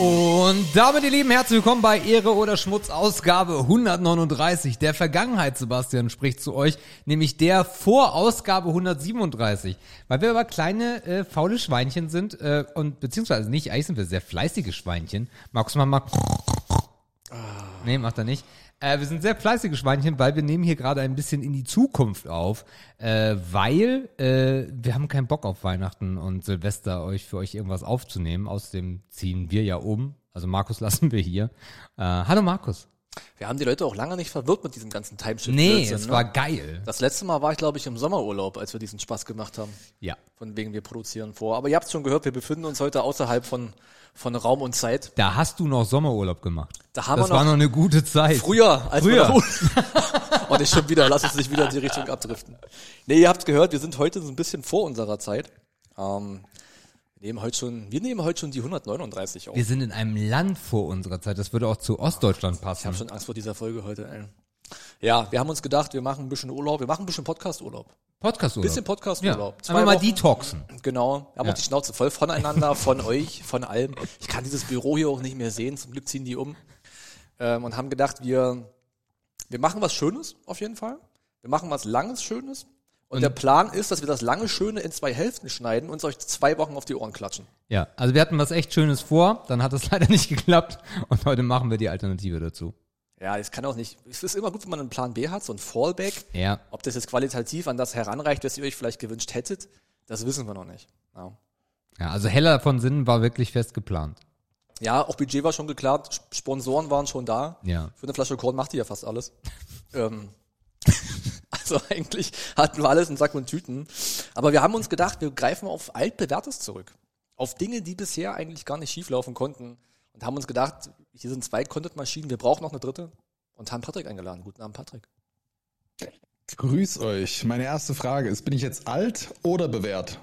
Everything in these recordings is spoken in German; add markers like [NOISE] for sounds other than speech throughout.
Und damit, ihr Lieben, herzlich willkommen bei Ehre oder Schmutz Ausgabe 139. Der Vergangenheit, Sebastian, spricht zu euch, nämlich der vor Ausgabe 137. Weil wir aber kleine, äh, faule Schweinchen sind, äh, und beziehungsweise nicht, eigentlich sind wir sehr fleißige Schweinchen. Magst du mal mal... Nee, macht er nicht. Äh, wir sind sehr fleißige Schweinchen, weil wir nehmen hier gerade ein bisschen in die Zukunft auf, äh, weil äh, wir haben keinen Bock auf Weihnachten und Silvester euch für euch irgendwas aufzunehmen. Außerdem ziehen wir ja um. Also Markus [LAUGHS] lassen wir hier. Äh, hallo Markus. Wir haben die Leute auch lange nicht verwirrt mit diesem ganzen Timeshift. Nee, es war geil. Das letzte Mal war ich, glaube ich, im Sommerurlaub, als wir diesen Spaß gemacht haben. Ja. Von wegen wir produzieren vor. Aber ihr habt schon gehört, wir befinden uns heute außerhalb von, von Raum und Zeit. Da hast du noch Sommerurlaub gemacht. Da haben das wir noch war noch eine gute Zeit. Früher, als Früher. wir [LAUGHS] Und ich schon wieder, lass uns nicht wieder in die Richtung abdriften. Nee, ihr habt gehört, wir sind heute so ein bisschen vor unserer Zeit. Ähm, nehmen heute schon, wir nehmen heute schon die 139 auf. Wir sind in einem Land vor unserer Zeit. Das würde auch zu Ostdeutschland Ich passen. habe schon Angst vor dieser Folge heute. Ey. Ja, wir haben uns gedacht, wir machen ein bisschen Urlaub, wir machen ein bisschen Podcast-Urlaub. Podcast-Urlaub. Bisschen ja. Podcast-Urlaub. Einfach mal Wochen. detoxen. Genau, wir haben Ja. auch die Schnauze voll voneinander, von euch, von allem. Ich kann dieses Büro hier auch nicht mehr sehen, zum Glück ziehen die um. Ähm, und haben gedacht, wir, wir machen was Schönes, auf jeden Fall. Wir machen was Langes, Schönes. Und, der Plan ist, dass wir das lange Schöne in zwei Hälften schneiden und es euch zwei Wochen auf die Ohren klatschen. Ja, also wir hatten was echt Schönes vor, dann hat es [LAUGHS] leider nicht geklappt und heute machen wir die Alternative dazu. Ja, es kann auch nicht, es ist immer gut, wenn man einen Plan B hat, so ein Fallback. Ja. Ob das jetzt qualitativ an das heranreicht, was ihr euch vielleicht gewünscht hättet, das wissen wir noch nicht. Ja. Ja, also Heller von Sinnen war wirklich fest geplant. Ja, auch Budget war schon geklärt, Sp- Sponsoren waren schon da. Ja. Für eine Flasche Korn macht die ja fast alles. [LAUGHS] ähm, also [LAUGHS] eigentlich hatten wir alles in Sack und Tüten. Aber wir haben uns gedacht, wir greifen auf altbewährtes zurück. Auf Dinge, die bisher eigentlich gar nicht schieflaufen konnten. Und haben uns gedacht, hier sind zwei Content-Maschinen, wir brauchen noch eine dritte. Und haben Patrick eingeladen. Guten Abend, Patrick. Grüß euch. Meine erste Frage ist, bin ich jetzt alt oder bewährt?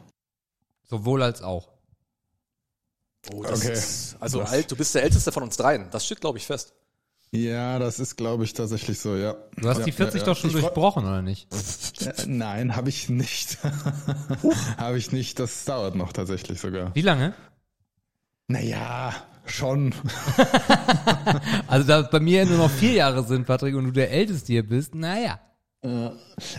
Sowohl als auch. Oh, das Okay. ist, also Was? alt, du bist der älteste von uns dreien. Das steht, glaube ich, fest. Ja, das ist, glaube ich, tatsächlich so, ja. Du hast ja, die 40 ja, doch schon durchbrochen, oder nicht? [LAUGHS] Äh, nein, habe ich nicht. [LAUGHS] habe ich nicht. Das dauert noch tatsächlich sogar. Wie lange? Naja, schon. [LAUGHS] Also da bei mir nur noch vier Jahre sind, Patrick, und du der Älteste hier bist, naja. Äh,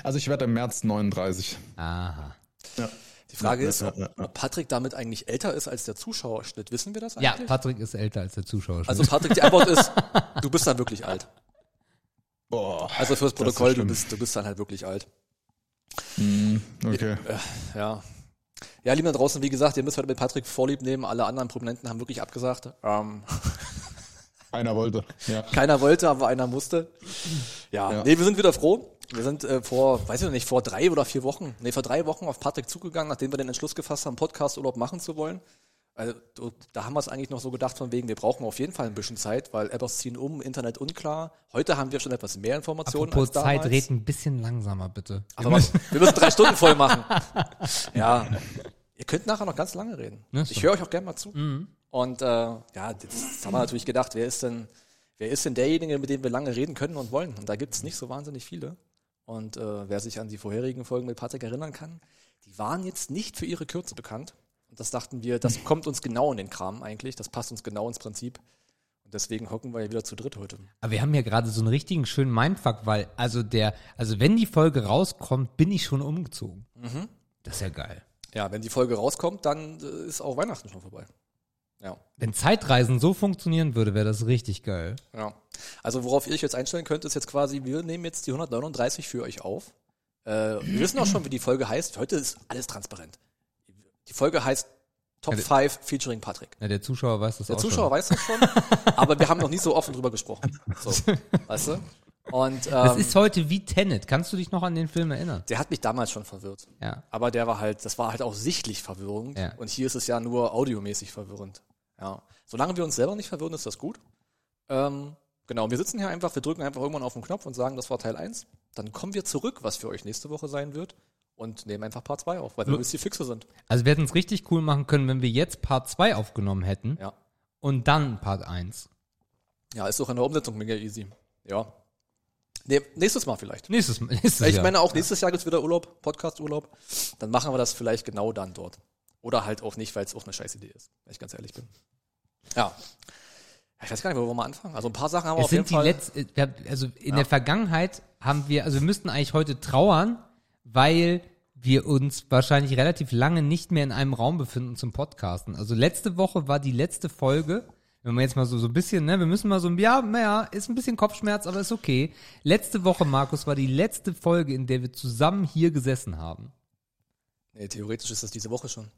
Also ich werde im März 39. Aha. Ja. Die Frage Ja, ist, ja, ob, ja, ja. ob Patrick damit eigentlich älter ist als der Zuschauerschnitt. Wissen wir das Ja, eigentlich? Patrick ist älter als der Zuschauer. Also Patrick, die Antwort ist, [LAUGHS] du bist dann wirklich alt. Boah. Also fürs Protokoll, du bist, du bist dann halt wirklich alt. Hm, okay. Ja. Ja, liebe da draußen, wie gesagt, ihr müsst heute mit Patrick Vorlieb nehmen. Alle anderen Prominenten haben wirklich abgesagt. Ähm, Einer wollte. Ja. keiner wollte, aber einer musste. Ja, Ja. nee, wir sind wieder froh. Wir sind äh, vor, weiß ich noch nicht, vor drei oder vier Wochen, nee, vor drei Wochen auf Patrick zugegangen, nachdem wir den Entschluss gefasst haben, Podcast-Urlaub machen zu wollen. Also, da haben wir es eigentlich noch so gedacht, von wegen, wir brauchen auf jeden Fall ein bisschen Zeit, weil Apples ziehen um, Internet unklar. Heute haben wir schon etwas mehr Informationen Apropos als damals. Zeit, red ein bisschen langsamer, bitte. Aber was, wir müssen drei Stunden voll machen. [LAUGHS] Ja. Ihr könnt nachher noch ganz lange reden. Ja. Ich höre euch auch gerne mal zu. Und äh, ja, jetzt haben wir natürlich gedacht, wer ist denn, wer ist denn derjenige, mit dem wir lange reden können und wollen? Und da gibt's nicht so wahnsinnig viele. Und äh, wer sich an die vorherigen Folgen mit Patrick erinnern kann, die waren jetzt nicht für ihre Kürze bekannt. Und das dachten wir, das kommt uns genau in den Kram eigentlich. Das passt uns genau ins Prinzip. Und deswegen hocken wir ja wieder zu dritt heute. Aber wir haben ja gerade so einen richtigen schönen Mindfuck, weil also der, also wenn die Folge rauskommt, bin ich schon umgezogen. Mhm. Das ist ja geil. Ja, wenn die Folge rauskommt, dann äh, ist auch Weihnachten schon vorbei. Ja. Wenn Zeitreisen so funktionieren würde, wäre das richtig geil. Ja. Also worauf ihr euch jetzt einstellen könnt, ist jetzt quasi, wir nehmen jetzt die 139 für euch auf. Äh, wir wissen auch schon, wie die Folge heißt. Heute ist alles transparent. Die Folge heißt Top Ja, 5 featuring Patrick. Ja, der Zuschauer weiß das Der auch Zuschauer schon. weiß das schon, [LAUGHS] aber wir haben noch nie so offen drüber gesprochen. So, weißt du? Und Das ähm, ist heute wie Tenet. Kannst du dich noch an den Film erinnern? der hat mich damals schon verwirrt. Ja. Aber der war halt, das war halt auch sichtlich verwirrend. Ja. Und hier ist es ja nur audiomäßig verwirrend. Ja. Solange wir uns selber nicht verwirren, ist das gut. Ähm, genau, wir sitzen hier einfach, wir drücken einfach irgendwann auf den Knopf und sagen, das war Teil 1. Dann kommen wir zurück, was für euch nächste Woche sein wird. Und nehmen einfach Part 2 auf, weil wir bis die Fixe sind. Also wir hätten es richtig cool machen können, wenn wir jetzt Part 2 aufgenommen hätten Ja. und dann Part 1. Ja, ist doch in der Umsetzung mega easy. Ja. Nee, nächstes Mal vielleicht. Nächstes, nächstes Ich Jahr. meine, auch nächstes Jahr gibt's wieder Urlaub, Podcast-Urlaub. Dann machen wir das vielleicht genau dann dort. Oder halt auch nicht, weil es auch eine scheiß Idee ist, wenn ich ganz ehrlich bin. Ja. Ich weiß gar nicht, wo wir mal anfangen. Also ein paar Sachen haben wir Es auf jeden sind die Fall. letzten, also in der Vergangenheit haben wir, also wir müssten eigentlich heute trauern, weil wir uns wahrscheinlich relativ lange nicht mehr in einem Raum befinden zum Podcasten. Also letzte Woche war die letzte Folge, wenn man jetzt mal so, so ein bisschen, ne, wir müssen mal so, ein ja, naja, ist ein bisschen Kopfschmerz, aber ist okay. Letzte Woche, Markus, war die letzte Folge, in der wir zusammen hier gesessen haben. Nee, theoretisch ist das diese Woche schon.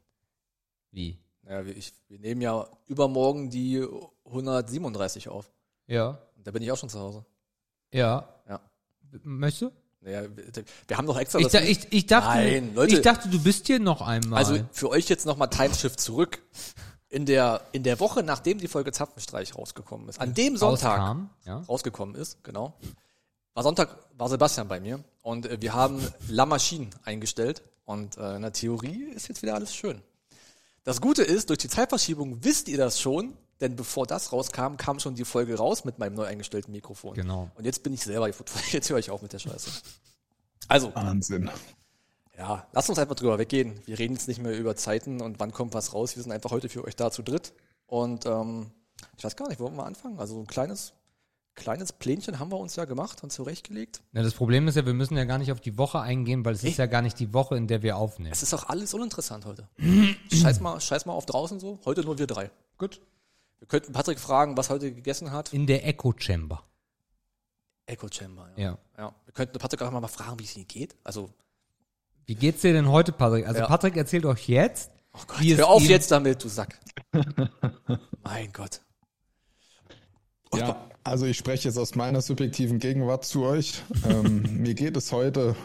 Wie? Naja, wir, ich, wir nehmen ja übermorgen die 137 auf. Ja. Und da bin ich auch schon zu Hause. Ja. Ja. Möchtest du? Naja, wir, haben doch extra Ich, da, ich, ich, dachte, Nein, Leute. ich dachte, du bist hier noch einmal. Also für euch jetzt nochmal Timeshift zurück. In der, in der Woche, nachdem die Folge Zapfenstreich rausgekommen ist, an dem Sonntag Rauskam, ja. rausgekommen ist, genau, war Sonntag, war Sebastian bei mir und äh, wir haben La Machine eingestellt und äh, in der Theorie ist jetzt wieder alles schön. Das Gute ist, durch die Zeitverschiebung wisst ihr das schon, denn bevor das rauskam, kam schon die Folge raus mit meinem neu eingestellten Mikrofon. Genau. Und jetzt bin ich selber, [LAUGHS] jetzt höre ich auf mit der Scheiße. Also, Wahnsinn. ja, lasst uns einfach drüber weggehen. Wir reden jetzt nicht mehr über Zeiten und wann kommt was raus. Wir sind einfach heute für euch da zu dritt. Und ähm, ich weiß gar nicht, wo wollen wir anfangen? Also ein kleines, kleines Plänchen haben wir uns ja gemacht und zurechtgelegt. Ja, das Problem ist ja, wir müssen ja gar nicht auf die Woche eingehen, weil es ist ja gar nicht die Woche, in der wir aufnehmen. Es ist auch alles uninteressant heute. scheiß, mal, scheiß mal auf draußen so. Heute nur wir drei. Gut. Wir könnten Patrick fragen, was heute gegessen hat. In der Echo Chamber. Echo Chamber, ja. Ja. ja. Wir könnten Patrick auch mal fragen, wie es ihm geht. Also, Wie geht's dir denn heute, Patrick? Also Ja. Patrick erzählt euch jetzt, oh Gott, Wie es hör auf jetzt damit, du Sack. [LAUGHS] mein Gott. Ja, also ich spreche jetzt aus meiner subjektiven Gegenwart zu euch. ähm, [LAUGHS] mir geht es heute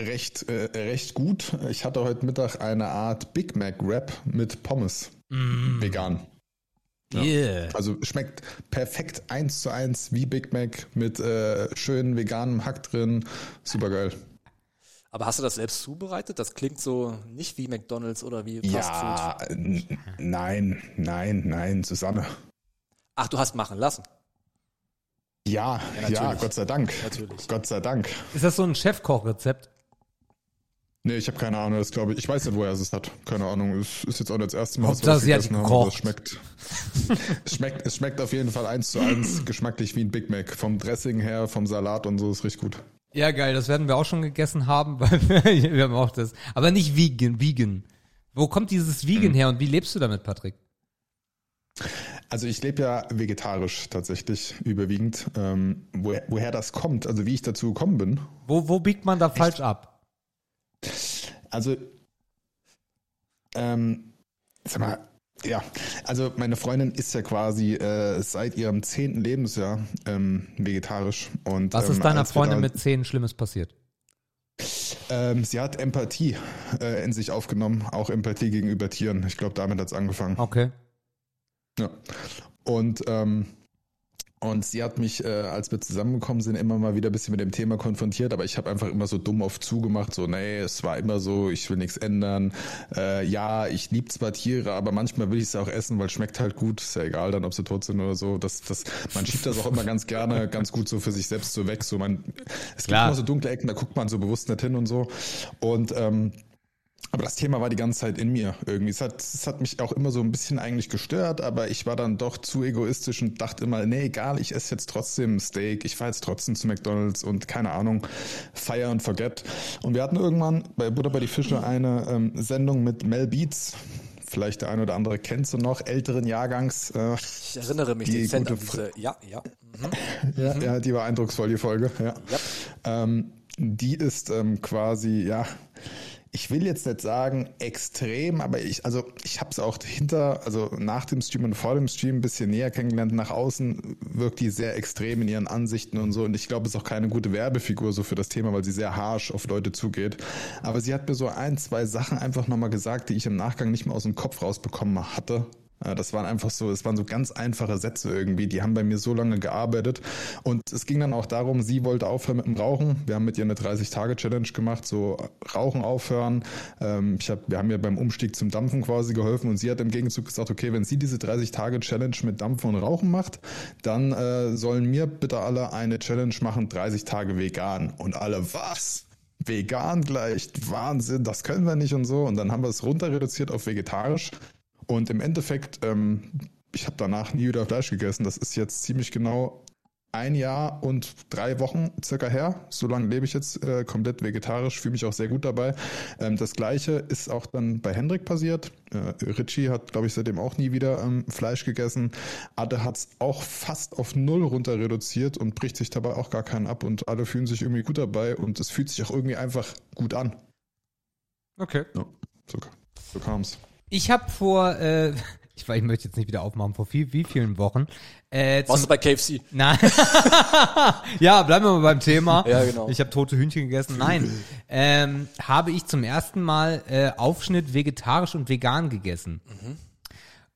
recht, äh, recht gut. Ich hatte heute Mittag eine Art Big Mac Wrap mit Pommes. Vegan. yeah. Also schmeckt perfekt eins zu eins wie Big Mac mit äh, schön veganem Hack drin. Super geil. Aber hast du das selbst zubereitet? Das klingt so nicht wie McDonalds oder wie Fast Ja, Food. nein, nein, nein, Susanne. Ach, du hast machen lassen. Ja, Ja, ja. Gott sei Dank. Natürlich. Gott sei Dank. Ist das so ein Chefkochrezept? Nee, ich habe keine Ahnung, das glaube ich. Ich weiß nicht, woher es es hat. Keine Ahnung. Es ist jetzt auch nicht das erste Mal, dass sie hat gegessen aber Es schmeckt, es schmeckt. Es schmeckt auf jeden Fall eins zu eins [CLEARS THROAT] geschmacklich wie ein Big Mac. Vom Dressing her, vom Salat und so ist richtig gut. Ja, geil, das werden wir auch schon gegessen haben, [LAUGHS] weil wir, wir haben auch das. Aber nicht vegan, vegan. Wo kommt dieses Vegan Mhm. her und wie lebst du damit, Patrick? Also ich lebe ja vegetarisch tatsächlich überwiegend. Ähm, woher, woher das kommt, also wie ich dazu gekommen bin. Wo, wo biegt man da falsch ab? Also, ähm, sag mal, ja, also meine Freundin ist ja quasi äh, seit ihrem zehnten Lebensjahr ähm, vegetarisch. Und, Was ähm, ist deiner Freundin mit zehn Schlimmes passiert? Ähm, sie hat Empathie äh, in sich aufgenommen, auch Empathie gegenüber Tieren. Ich glaube, damit hat's angefangen. Okay. Ja. Und, ähm, und sie hat mich, äh, als wir zusammengekommen sind, immer mal wieder ein bisschen mit dem Thema konfrontiert, aber ich habe einfach immer so dumm auf zugemacht, so, nee, es war immer so, ich will nichts ändern. Äh, ja, ich lieb zwar Tiere, aber manchmal will ich sie auch essen, weil es schmeckt halt gut. Ist ja egal dann, ob sie tot sind oder so. Das, das, man schiebt das auch immer ganz gerne, ganz gut so für sich selbst so weg. So, man, es gibt Klar. immer so dunkle Ecken, da guckt man so bewusst nicht hin und so. Und ähm, aber das Thema war die ganze Zeit in mir irgendwie. Es hat, es hat mich auch immer so ein bisschen eigentlich gestört, aber ich war dann doch zu egoistisch und dachte immer, nee, egal, ich esse jetzt trotzdem Steak, ich fahre jetzt trotzdem zu McDonalds und keine Ahnung, fire and forget. Und wir hatten irgendwann bei Butter bei die Fische eine ähm, Sendung mit Mel Beats. Vielleicht der eine oder andere kennt sie noch, älteren Jahrgangs. Äh, Ich erinnere mich Die dezent an gute diese. Ja, ja. [LAUGHS] ja, ja, die war eindrucksvoll, die Folge. Ja. Ja. Ähm, die ist ähm, quasi, ja, ich will jetzt nicht sagen extrem, aber ich, also ich habe es auch hinter, also nach dem Stream und vor dem Stream ein bisschen näher kennengelernt. Nach außen wirkt die sehr extrem in ihren Ansichten und so. Und ich glaube, es ist auch keine gute Werbefigur so für das Thema, weil sie sehr harsh auf Leute zugeht. Aber sie hat mir so ein, zwei Sachen einfach nochmal gesagt, die ich im Nachgang nicht mehr aus dem Kopf rausbekommen hatte. Das waren einfach so, es waren so ganz einfache Sätze irgendwie, die haben bei mir so lange gearbeitet. Und es ging dann auch darum, sie wollte aufhören mit dem Rauchen. Wir haben mit ihr eine 30-Tage-Challenge gemacht, so Rauchen aufhören. Ähm, Ich hab, wir haben ihr beim Umstieg zum Dampfen quasi geholfen und sie hat im Gegenzug gesagt, okay, wenn sie diese 30-Tage-Challenge mit Dampfen und Rauchen macht, dann äh, sollen mir bitte alle eine Challenge machen, 30 Tage vegan. Und alle, was? Vegan gleich, Wahnsinn, das können wir nicht und so. Und dann haben wir es runter reduziert auf vegetarisch. Und im Endeffekt ähm, ich habe danach nie wieder Fleisch gegessen. Das ist jetzt ziemlich genau ein Jahr und drei Wochen circa her. So lange lebe ich jetzt äh, komplett vegetarisch, fühle mich auch sehr gut dabei. Ähm, das gleiche ist auch dann bei Hendrik passiert. Äh, Richie hat, glaube ich, seitdem auch nie wieder ähm, Fleisch gegessen. Ade hat es auch fast auf null runter reduziert und bricht sich dabei auch gar keinen ab und alle fühlen sich irgendwie gut dabei und es fühlt sich auch irgendwie einfach gut an. Okay. Ja, so, so kam es. Ich habe vor, äh, [LAUGHS] ich, ich möchte jetzt nicht wieder aufmachen, vor viel, wie vielen Wochen. Äh, Warst du bei KFC? Nein. [LAUGHS] ja, bleiben wir mal beim Thema. [LAUGHS] Ja, genau. Ich habe tote Hühnchen gegessen. Nein. ähm, habe ich zum ersten Mal äh, Aufschnitt vegetarisch und vegan gegessen.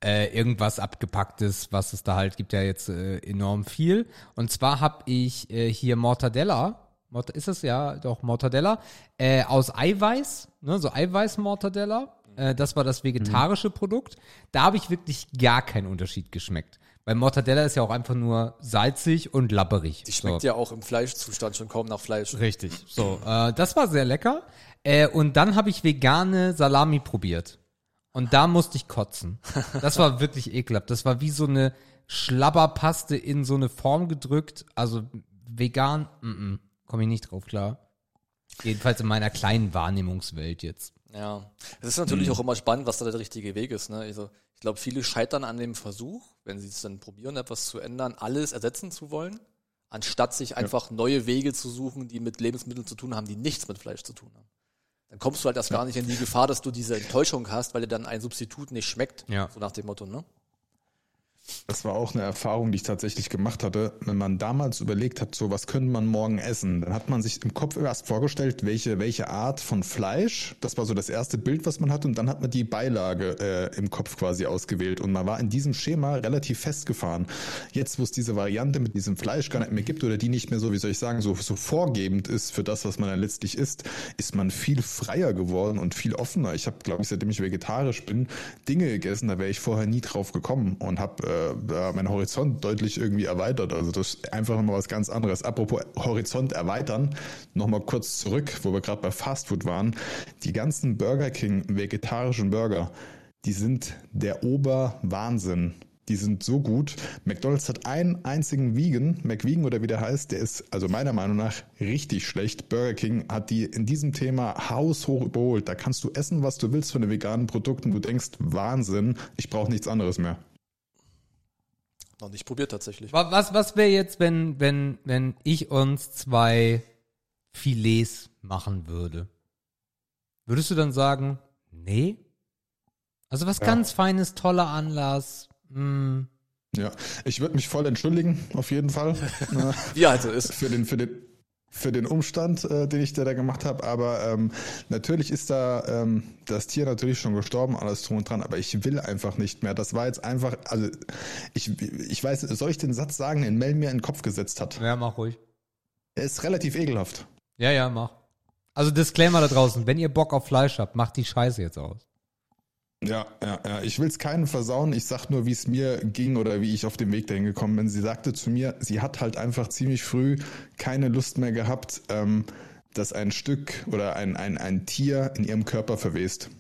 Äh, irgendwas abgepacktes, was es da halt gibt ja jetzt äh, enorm viel. Und zwar habe ich äh, hier Mortadella. Mort ist es ja doch Mortadella äh, aus Eiweiß, ne, so Eiweiß-Mortadella. Äh, das war das vegetarische Produkt. Da habe ich wirklich gar keinen Unterschied geschmeckt. Weil Mortadella ist ja auch einfach nur salzig und lapperig. Die schmeckt ja auch im Fleischzustand schon kaum nach Fleisch. Richtig. So, äh, das war sehr lecker. Äh, und dann habe ich vegane Salami probiert. Und da musste ich kotzen. Das war [LAUGHS] wirklich ekelhaft. Das war wie so eine Schlabberpaste in so eine Form gedrückt. Also vegan, mm -mm, komme ich nicht drauf klar. Jedenfalls in meiner kleinen Wahrnehmungswelt jetzt. Ja, es ist natürlich auch immer spannend, was da der richtige Weg ist. Ne? Also ich glaube, viele scheitern an dem Versuch, wenn sie es dann probieren, etwas zu ändern, alles ersetzen zu wollen, anstatt sich einfach neue Wege zu suchen, die mit Lebensmitteln zu tun haben, die nichts mit Fleisch zu tun haben. Dann kommst du halt erst gar nicht in die Gefahr, dass du diese Enttäuschung hast, weil dir dann ein Substitut nicht schmeckt. Ja. So nach dem Motto, ne? Das war auch eine Erfahrung, die ich tatsächlich gemacht hatte. Wenn man damals überlegt hat, so was könnte man morgen essen, dann hat man sich im Kopf erst vorgestellt, welche, welche Art von Fleisch. Das war so das erste Bild, was man hatte. Und dann hat man die Beilage äh, im Kopf quasi ausgewählt. Und man war in diesem Schema relativ festgefahren. Jetzt, wo es diese Variante mit diesem Fleisch gar nicht mehr gibt oder die nicht mehr so, wie soll ich sagen, so, so vorgebend ist für das, was man dann letztlich isst, ist man viel freier geworden und viel offener. Ich habe, glaube ich, seitdem ich vegetarisch bin, Dinge gegessen, da wäre ich vorher nie drauf gekommen und habe äh, da meinen Horizont deutlich irgendwie erweitert. Also das ist einfach nochmal was ganz anderes. Apropos Horizont erweitern, nochmal kurz zurück, wo wir gerade bei Fastfood waren. Die ganzen Burger King vegetarischen Burger, die sind der Oberwahnsinn. Die sind so gut. McDonald's hat einen einzigen Vegan, McVegan oder wie der heißt, der ist also meiner Meinung nach richtig schlecht. Burger King hat die in diesem Thema haushoch überholt. Da kannst du essen, was du willst von den veganen Produkten. Du denkst, Wahnsinn, ich brauche nichts anderes mehr. Noch nicht probiert tatsächlich. Wa- Was, was wäre jetzt, wenn, wenn, wenn ich uns zwei Filets machen würde? Würdest du dann sagen, nee? Also was ganz Feines, toller Anlass. Hm. Ja, ich würde mich voll entschuldigen, auf jeden Fall. [LAUGHS] Wie halt so ist. für den, für den, für den Umstand, äh, den ich da, da gemacht habe. Aber ähm, natürlich ist da ähm, das Tier natürlich schon gestorben, alles drum und dran. Aber ich will einfach nicht mehr. Das war jetzt einfach, also ich, ich weiß, soll ich den Satz sagen, den Mel mir in den Kopf gesetzt hat? Ja, mach ruhig. Er ist relativ ekelhaft. Ja, ja, mach. Also Disclaimer da draußen, wenn ihr Bock auf Fleisch habt, macht die Scheiße jetzt aus. Ja, ja, ja. Ich will es keinen versauen. Ich sag nur, wie es mir ging oder wie ich auf dem Weg dahin gekommen bin. Sie sagte zu mir, sie hat halt einfach ziemlich früh keine Lust mehr gehabt, ähm, dass ein Stück oder ein, ein, ein Tier in ihrem Körper verwest.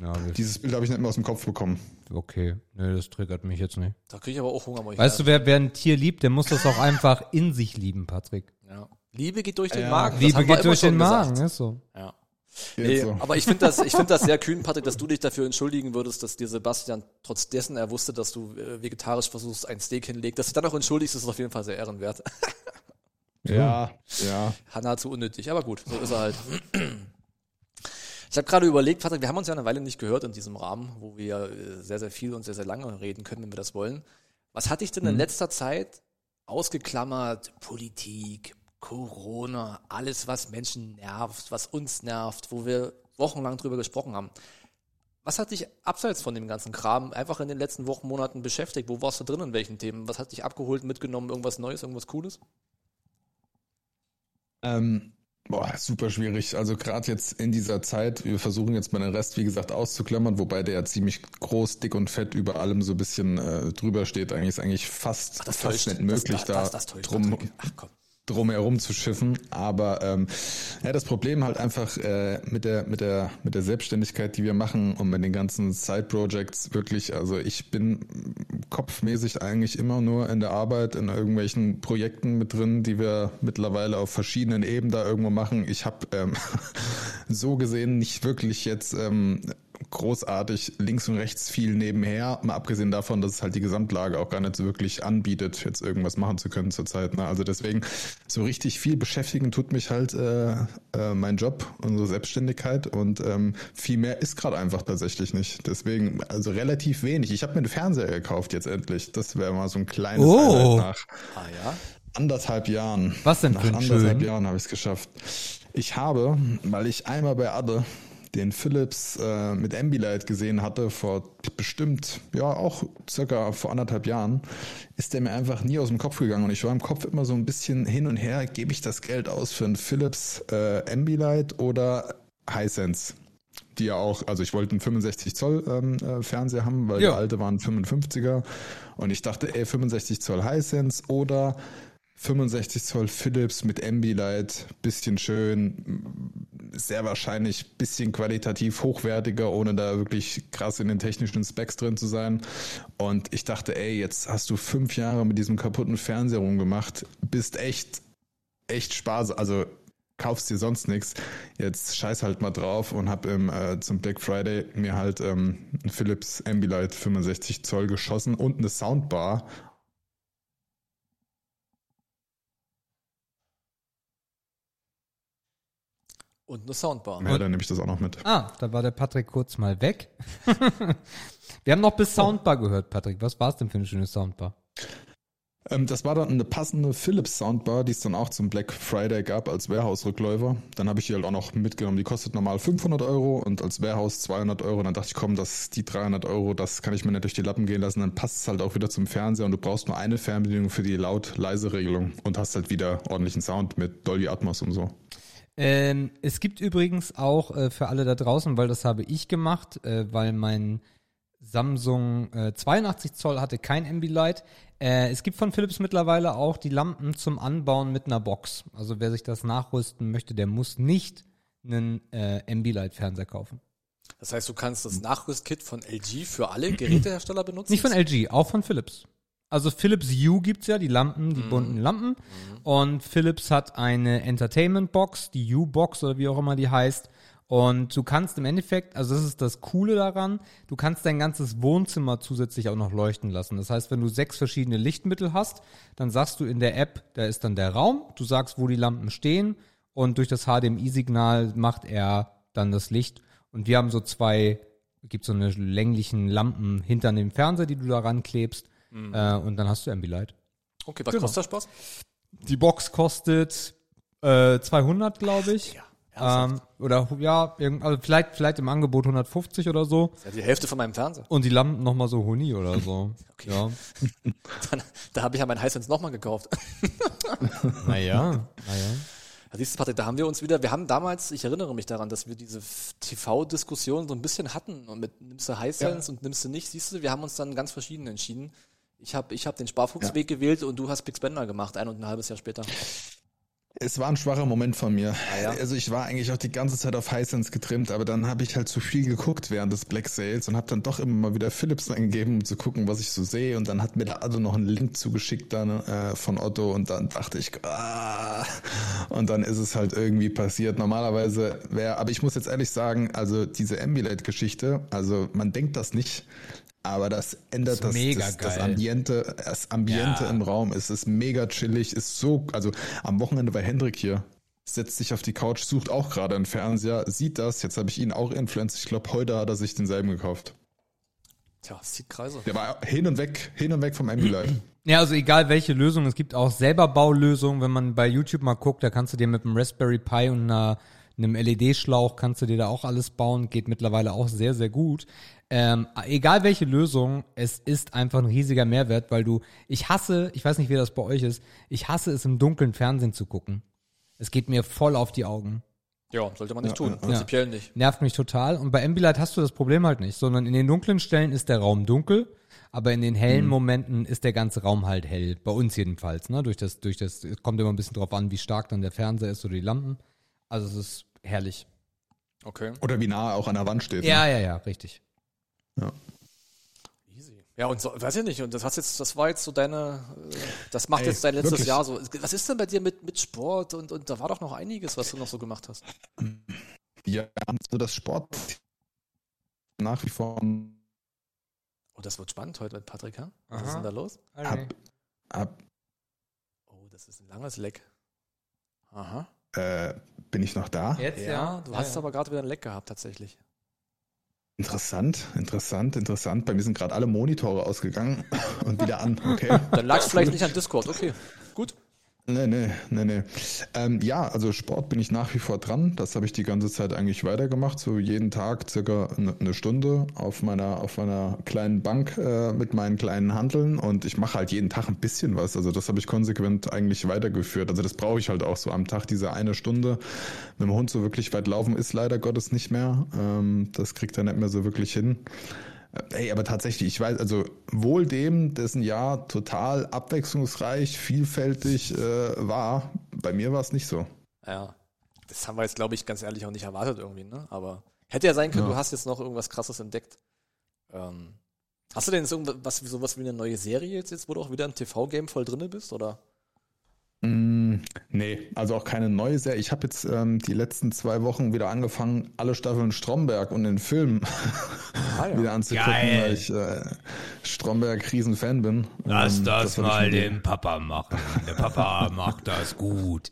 Ja, das- Dieses Bild habe ich nicht mehr aus dem Kopf bekommen. okay. Nö, das triggert mich jetzt nicht. Da kriege ich aber auch Hunger. ich Weißt du, wer, wer ein Tier liebt, der muss das auch einfach in sich lieben, Patrick. ja. Liebe geht durch den Ja. Magen. das Liebe geht durch den Magen, gesagt. ist so. Ja. Nee, so. [LAUGHS] aber ich finde das, ich finde das sehr kühn, Patrick, dass du dich dafür entschuldigen würdest, dass dir Sebastian, trotz dessen er wusste, dass du äh, vegetarisch versuchst, ein Steak hinlegt, dass du dich dann auch entschuldigst, ist auf jeden Fall sehr ehrenwert. Ja, ja. Nahezu unnötig, aber gut, so ist er halt. Ich habe gerade überlegt, Patrick, wir haben uns ja eine Weile nicht gehört in diesem Rahmen, wo wir äh, sehr, sehr viel und sehr, sehr lange reden können, wenn wir das wollen. Was hatte ich denn in letzter Zeit ausgeklammert? Politik, Corona, alles, was Menschen nervt, was uns nervt, wo wir wochenlang drüber gesprochen haben. Was hat dich abseits von dem ganzen Kram einfach in den letzten Wochen, Monaten beschäftigt? Wo warst du drin in welchen Themen? Was hat dich abgeholt, mitgenommen? Irgendwas Neues, irgendwas Cooles? Ähm, boah, super schwierig. Also gerade jetzt in dieser Zeit, wir versuchen jetzt mal den Rest, wie gesagt, auszuklammern, wobei der ja ziemlich groß, dick und fett über allem so ein bisschen äh, drüber steht. Eigentlich ist eigentlich fast, Das fast täuscht. nicht möglich, das, das, da das täuscht, drum. Ach komm. Drumherum zu schiffen. Aber ähm, ja, das Problem halt einfach äh, mit der mit der mit der Selbstständigkeit, die wir machen und mit den ganzen Side Projects wirklich. Also ich bin kopfmäßig eigentlich immer nur in der Arbeit in irgendwelchen Projekten mit drin, die wir mittlerweile auf verschiedenen Ebenen da irgendwo machen. Ich habe ähm, [LAUGHS] so gesehen nicht wirklich jetzt ähm, großartig links und rechts viel nebenher, mal abgesehen davon, dass es halt die Gesamtlage auch gar nicht so wirklich anbietet, jetzt irgendwas machen zu können zurzeit. Ne? Also deswegen so richtig viel beschäftigen tut mich halt äh, äh, mein Job, unsere Selbstständigkeit und ähm, viel mehr ist gerade einfach tatsächlich nicht. Deswegen also relativ wenig. Ich habe mir einen Fernseher gekauft jetzt endlich. Das wäre mal so ein kleines Oh. Highlight nach Ah ja? anderthalb Jahren. Was denn Nach anderthalb schön? Jahren habe ich es geschafft. Ich habe, weil ich einmal bei Adde den Philips äh, mit Ambilight gesehen hatte, vor bestimmt, ja, auch circa vor anderthalb Jahren, ist der mir einfach nie aus dem Kopf gegangen. Und ich war im Kopf immer so ein bisschen hin und her, gebe ich das Geld aus für einen Philips äh, Ambilight oder Hisense? Die ja auch, also ich wollte einen 65 Zoll ähm, äh, Fernseher haben, weil Ja. der alte war ein 55er. Und ich dachte, ey, 65 Zoll Hisense oder 65 Zoll Philips mit Ambilight, bisschen schön, sehr wahrscheinlich bisschen qualitativ hochwertiger, ohne da wirklich krass in den technischen Specs drin zu sein. Und ich dachte, ey, jetzt hast du fünf Jahre mit diesem kaputten Fernseher rumgemacht, bist echt, echt Spaß, also kaufst dir sonst nichts. Jetzt scheiß halt mal drauf und hab im, äh, zum Black Friday mir halt ähm, ein Philips Ambilight 65 Zoll geschossen und eine Soundbar Und eine Soundbar. Ja, dann nehme ich das auch noch mit. Ah, da war der Patrick kurz mal weg. [LAUGHS] Wir haben noch bis Soundbar gehört, Patrick. Was war es denn für eine schöne Soundbar? Ähm, das war dann eine passende Philips Soundbar, die es dann auch zum Black Friday gab als Warehouse-Rückläufer. Dann habe ich die halt auch noch mitgenommen. Die kostet normal 500 Euro und als Warehouse 200 Euro. Dann dachte ich, komm, das, die 300 Euro, das kann ich mir nicht durch die Lappen gehen lassen. Dann passt es halt auch wieder zum Fernseher und du brauchst nur eine Fernbedienung für die Laut-Leise-Regelung und hast halt wieder ordentlichen Sound mit Dolby Atmos und so. Ähm, es gibt übrigens auch äh, für alle da draußen, weil das habe ich gemacht, äh, weil mein Samsung äh, 82 Zoll hatte kein Ambilight. Äh, es gibt von Philips mittlerweile auch die Lampen zum Anbauen mit einer Box. Also wer sich das nachrüsten möchte, der muss nicht einen äh, Ambilight-Fernseher kaufen. Das heißt, du kannst das Nachrüstkit von LG für alle Gerätehersteller [CLEARS THROAT] benutzen? Nicht von LG, auch von Philips. Also Philips Hue gibt's ja, die Lampen, die bunten Lampen. Und Philips hat eine Entertainment Box, die Hue-Box oder wie auch immer die heißt. Und du kannst im Endeffekt, also das ist das Coole daran, du kannst dein ganzes Wohnzimmer zusätzlich auch noch leuchten lassen. Das heißt, wenn du sechs verschiedene Lichtmittel hast, dann sagst du in der App, da ist dann der Raum, du sagst, wo die Lampen stehen und durch das HDMI-Signal macht er dann das Licht. Und wir haben so zwei, gibt so eine länglichen Lampen hinter dem Fernseher, die du da ranklebst. Äh, und dann hast du Ambilight. Okay, was Genau. kostet der Spaß? Die Box kostet äh, 200, glaube ich. ähm, oder ja, also vielleicht, vielleicht im Angebot 150 oder so. Ja die Hälfte von meinem Fernseher. Und die Lampen nochmal so Huni oder so. [LAUGHS] Okay. Ja. [LAUGHS] Dann, da habe ich ja mein Hisense nochmal gekauft. [LAUGHS] Naja. naja. Ja, siehst du, Patrick, da haben wir uns wieder, wir haben damals, ich erinnere mich daran, dass wir diese TV-Diskussion so ein bisschen hatten und mit nimmst du Hisense und nimmst du nicht, siehst du, wir haben uns dann ganz verschieden entschieden. Ich habe ich hab den Sparfuchsweg gewählt und du hast Big Spender gemacht, ein und ein halbes Jahr später. Es war ein schwacher Moment von mir. Ah, ja? Also ich war eigentlich auch die ganze Zeit auf Hisense getrimmt, aber dann habe ich halt zu viel geguckt während des Black Sales und habe dann doch immer mal wieder Philips eingegeben, um zu gucken, was ich so sehe. Und dann hat mir der Otto noch einen Link zugeschickt dann äh, von Otto und dann dachte ich, ah, und dann ist es halt irgendwie passiert. Normalerweise wäre, aber ich muss jetzt ehrlich sagen, also diese Ambilight-Geschichte, also man denkt das nicht. Aber das ändert das, mega das, das geil. Ambiente, das Ambiente Ja. im Raum. Es ist mega chillig, ist so, also am Wochenende war Hendrik hier, setzt sich auf die Couch, sucht auch gerade einen Fernseher, sieht das, jetzt habe ich ihn auch influenced, ich glaube, heute hat er sich denselben gekauft. Tja, es zieht Kreise. Der war hin und weg, hin und weg vom Ambilight. [CLEARS THROAT] Ja, also egal welche Lösung, es gibt auch selber Baulösungen, wenn man bei YouTube mal guckt, da kannst du dir mit einem Raspberry Pi und einer, einem LED-Schlauch kannst du dir da auch alles bauen, geht mittlerweile auch sehr, sehr gut. Ähm, egal welche Lösung, es ist einfach ein riesiger Mehrwert, weil du, ich hasse, ich weiß nicht, wie das bei euch ist, ich hasse es im dunklen Fernsehen zu gucken. Es geht mir voll auf die Augen. Ja, sollte man nicht tun. Prinzipiell nicht. Nervt mich total. Und bei Ambilight hast du das Problem halt nicht, sondern in den dunklen Stellen ist der Raum dunkel. aber in den hellen Momenten ist der ganze Raum halt hell. Bei uns jedenfalls, ne? Durch das, durch das, es kommt immer ein bisschen drauf an, wie stark dann der Fernseher ist oder die Lampen. Also es ist herrlich. Okay. Oder wie nah er auch an der Wand steht. Ja, ja, ja, richtig. Ne? Easy. Ja, und so, weiß ich nicht, und das hast jetzt, das war jetzt so deine, äh, das macht Ey, jetzt dein letztes wirklich. Jahr so. Was ist denn bei dir mit, mit Sport und, und da war doch noch einiges, was du noch so gemacht hast. Ja, so das Sport nach wie vor Oh, das wird spannend heute mit Patrick, ha? Was Aha. ist denn da los? ab, ab Oh, das ist ein langes Leck. Aha. Äh, bin ich noch da? Jetzt, Ja, du hast aber gerade wieder ein Leck gehabt, tatsächlich. Interessant, interessant, interessant. Bei mir sind gerade alle Monitore ausgegangen [LAUGHS] und wieder an. Okay. Dann lag es vielleicht nicht an Discord, okay. Nee, nee, nee, nee. Ähm, ja, also Sport bin ich nach wie vor dran. Das habe ich die ganze Zeit eigentlich weitergemacht. So jeden Tag circa eine eine Stunde auf meiner, auf meiner kleinen Bank äh, mit meinen kleinen Handeln. Und ich mache halt jeden Tag ein bisschen was. Also das habe ich konsequent eigentlich weitergeführt. Also das brauche ich halt auch so am Tag, diese eine Stunde. Mit dem Hund so wirklich weit laufen ist leider Gottes nicht mehr. Ähm, das kriegt er nicht mehr so wirklich hin. Ey, aber tatsächlich, ich weiß, also wohl dem, dessen Jahr total abwechslungsreich, vielfältig äh, war, bei mir war es nicht so. Ja. Das haben wir jetzt, glaube ich, ganz ehrlich auch nicht erwartet irgendwie, ne? Aber hätte ja sein können, Ja. du hast jetzt noch irgendwas krasses entdeckt. Ähm, hast du denn jetzt irgendwas, sowas wie eine neue Serie jetzt, jetzt, wo du auch wieder im TV-Game voll drinne bist, oder? Mm, nee, also auch keine neue Serie. Ich habe jetzt ähm, die letzten zwei Wochen wieder angefangen, alle Staffeln Stromberg und den Film Ah, ja. [LAUGHS] wieder anzugucken, Geil. weil ich äh, Stromberg Riesenfan bin. Lass Ähm, das, ich mal dem Papa machen. Der Papa [LAUGHS] macht das gut.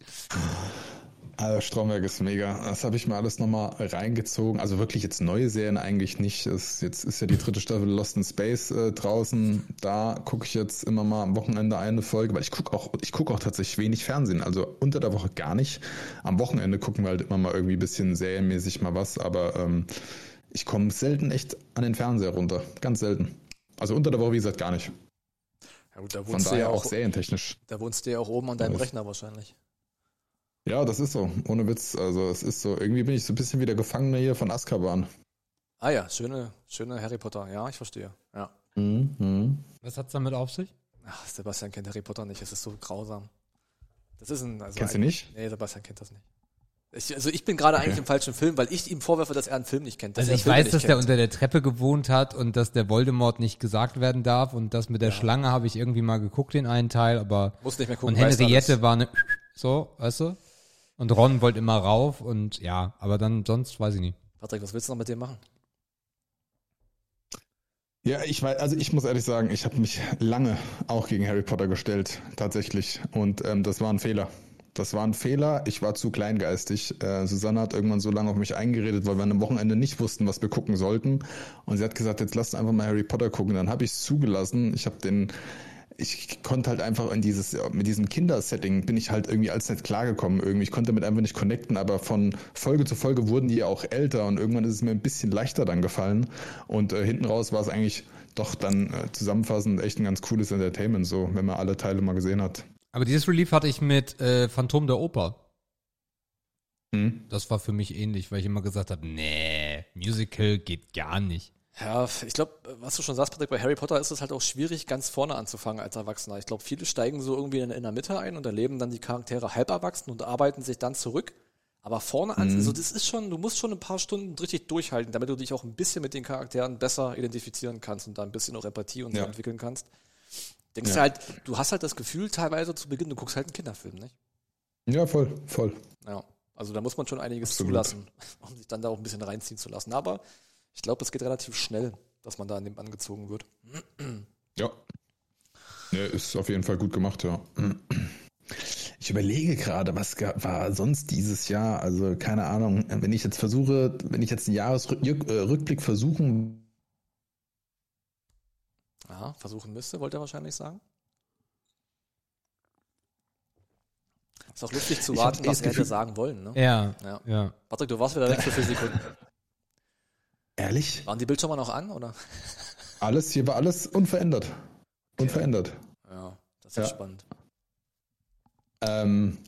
Also Stromberg ist mega. Das habe ich mir alles nochmal reingezogen. Also wirklich jetzt neue Serien eigentlich nicht. Es, jetzt ist ja die dritte Staffel Lost in Space äh, draußen. Da gucke ich jetzt immer mal am Wochenende eine Folge, weil ich gucke auch, ich gucke auch tatsächlich wenig Fernsehen. Also unter der Woche gar nicht. Am Wochenende gucken wir halt immer mal irgendwie ein bisschen serienmäßig mal was, aber ähm, ich komme selten echt an den Fernseher runter. Ganz selten. Also unter der Woche, wie gesagt, gar nicht. Ja gut, da Von wohnst, du ja daher auch, auch serientechnisch. da wohnst du ja auch oben an deinem. Rechner wahrscheinlich. Ja, das ist so. Ohne Witz. Also es ist so. Irgendwie bin ich so ein bisschen wie der Gefangene hier von Azkaban. Ah ja, schöne, schöne Harry Potter. Ja, ich verstehe. Ja. Mhm. Was hat's damit auf sich? Ach, Sebastian kennt Harry Potter nicht. Es ist so grausam. Das ist ein. Also Kennst du nicht? Nee, Sebastian kennt das nicht. Ich, also ich bin gerade eigentlich Okay. im falschen Film, weil ich ihm vorwerfe, dass er einen Film nicht kennt. dass Also ich Filme weiß, dass der kennt. unter der Treppe gewohnt hat und dass der Voldemort nicht gesagt werden darf und das mit der Schlange habe ich irgendwie mal geguckt, den einen Teil, aber Muss nicht mehr gucken. und Henriette war eine so, weißt du? Und Ron wollte immer rauf und ja, aber dann sonst weiß ich nicht. Patrick, was willst du noch mit dem machen? Ja, ich weiß, also ich muss ehrlich sagen, ich habe mich lange auch gegen Harry Potter gestellt, tatsächlich. Und ähm, das war ein Fehler. Das war ein Fehler. Ich war zu kleingeistig. Äh, Susanne hat irgendwann so lange auf mich eingeredet, weil wir an einem Wochenende nicht wussten, was wir gucken sollten. Und sie hat gesagt, jetzt lasst einfach mal Harry Potter gucken. Dann habe ich es zugelassen. Ich habe den, ich konnte halt einfach in dieses, mit diesem Kindersetting bin ich halt irgendwie als nicht klargekommen. Irgendwie, ich konnte damit einfach nicht connecten, aber von Folge zu Folge wurden die ja auch älter und irgendwann ist es mir ein bisschen leichter dann gefallen. Und äh, hinten raus war es eigentlich doch dann äh, zusammenfassend echt ein ganz cooles Entertainment, so, wenn man alle Teile mal gesehen hat. Aber dieses Relief hatte ich mit äh, Phantom der Oper. Hm? Das war für mich ähnlich, weil ich immer gesagt habe, nee, Musical geht gar nicht. Ja, ich glaube, was du schon sagst, Patrick, bei Harry Potter ist es halt auch schwierig, ganz vorne anzufangen als Erwachsener. Ich glaube, viele steigen so irgendwie in, in der Mitte ein und erleben dann die Charaktere halb erwachsen und arbeiten sich dann zurück. Aber vorne an, also das ist schon, du musst schon ein paar Stunden richtig durchhalten, damit du dich auch ein bisschen mit den Charakteren besser identifizieren kannst und da ein bisschen auch Empathie und so Ja. entwickeln kannst. Denkst Ja. du halt, du hast halt das Gefühl teilweise zu Beginn, du guckst halt einen Kinderfilm, nicht? Ja, voll, voll. Ja. Also da muss man schon einiges Absolut. zulassen, [LAUGHS] um sich dann da auch ein bisschen reinziehen zu lassen. Aber ich glaube, es geht relativ schnell, dass man da an dem angezogen wird. Ja. ja. Ist auf jeden Fall gut gemacht, ja. Ich überlege gerade, was war sonst dieses Jahr? Also keine Ahnung. Wenn ich jetzt versuche, wenn ich jetzt einen Jahresrückblick versuchen, Ja, versuchen müsste, wollte er wahrscheinlich sagen. Ist auch lustig zu warten, eh was das er hätte sagen wollen. Ne? Ja, Ja. ja. Patrick, du warst wieder weg für vier Sekunden. Ehrlich, Waren die Bildschirme noch an, oder? alles hier war alles unverändert, unverändert. Ja, das ist Ja. spannend. Ähm,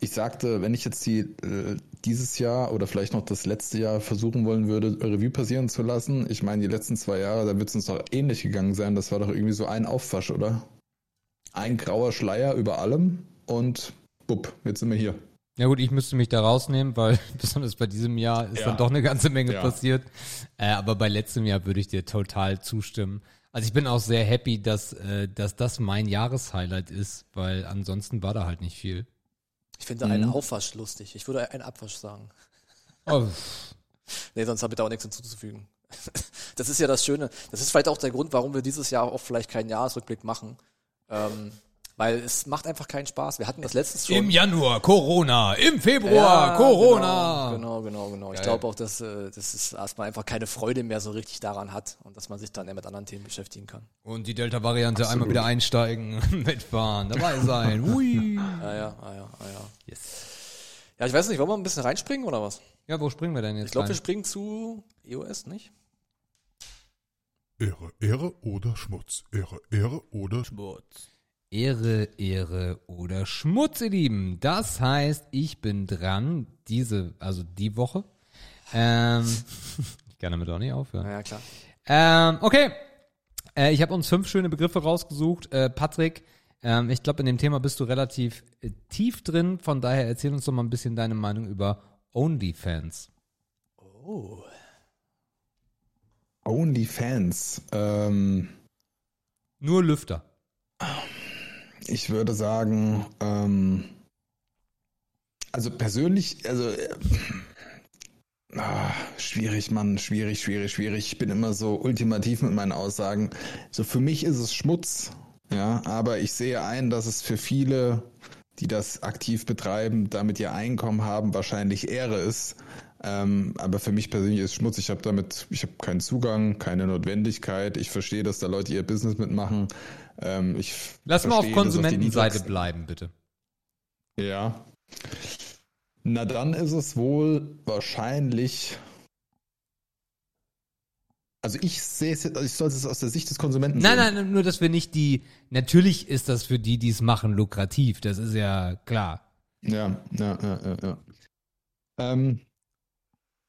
Ich sagte, wenn ich jetzt die äh, dieses Jahr oder vielleicht noch das letzte Jahr versuchen wollen würde, Revue passieren zu lassen, ich meine, die letzten zwei Jahre, da wird es uns doch ähnlich gegangen sein. Das war doch irgendwie so ein Aufwasch, oder? Ein grauer Schleier über allem und bupp, jetzt sind wir hier. Ja gut, ich müsste mich da rausnehmen, weil [LAUGHS] besonders bei diesem Jahr ist Ja. dann doch eine ganze Menge Ja. passiert. Äh, aber bei letztem Jahr würde ich dir total zustimmen. Also ich bin auch sehr happy, dass, äh, dass das mein Jahreshighlight ist, weil ansonsten war da halt nicht viel. Ich finde einen Aufwasch lustig. Ich würde einen Abwasch sagen. Oh, [LAUGHS] Nee, sonst habe ich da auch nichts hinzuzufügen. [LAUGHS] Das ist ja das Schöne. Das ist vielleicht auch der Grund, warum wir dieses Jahr auch vielleicht keinen Jahresrückblick machen. Ähm, weil es macht einfach keinen Spaß. Wir hatten das letztes schon. Im Januar Corona, im Februar Ja, Corona. Genau, genau, genau. genau. Ich glaube auch, dass, äh, dass es erstmal einfach keine Freude mehr so richtig daran hat und dass man sich dann eher mit anderen Themen beschäftigen kann. Und die Delta-Variante einmal wieder einsteigen, [LAUGHS] mitfahren, dabei sein. [LAUGHS] Hui. Ah ja, ah ja, ah ja. Yes. Ja, ich weiß nicht, wollen wir ein bisschen reinspringen oder was? Ja, wo springen wir denn jetzt Ich glaube, wir springen zu EOS, nicht? Ehre, Ehre oder Schmutz. Ehre, Ehre oder Schmutz. Ehre, Ehre oder Schmutz, ihr Lieben. Das heißt, ich bin dran, diese, also die Woche. Ähm, [LAUGHS] ich kann damit auch nicht aufhören. Ja, klar. Ähm, okay. Äh, ich habe uns fünf schöne Begriffe rausgesucht. Äh, Patrick, ähm, ich glaube, in dem Thema bist du relativ äh, tief drin. Von daher erzähl uns doch mal ein bisschen deine Meinung über OnlyFans. Oh. OnlyFans. Ähm, Nur Lüfter. Ich würde sagen, ähm, also persönlich, also äh, ah, schwierig, Mann, schwierig, schwierig, schwierig. Ich bin immer so ultimativ mit meinen Aussagen. So für mich ist es Schmutz, ja, aber ich sehe ein, dass es für viele, die das aktiv betreiben, damit ihr Einkommen haben, wahrscheinlich Ehre ist. Ähm, aber für mich persönlich ist Schmutz. Ich habe damit, ich habe keinen Zugang, keine Notwendigkeit. Ich verstehe, dass da Leute ihr Business mitmachen. Ähm, ich Lass mal auf Konsumentenseite bleiben, bitte. ja. Na dann ist es wohl wahrscheinlich. Also ich sehe es, jetzt- also ich soll es aus der Sicht des Konsumenten Nein, sehen. nein, nur, dass wir nicht die, natürlich ist das für die, die es machen, lukrativ. Das ist ja klar. Ja, ja, ja, ja. ja. Ähm,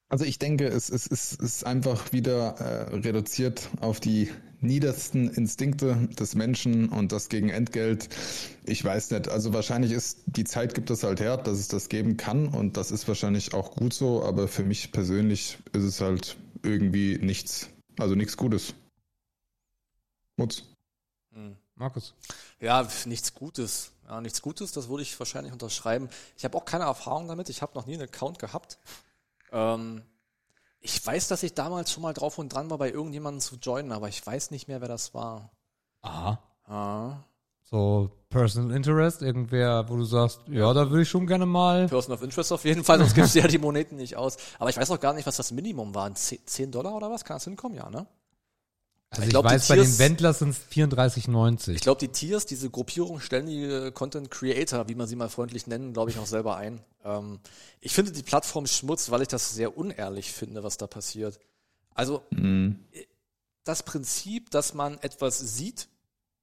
also ich denke, es, es, es ist einfach wieder äh, reduziert auf die niedersten Instinkte des Menschen und das gegen Entgelt. Ich weiß nicht. Also wahrscheinlich ist, die Zeit gibt es halt her, dass es das geben kann und das ist wahrscheinlich auch gut so, aber für mich persönlich ist es halt irgendwie nichts, also nichts Gutes. Mutz. Hm. Markus. Ja, nichts Gutes. Ja, nichts Gutes, das würde ich wahrscheinlich unterschreiben. Ich habe auch keine Erfahrung damit. Ich habe noch nie einen Account gehabt. Ähm, ich weiß, dass ich damals schon mal drauf und dran war, bei irgendjemandem zu joinen, aber ich weiß nicht mehr, wer das war. Aha. Ah. So Personal Interest, irgendwer, wo du sagst, ja, da würde ich schon gerne mal. Person of Interest auf jeden Fall, sonst gibst du ja die Moneten nicht aus. Aber ich weiß auch gar nicht, was das Minimum war. 10 10 Dollar oder was? Kann das hinkommen? Ja, ne? Also Ich ich, glaub, weiß, bei den Tiers- Wendlers sind es 34,90. Ich glaube, die Tiers, diese Gruppierung, stellen die äh, Content Creator, wie man sie mal freundlich nennen, glaube ich, auch selber ein. Ähm, ich finde die Plattform Schmutz, weil ich das sehr unehrlich finde, was da passiert. Also Mhm. das Prinzip, dass man etwas sieht,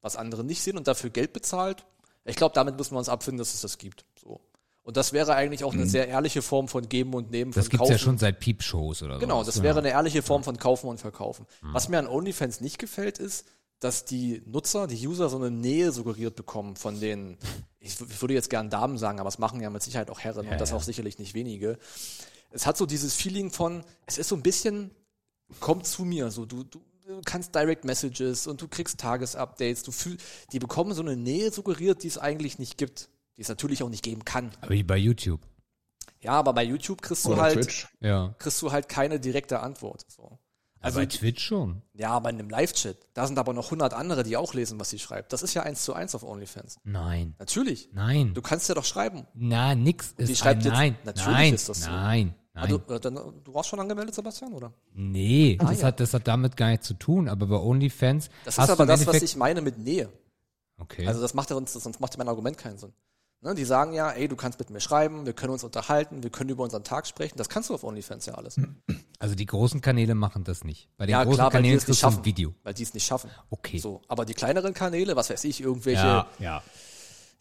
was andere nicht sehen und dafür Geld bezahlt, ich glaube, damit müssen wir uns abfinden, dass es das gibt. Und das wäre eigentlich auch eine sehr ehrliche Form von Geben und Nehmen, das gibt's Kaufen. ja schon seit Peep-Shows oder so. Genau, das wäre eine ehrliche Form von Kaufen und Verkaufen. Was mir an OnlyFans nicht gefällt, ist, dass die Nutzer, die User so eine Nähe suggeriert bekommen von den, ich, würde jetzt gern Damen sagen, aber es machen ja mit Sicherheit auch Herren und das auch sicherlich nicht wenige. Es hat so dieses Feeling von, es ist so ein bisschen, komm zu mir, so du, du du kannst Direct Messages und du kriegst Tagesupdates, du fühl, die bekommen so eine Nähe suggeriert, die es eigentlich nicht gibt, die es natürlich auch nicht geben kann. Aber wie bei YouTube. Ja, aber bei YouTube kriegst du Oder halt, Twitch. Ja. kriegst du halt keine direkte Antwort. So. Also bei Twitch schon. Ja, bei einem Live-Chat. Da sind aber noch 100 andere, die auch lesen, was sie schreibt. Das ist ja eins zu eins auf OnlyFans. Nein. Natürlich. Nein. Du kannst ja doch schreiben. Na, nix ist Die schreibt ein jetzt- Nein. Natürlich nein. ist das so. Nein. Nein. Ah, du, äh, dann, du warst schon angemeldet, Sebastian, oder? nee, das, ja. hat, das hat damit gar nichts zu tun. Aber bei OnlyFans Das hast ist aber du das, was ich meine mit Nähe. Okay. Also das macht ja uns, sonst macht ja mein Argument keinen Sinn. Ne, die sagen ja, ey, du kannst mit mir schreiben, wir können uns unterhalten, wir können über unseren Tag sprechen. Das kannst du auf OnlyFans ja alles. Also die großen Kanäle machen das nicht. Bei den Ja, großen klar, weil die Kanälen es nicht schaffen. Video. Weil die es nicht schaffen. Okay. So, aber die kleineren Kanäle, was weiß ich, irgendwelche ja.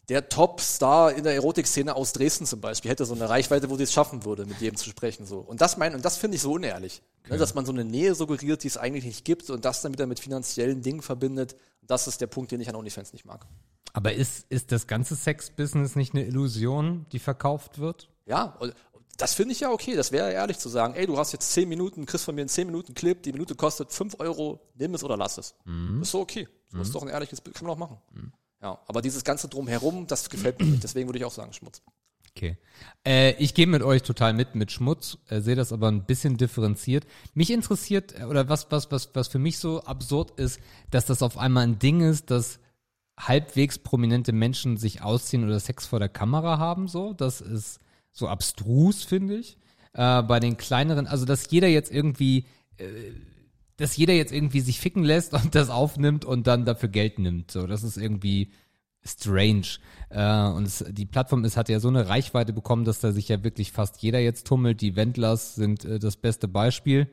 Der Top-Star in der Erotikszene aus Dresden zum Beispiel hätte so eine Reichweite, wo sie es schaffen würde, mit jedem zu sprechen. So. Und das mein, und das finde ich so unehrlich. Ne, dass man so eine Nähe suggeriert, die es eigentlich nicht gibt und das dann wieder mit finanziellen Dingen verbindet. Das ist der Punkt, den ich an OnlyFans nicht mag. Aber ist, ist das ganze Sex-Business nicht eine Illusion, die verkauft wird? Ja, das finde ich ja okay. Das wäre ehrlich zu sagen, ey, du hast jetzt 10 Minuten, kriegst von mir einen 10 Minuten Clip, die Minute kostet 5 Euro, nimm es oder lass es. Ist so okay. Das ist doch ein ehrliches Bild, kann man auch machen. Ja, aber dieses ganze Drumherum, das gefällt mir nicht. Deswegen würde ich auch sagen, Schmutz. Okay. Äh, ich gehe mit euch total mit, mit Schmutz, äh, sehe das aber ein bisschen differenziert. Mich interessiert, äh, oder was, was, was, was für mich so absurd ist, dass das auf einmal ein Ding ist, dass halbwegs prominente Menschen sich ausziehen oder Sex vor der Kamera haben, so. Das ist so abstrus, finde ich. Äh, bei den kleineren, also dass jeder jetzt irgendwie, äh, dass jeder jetzt irgendwie sich ficken lässt und das aufnimmt und dann dafür Geld nimmt. So, das ist irgendwie strange. Äh, und es, die Plattform ist, hat ja so eine Reichweite bekommen, dass da sich ja wirklich fast jeder jetzt tummelt. Die Wendlers sind äh, das beste Beispiel.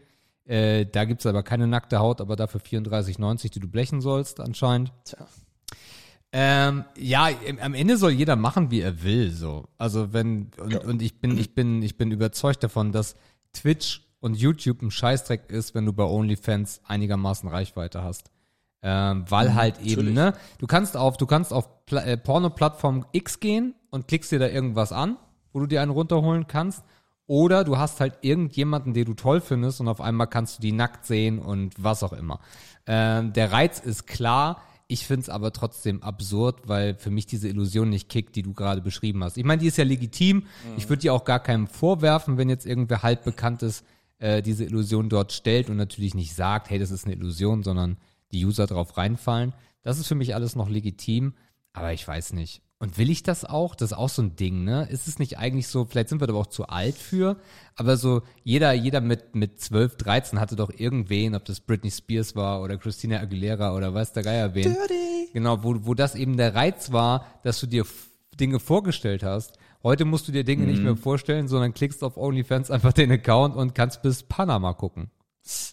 Äh, da gibt's aber keine nackte Haut, aber dafür 34,90, die du blechen sollst anscheinend. Tja. Ähm, ja, im- am Ende soll jeder machen, wie er will, so. Also wenn, und, und ich bin, ich bin, ich bin überzeugt davon, dass Twitch und YouTube ein Scheißdreck ist, wenn du bei OnlyFans einigermaßen Reichweite hast. Ähm, weil halt eben, ne, du kannst auf, du kannst auf Pla äh, Porno-Plattform X gehen und klickst dir da irgendwas an, wo du dir einen runterholen kannst. Oder du hast halt irgendjemanden, den du toll findest und auf einmal kannst du die nackt sehen und was auch immer. Ähm, der Reiz ist klar. Ich find's aber trotzdem absurd, weil für mich diese Illusion nicht kickt, die du gerade beschrieben hast. Ich meine, die ist ja legitim. Ich würde dir auch gar keinem vorwerfen, wenn jetzt irgendwer halb bekanntes äh, diese Illusion dort stellt und natürlich nicht sagt, hey, das ist eine Illusion, sondern die User drauf reinfallen. Das ist für mich alles noch legitim, aber ich weiß nicht. Und will ich das auch? Das ist auch so ein Ding, ne? Ist es nicht eigentlich so, vielleicht sind wir aber auch zu alt für, aber so jeder, jeder mit, mit 12, 13 hatte doch irgendwen, ob das Britney Spears war oder Christina Aguilera oder weiß der Geier wen. Genau, wo, wo das eben der Reiz war, dass du dir Dinge vorgestellt hast. Heute musst du dir Dinge nicht mehr vorstellen, sondern klickst auf OnlyFans einfach den Account und kannst bis Panama gucken.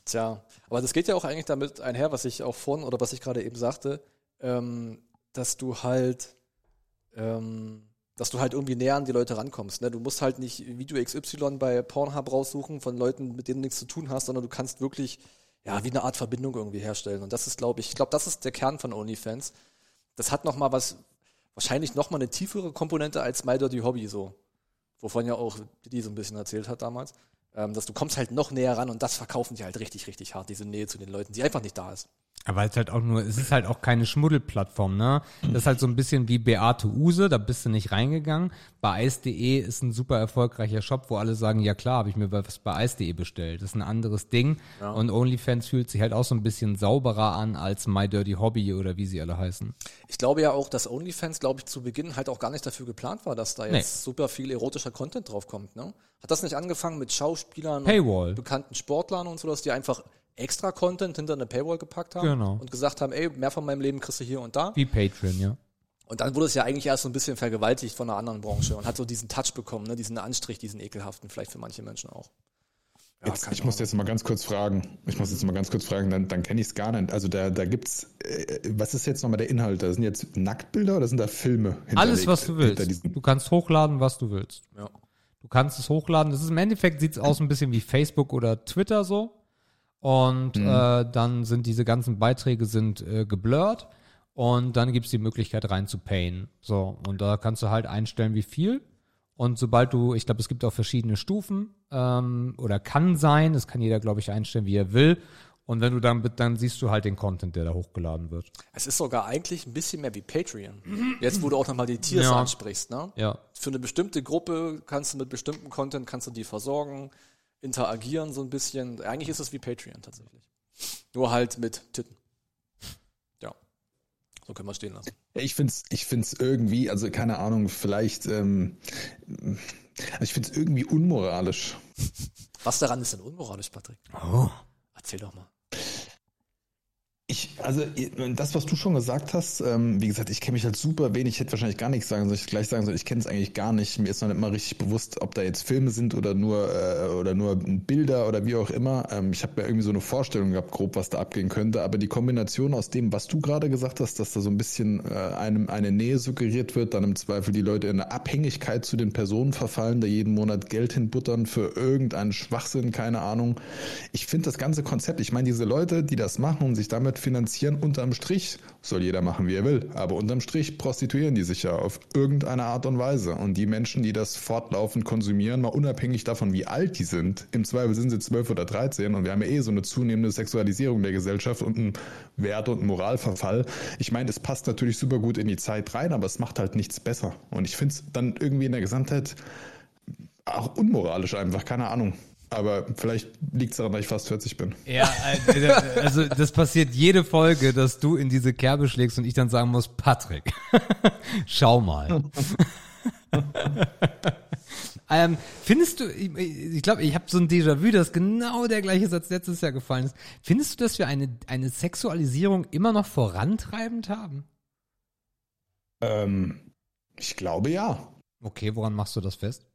Tja, aber das geht ja auch eigentlich damit einher, was ich auch vorhin oder was ich gerade eben sagte, ähm, dass du halt, ähm, dass du halt irgendwie näher an die Leute rankommst. Ne? Du musst halt nicht Video XY bei Pornhub raussuchen von Leuten, mit denen du nichts zu tun hast, sondern du kannst wirklich ja wie eine Art Verbindung irgendwie herstellen. Und das ist, glaube ich, ich glaube, das ist der Kern von OnlyFans. Das hat noch mal was, wahrscheinlich noch mal eine tiefere Komponente als My Dirty Hobby so, wovon ja auch die so ein bisschen erzählt hat damals. Ähm, dass du kommst halt noch näher ran und das verkaufen die halt richtig, richtig hart, diese Nähe zu den Leuten, die einfach nicht da ist. Aber es ist halt auch nur, es ist halt auch keine Schmuddelplattform, ne? Das ist halt so ein bisschen wie Beate Use, da bist du nicht reingegangen. Bei Eis.de ist ein super erfolgreicher Shop, wo alle sagen, ja klar, habe ich mir was bei Eis.de bestellt. Das ist ein anderes Ding. Und OnlyFans fühlt sich halt auch so ein bisschen sauberer an als My Dirty Hobby oder wie sie alle heißen. Ich glaube ja auch, dass OnlyFans, glaube ich, zu Beginn halt auch gar nicht dafür geplant war, dass da jetzt Nee. super viel erotischer Content drauf kommt. Ne? Hat das nicht angefangen mit Schauspielern Paywall. und bekannten Sportlern und so, dass die einfach extra Content hinter eine Paywall gepackt haben Genau. und gesagt haben, ey, mehr von meinem Leben kriegst du hier und da. Wie Patreon, ja. Und dann wurde es ja eigentlich erst so ein bisschen vergewaltigt von einer anderen Branche und hat so diesen Touch bekommen, ne? diesen Anstrich, diesen ekelhaften, vielleicht für manche Menschen auch. Ja, Jetzt, ich muss jetzt mal ganz kurz fragen. Ich muss jetzt mal ganz kurz fragen, dann, dann kenne ich es gar nicht. Also da, da gibt's, äh, was ist jetzt nochmal der Inhalt? Da sind jetzt Nacktbilder oder sind da Filme? Alles, was du willst. Du kannst hochladen, was du willst. Ja. Du kannst es hochladen. Das ist im Endeffekt sieht es aus ein bisschen wie Facebook oder Twitter so. Und äh, dann sind diese ganzen Beiträge sind äh, geblurrt und dann gibt's die Möglichkeit rein zu payen. So, und da kannst du halt einstellen, wie viel. Und sobald du, ich glaube, es gibt auch verschiedene Stufen ähm, oder kann sein, das kann jeder, glaube ich, einstellen, wie er will. Und wenn du dann, dann siehst du halt den Content, der da hochgeladen wird. Es ist sogar eigentlich ein bisschen mehr wie Patreon. Jetzt, wo du auch nochmal die Tiers Ja. ansprichst, ne? Ja. Für eine bestimmte Gruppe kannst du mit bestimmtem Content kannst du die versorgen, interagieren so ein bisschen. Eigentlich ist es wie Patreon tatsächlich. Nur halt mit Titten. Ja. So können wir stehen lassen. Ich find's, ich find's irgendwie, also keine Ahnung, vielleicht, ähm, also ich find's irgendwie unmoralisch. Was daran ist denn unmoralisch, Patrick? Oh. Erzähl doch mal. Ich, Also das, was du schon gesagt hast, ähm, wie gesagt, ich kenne mich halt super wenig, ich hätte wahrscheinlich gar nichts sagen sollen, ich gleich sagen soll, ich kenne es eigentlich gar nicht. Mir ist noch nicht mal richtig bewusst, ob da jetzt Filme sind oder nur äh, oder nur Bilder oder wie auch immer. Ähm, ich habe ja irgendwie so eine Vorstellung gehabt, grob, was da abgehen könnte. Aber die Kombination aus dem, was du gerade gesagt hast, dass da so ein bisschen äh, einem eine Nähe suggeriert wird, dann im Zweifel die Leute in eine Abhängigkeit zu den Personen verfallen, da jeden Monat Geld hinbuttern für irgendeinen Schwachsinn, keine Ahnung. Ich finde das ganze Konzept, ich meine, diese Leute, die das machen und sich damit finanzieren, unterm Strich, soll jeder machen, wie er will, aber unterm Strich prostituieren die sich ja auf irgendeine Art und Weise. Und die Menschen, die das fortlaufend konsumieren, mal unabhängig davon, wie alt die sind, im Zweifel sind sie zwölf oder dreizehn und wir haben ja eh so eine zunehmende Sexualisierung der Gesellschaft und einen Wert- und einen Moralverfall. Ich meine, es passt natürlich super gut in die Zeit rein, aber es macht halt nichts besser. Und ich finde es dann irgendwie in der Gesamtheit auch unmoralisch einfach, keine Ahnung. Aber vielleicht liegt es daran, dass ich fast 40 bin. Ja, äh, äh, also das passiert jede Folge, dass du in diese Kerbe schlägst und ich dann sagen muss, Patrick, [LAUGHS] schau mal. [LAUGHS] ähm, findest du, ich glaube, ich, glaub, ich habe so ein Déjà-vu, dass genau der gleiche Satz letztes Jahr gefallen ist. Findest du, dass wir eine, eine Sexualisierung immer noch vorantreibend haben? Ähm, ich glaube ja. Okay, woran machst du das fest?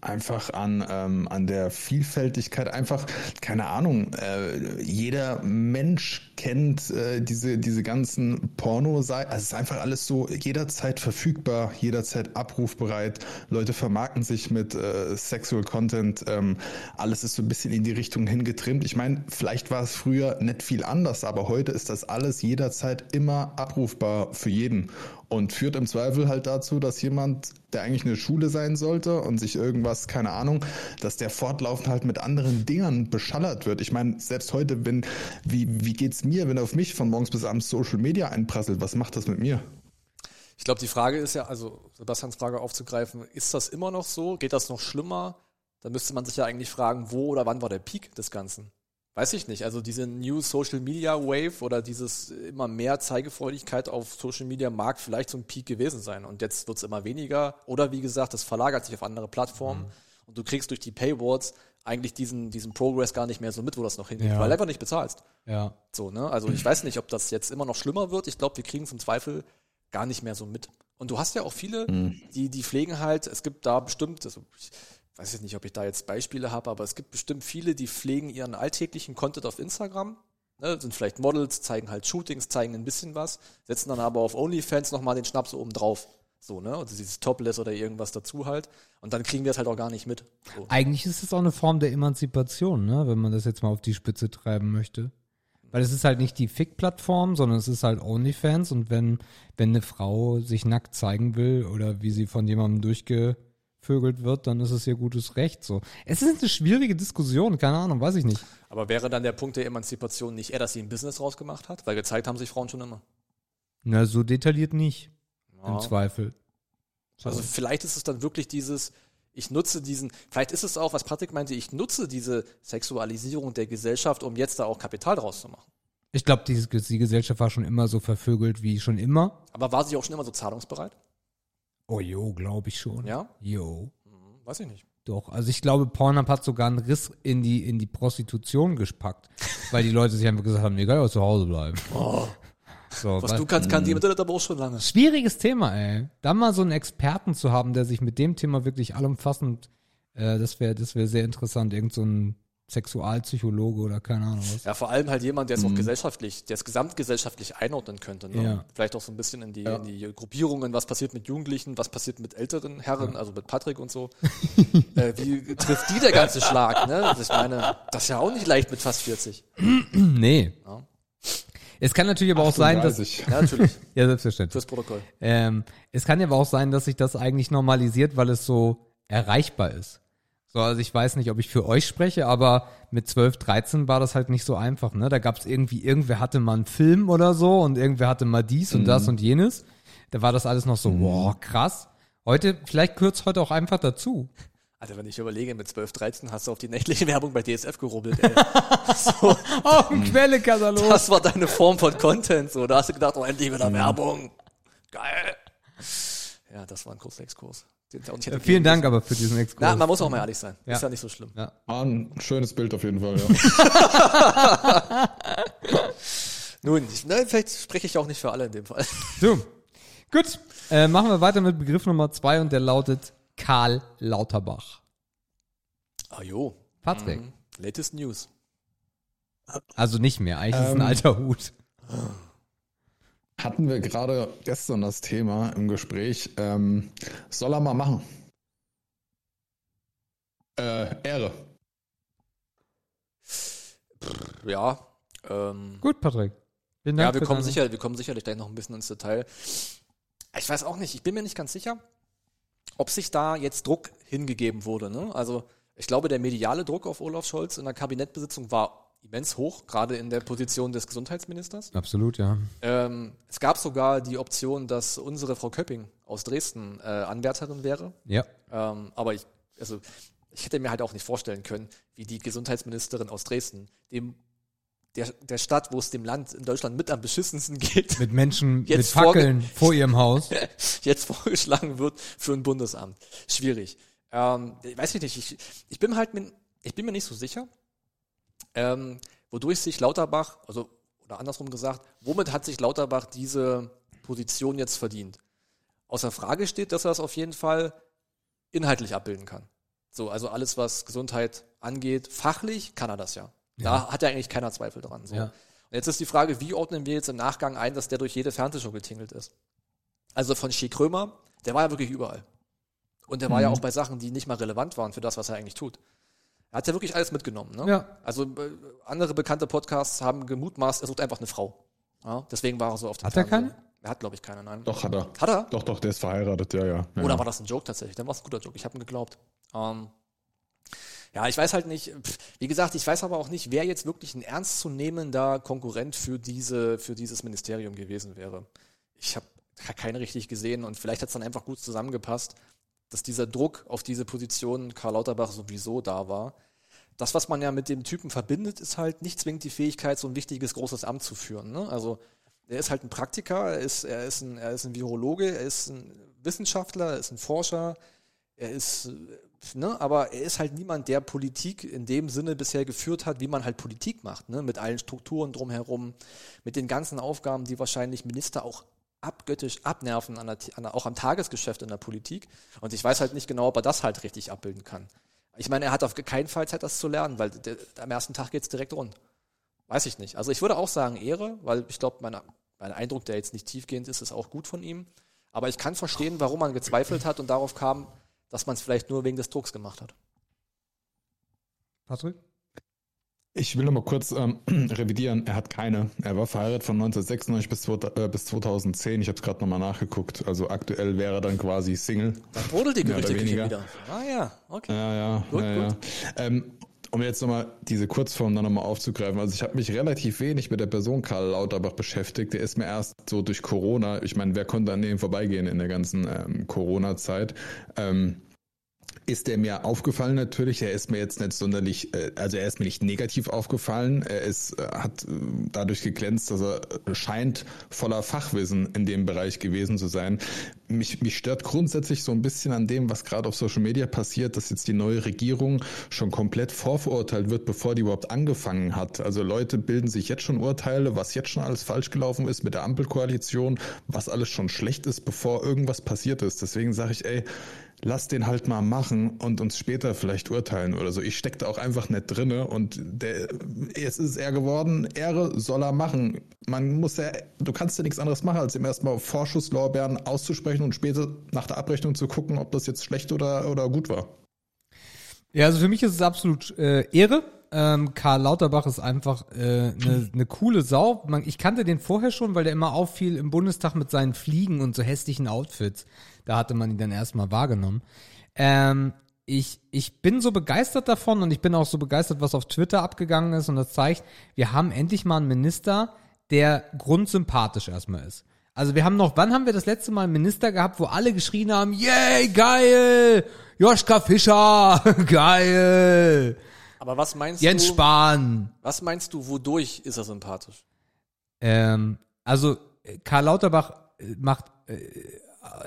Einfach an, ähm, an der Vielfältigkeit, einfach, keine Ahnung, äh, jeder Mensch kennt äh, diese, diese ganzen Porno-Seiten, also es ist einfach alles so jederzeit verfügbar, jederzeit abrufbereit, Leute vermarkten sich mit äh, Sexual Content, ähm, alles ist so ein bisschen in die Richtung hingetrimmt. Ich meine, vielleicht war es früher nicht viel anders, aber heute ist das alles jederzeit immer abrufbar für jeden. Und führt im Zweifel halt dazu, dass jemand, der eigentlich eine Schule sein sollte und sich irgendwas, keine Ahnung, dass der fortlaufend halt mit anderen Dingern beschallert wird. Ich meine, selbst heute, wenn, wie, wie geht's mir, wenn auf mich von morgens bis abends Social Media einprasselt, was macht das mit mir? Ich glaube, die Frage ist ja, also Sebastians Frage aufzugreifen, ist das immer noch so? Geht das noch schlimmer? Da müsste man sich ja eigentlich fragen, wo oder wann war der Peak des Ganzen? Weiß ich nicht, also diese New Social Media Wave oder dieses immer mehr Zeigefreudigkeit auf Social Media mag vielleicht so ein Peak gewesen sein. Und jetzt wird es immer weniger. Oder wie gesagt, das verlagert sich auf andere Plattformen. Mhm. Und du kriegst durch die Paywalls eigentlich diesen, diesen Progress gar nicht mehr so mit, wo das noch hingeht, ja. weil du einfach nicht bezahlst. Ja. So, ne? Also ich weiß nicht, ob das jetzt immer noch schlimmer wird. Ich glaube, wir kriegen es im Zweifel gar nicht mehr so mit. Und du hast ja auch viele, mhm. die, die pflegen halt, es gibt da bestimmt, also ich, weiß ich nicht, ob ich da jetzt Beispiele habe, aber es gibt bestimmt viele, die pflegen ihren alltäglichen Content auf Instagram. Ne, sind vielleicht Models, zeigen halt Shootings, zeigen ein bisschen was, setzen dann aber auf OnlyFans nochmal den Schnaps oben drauf. So, ne? Also dieses Topless oder irgendwas dazu halt. Und dann kriegen wir es halt auch gar nicht mit. So. Eigentlich ist es auch eine Form der Emanzipation, ne? Wenn man das jetzt mal auf die Spitze treiben möchte. Weil es ist halt nicht die Fick-Plattform, sondern es ist halt OnlyFans und wenn, wenn eine Frau sich nackt zeigen will oder wie sie von jemandem durchge vögelt wird, dann ist es ihr gutes Recht so. Es ist eine schwierige Diskussion, keine Ahnung, weiß ich nicht. Aber wäre dann der Punkt der Emanzipation nicht eher, dass sie ein Business rausgemacht hat? Weil gezeigt haben sich Frauen schon immer. Na, so detailliert nicht. Ja. Im Zweifel. So. Also vielleicht ist es dann wirklich dieses, ich nutze diesen, vielleicht ist es auch, was Patrick meinte, ich nutze diese Sexualisierung der Gesellschaft, um jetzt da auch Kapital draus zu machen. Ich glaube, die, die Gesellschaft war schon immer so vervögelt wie schon immer. Aber war sie auch schon immer so zahlungsbereit? Oh jo, glaube ich schon. Ja? Jo. Hm, weiß ich nicht. Doch, also ich glaube, Pornhub hat sogar einen Riss in die, in die Prostitution gespackt, weil die Leute sich einfach gesagt haben, egal, zu Hause bleiben. Oh. So, was, was du kannst, kann die Internet aber auch schon lange. Schwieriges Thema, ey. Da mal so einen Experten zu haben, der sich mit dem Thema wirklich allumfassend, äh, das wäre das wäre sehr interessant, irgend so ein Sexualpsychologe oder keine Ahnung was. Ja, vor allem halt jemand, der es mhm. auch gesellschaftlich, der es gesamtgesellschaftlich einordnen könnte. Ne? Ja. Vielleicht auch so ein bisschen in die, ja. in die Gruppierungen, was passiert mit Jugendlichen, was passiert mit älteren Herren, ja. also mit Patrick und so. [LAUGHS] äh, wie trifft die der ganze Schlag? Ne? Also ich meine, das ist ja auch nicht leicht mit fast 40. [CLEARS THROAT] nee. Ja. Es kann natürlich aber auch sein, dass. Ja, natürlich. [LAUGHS] ja, selbstverständlich. Fürs Protokoll. Ähm, es kann ja aber auch sein, dass sich das eigentlich normalisiert, weil es so erreichbar ist. So, also ich weiß nicht, ob ich für euch spreche, aber mit 12, 13 war das halt nicht so einfach, ne? Da gab es irgendwie, irgendwer hatte mal einen Film oder so und irgendwer hatte mal dies und mhm. das und jenes. Da war das alles noch so, mhm. wow, krass. Heute, vielleicht kürzt heute auch einfach dazu. Alter, wenn ich überlege, mit 12, 13 hast du auf die nächtliche Werbung bei DSF gerubbelt, ey. [LAUGHS] so. oh, ein Quellekatalog. Das war deine Form von Content, so. Da hast du gedacht, oh, endlich wieder mhm. Werbung. Geil. Ja, das war ein kurzer Exkurs. Äh, vielen Dank aber für diesen Exkurs. Na, man muss auch mal ehrlich sein. Ja. Ist ja nicht so schlimm. Ja. War ein schönes Bild auf jeden Fall, ja. [LAUGHS] Nun, ich, ne, vielleicht spreche ich auch nicht für alle in dem Fall. So. Gut. Äh, machen wir weiter mit Begriff Nummer zwei und der lautet Karl Lauterbach. Ah jo. Patrick. Mhm. Latest News. Also nicht mehr, eigentlich ist es ein Ähm. alter Hut. [LAUGHS] Hatten wir gerade gestern das Thema im Gespräch. Ähm, soll er mal machen? Äh, Ehre. Ja. Ähm, Gut, Patrick. Vielen Dank ja, wir kommen, sicher, wir kommen sicherlich gleich noch ein bisschen ins Detail. Ich weiß auch nicht, ich bin mir nicht ganz sicher, ob sich da jetzt Druck hingegeben wurde. Ne? Also ich glaube, der mediale Druck auf Olaf Scholz in der Kabinettbesitzung war immens hoch, gerade in der Position des Gesundheitsministers. Absolut, ja. Ähm, es gab sogar die Option, dass unsere Frau Köpping aus Dresden äh, Anwärterin wäre. Ja. Ähm, aber ich, also, ich hätte mir halt auch nicht vorstellen können, wie die Gesundheitsministerin aus Dresden, dem, der, der Stadt, wo es dem Land in Deutschland mit am beschissensten geht, Mit Menschen mit Fackeln vor ihrem Haus. [LAUGHS] jetzt vorgeschlagen wird für ein Bundesamt. Schwierig. Ähm, weiß ich nicht, ich, ich bin halt min, ich bin mir nicht so sicher, ähm, wodurch sich Lauterbach, also oder andersrum gesagt, womit hat sich Lauterbach diese Position jetzt verdient? Außer Frage steht, dass er es auf jeden Fall inhaltlich abbilden kann. So, also alles, was Gesundheit angeht, fachlich kann er das ja. Da hat ja eigentlich keiner Zweifel dran. So. Ja. Und jetzt ist die Frage, wie ordnen wir jetzt im Nachgang ein, dass der durch jede Fernsehshow getingelt ist? Also von Schick Krömer, der war ja wirklich überall. Und der war Mhm. ja auch bei Sachen, die nicht mal relevant waren für das, was er eigentlich tut. Er hat ja wirklich alles mitgenommen. Ne? Ja. Also äh, andere bekannte Podcasts haben gemutmaßt, er sucht einfach eine Frau. Ja? Deswegen war er so auf dem Hat er Fernsehen. keine? Er hat, glaube ich, keine, nein. Doch, hat er. Hat er? Doch, doch, der ist verheiratet, ja, ja. ja. Oder war das ein Joke tatsächlich? Dann war es ein guter Joke. Ich habe ihm geglaubt. Ähm, ja, ich weiß halt nicht, wie gesagt, ich weiß aber auch nicht, wer jetzt wirklich ein ernstzunehmender Konkurrent für, diese, für dieses Ministerium gewesen wäre. Ich habe keine richtig gesehen und vielleicht hat es dann einfach gut zusammengepasst, dass dieser Druck auf diese Position Karl Lauterbach sowieso da war. Das, was man ja mit dem Typen verbindet, ist halt nicht zwingend die Fähigkeit, so ein wichtiges, großes Amt zu führen. Ne? Also er ist halt ein Praktiker, er ist, er, ist ein, er ist ein Virologe, er ist ein Wissenschaftler, er ist ein Forscher, er ist, ne, aber er ist halt niemand, der Politik in dem Sinne bisher geführt hat, wie man halt Politik macht, ne, mit allen Strukturen drumherum, mit den ganzen Aufgaben, die wahrscheinlich Minister auch abgöttisch abnerven, an der, an der, auch am Tagesgeschäft in der Politik. Und ich weiß halt nicht genau, ob er das halt richtig abbilden kann. Ich meine, er hat auf keinen Fall Zeit, das zu lernen, weil der, am ersten Tag geht's direkt rund. Weiß ich nicht. Also ich würde auch sagen Ehre, weil ich glaube, mein, mein Eindruck, der jetzt nicht tiefgehend ist, ist auch gut von ihm. Aber ich kann verstehen, warum man gezweifelt hat und darauf kam, dass man es vielleicht nur wegen des Drucks gemacht hat. Patrick? Ich will noch mal kurz ähm, [CLEARS THROAT] revidieren. Er hat keine. Er war verheiratet von 1996 bis, 2000 äh, bis 2010. Ich habe es gerade nochmal nachgeguckt. Also aktuell wäre er dann quasi Single. Da brodelt die Gerüchteküche wieder. Ah ja, okay. Ja, ja, Gut, ja, gut. ja. Ähm, um jetzt nochmal diese Kurzform dann nochmal aufzugreifen. Also ich habe mich relativ wenig mit der Person Karl Lauterbach beschäftigt. Der ist mir erst so durch Corona, ich meine, wer konnte an dem vorbeigehen in der ganzen ähm, Corona-Zeit? Ähm, ist der mir aufgefallen natürlich. Er ist mir jetzt nicht sonderlich, äh, also er ist mir nicht negativ aufgefallen. Er ist, äh, hat äh, dadurch geglänzt, dass er scheint voller Fachwissen in dem Bereich gewesen zu sein. Mich, mich stört grundsätzlich so ein bisschen an dem, was gerade auf Social Media passiert, dass jetzt die neue Regierung schon komplett vorverurteilt wird, bevor die überhaupt angefangen hat. Also Leute bilden sich jetzt schon Urteile, was jetzt schon alles falsch gelaufen ist mit der Ampelkoalition, was alles schon schlecht ist, bevor irgendwas passiert ist. Deswegen sage ich, ey, lass den halt mal machen und uns später vielleicht urteilen oder so. Ich steck da auch einfach nicht drinne und der, jetzt ist es er geworden, Ehre soll er machen. Man muss ja, du kannst ja nichts anderes machen, als ihm erstmal Vorschusslorbeeren auszusprechen und später nach der Abrechnung zu gucken, ob das jetzt schlecht oder, oder gut war. Ja, also für mich ist es absolut äh, Ehre. Ähm, Karl Lauterbach ist einfach eine äh, ne, ne coole Sau. Man, ich kannte den vorher schon, weil der immer auffiel im Bundestag mit seinen Fliegen und so hässlichen Outfits. Da hatte man ihn dann erstmal wahrgenommen. Ähm, ich, ich bin so begeistert davon und ich bin auch so begeistert, was auf Twitter abgegangen ist und das zeigt, wir haben endlich mal einen Minister, der grundsympathisch erstmal ist. Also wir haben noch, wann haben wir das letzte Mal einen Minister gehabt, wo alle geschrien haben, yay, geil, Joschka Fischer, [LAUGHS] geil, Aber was meinst Jens du? Spahn. Was meinst du, wodurch ist er sympathisch? Ähm, also Karl Lauterbach äh, macht, äh,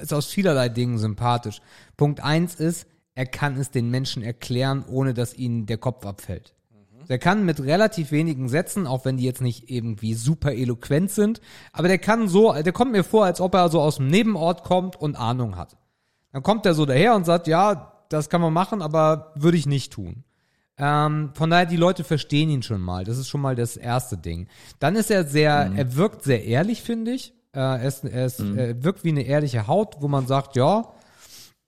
ist aus vielerlei Dingen sympathisch. Punkt eins ist, er kann es den Menschen erklären, ohne dass ihnen der Kopf abfällt. Der kann mit relativ wenigen Sätzen, auch wenn die jetzt nicht irgendwie super eloquent sind, aber der kann so, der kommt mir vor, als ob er so aus dem Nebenort kommt und Ahnung hat. Dann kommt er so daher und sagt, ja, das kann man machen, aber würde ich nicht tun. Ähm, von daher, die Leute verstehen ihn schon mal. Das ist schon mal das erste Ding. Dann ist er sehr, Mhm. er wirkt sehr ehrlich, finde ich. Äh, er, ist, er, ist, Mhm. er wirkt wie eine ehrliche Haut, wo man sagt, ja,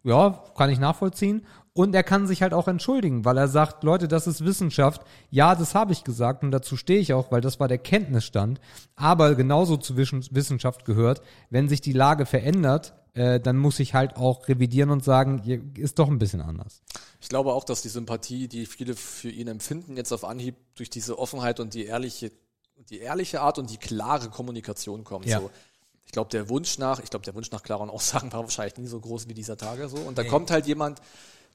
ja, kann ich nachvollziehen. Und er kann sich halt auch entschuldigen, weil er sagt, Leute, das ist Wissenschaft. Ja, das habe ich gesagt und dazu stehe ich auch, weil das war der Kenntnisstand. Aber genauso zu Wissen- Wissenschaft gehört, wenn sich die Lage verändert, äh, dann muss ich halt auch revidieren und sagen, hier ist doch ein bisschen anders. Ich glaube auch, dass die Sympathie, die viele für ihn empfinden, jetzt auf Anhieb durch diese Offenheit und die ehrliche, die ehrliche Art und die klare Kommunikation kommt. Ja. So. Ich glaube, der Wunsch nach, ich glaube, der Wunsch nach klaren Aussagen [LAUGHS] war wahrscheinlich nie so groß wie dieser Tage so. Und da kommt halt jemand,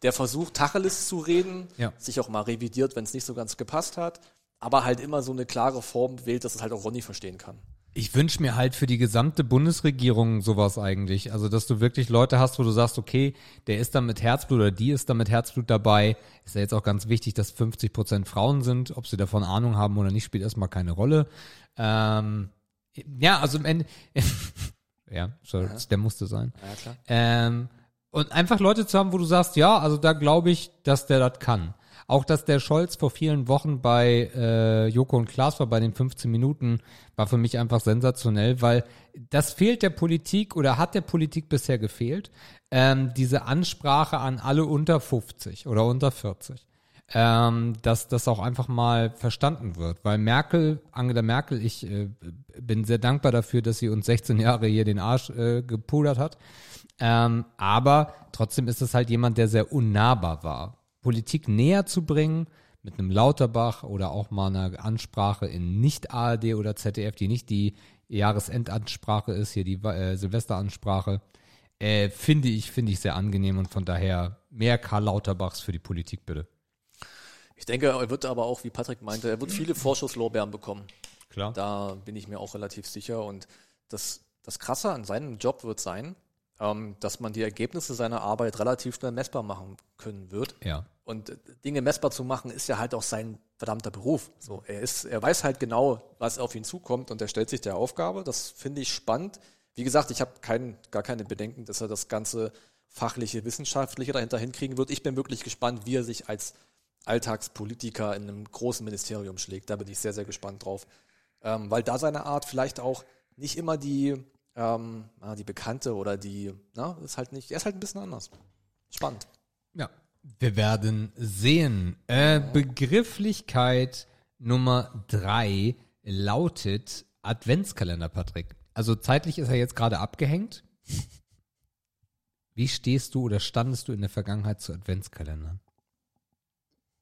der versucht, Tacheles zu reden, Ja. sich auch mal revidiert, wenn es nicht so ganz gepasst hat, aber halt immer so eine klare Form wählt, dass es halt auch Ronny verstehen kann. Ich wünsche mir halt für die gesamte Bundesregierung sowas eigentlich. Also, dass du wirklich Leute hast, wo du sagst, okay, der ist da mit Herzblut oder die ist da mit Herzblut dabei. Ist ja jetzt auch ganz wichtig, dass 50 Prozent Frauen sind. Ob sie davon Ahnung haben oder nicht, spielt erstmal keine Rolle. Ähm, ja, also im Ende, [LAUGHS] ja, so, der musste sein. Ja, klar. Ähm, und einfach Leute zu haben, wo du sagst, ja, also da glaube ich, dass der das kann. Auch dass der Scholz vor vielen Wochen bei äh, Joko und Klaas war, bei den 15 Minuten, war für mich einfach sensationell, weil das fehlt der Politik oder hat der Politik bisher gefehlt. Ähm, diese Ansprache an alle unter 50 oder unter 40 ähm, dass das auch einfach mal verstanden wird. Weil Merkel, Angela Merkel, ich äh, bin sehr dankbar dafür, dass sie uns 16 Jahre hier den Arsch äh, gepudert hat. Ähm, aber trotzdem ist es halt jemand, der sehr unnahbar war. Politik näher zu bringen, mit einem Lauterbach oder auch mal einer Ansprache in nicht ARD oder ZDF, die nicht die Jahresendansprache ist, hier die äh, Silvesteransprache, äh, finde ich, finde ich sehr angenehm und von daher mehr Karl Lauterbachs für die Politik bitte. Ich denke, er wird aber auch, wie Patrick meinte, er wird viele Vorschusslorbeeren bekommen. Klar. Da bin ich mir auch relativ sicher. Und das, das Krasse an seinem Job wird sein, ähm, dass man die Ergebnisse seiner Arbeit relativ schnell messbar machen können wird. Ja. Und äh, Dinge messbar zu machen, ist ja halt auch sein verdammter Beruf. So, er ist, er weiß halt genau, was auf ihn zukommt und er stellt sich der Aufgabe. Das finde ich spannend. Wie gesagt, ich habe kein, gar keine Bedenken, dass er das ganze fachliche, wissenschaftliche dahinter hinkriegen wird. Ich bin wirklich gespannt, wie er sich als Alltagspolitiker in einem großen Ministerium schlägt. Da bin ich sehr, sehr gespannt drauf. Ähm, weil da seine Art vielleicht auch nicht immer die, ähm, die bekannte oder die, na, ist halt nicht, er ist halt ein bisschen anders. Spannend. Ja. Wir werden sehen. Äh, Begrifflichkeit Nummer drei lautet Adventskalender, Patrick. Also zeitlich ist er jetzt gerade abgehängt. Wie stehst du oder standest du in der Vergangenheit zu Adventskalendern?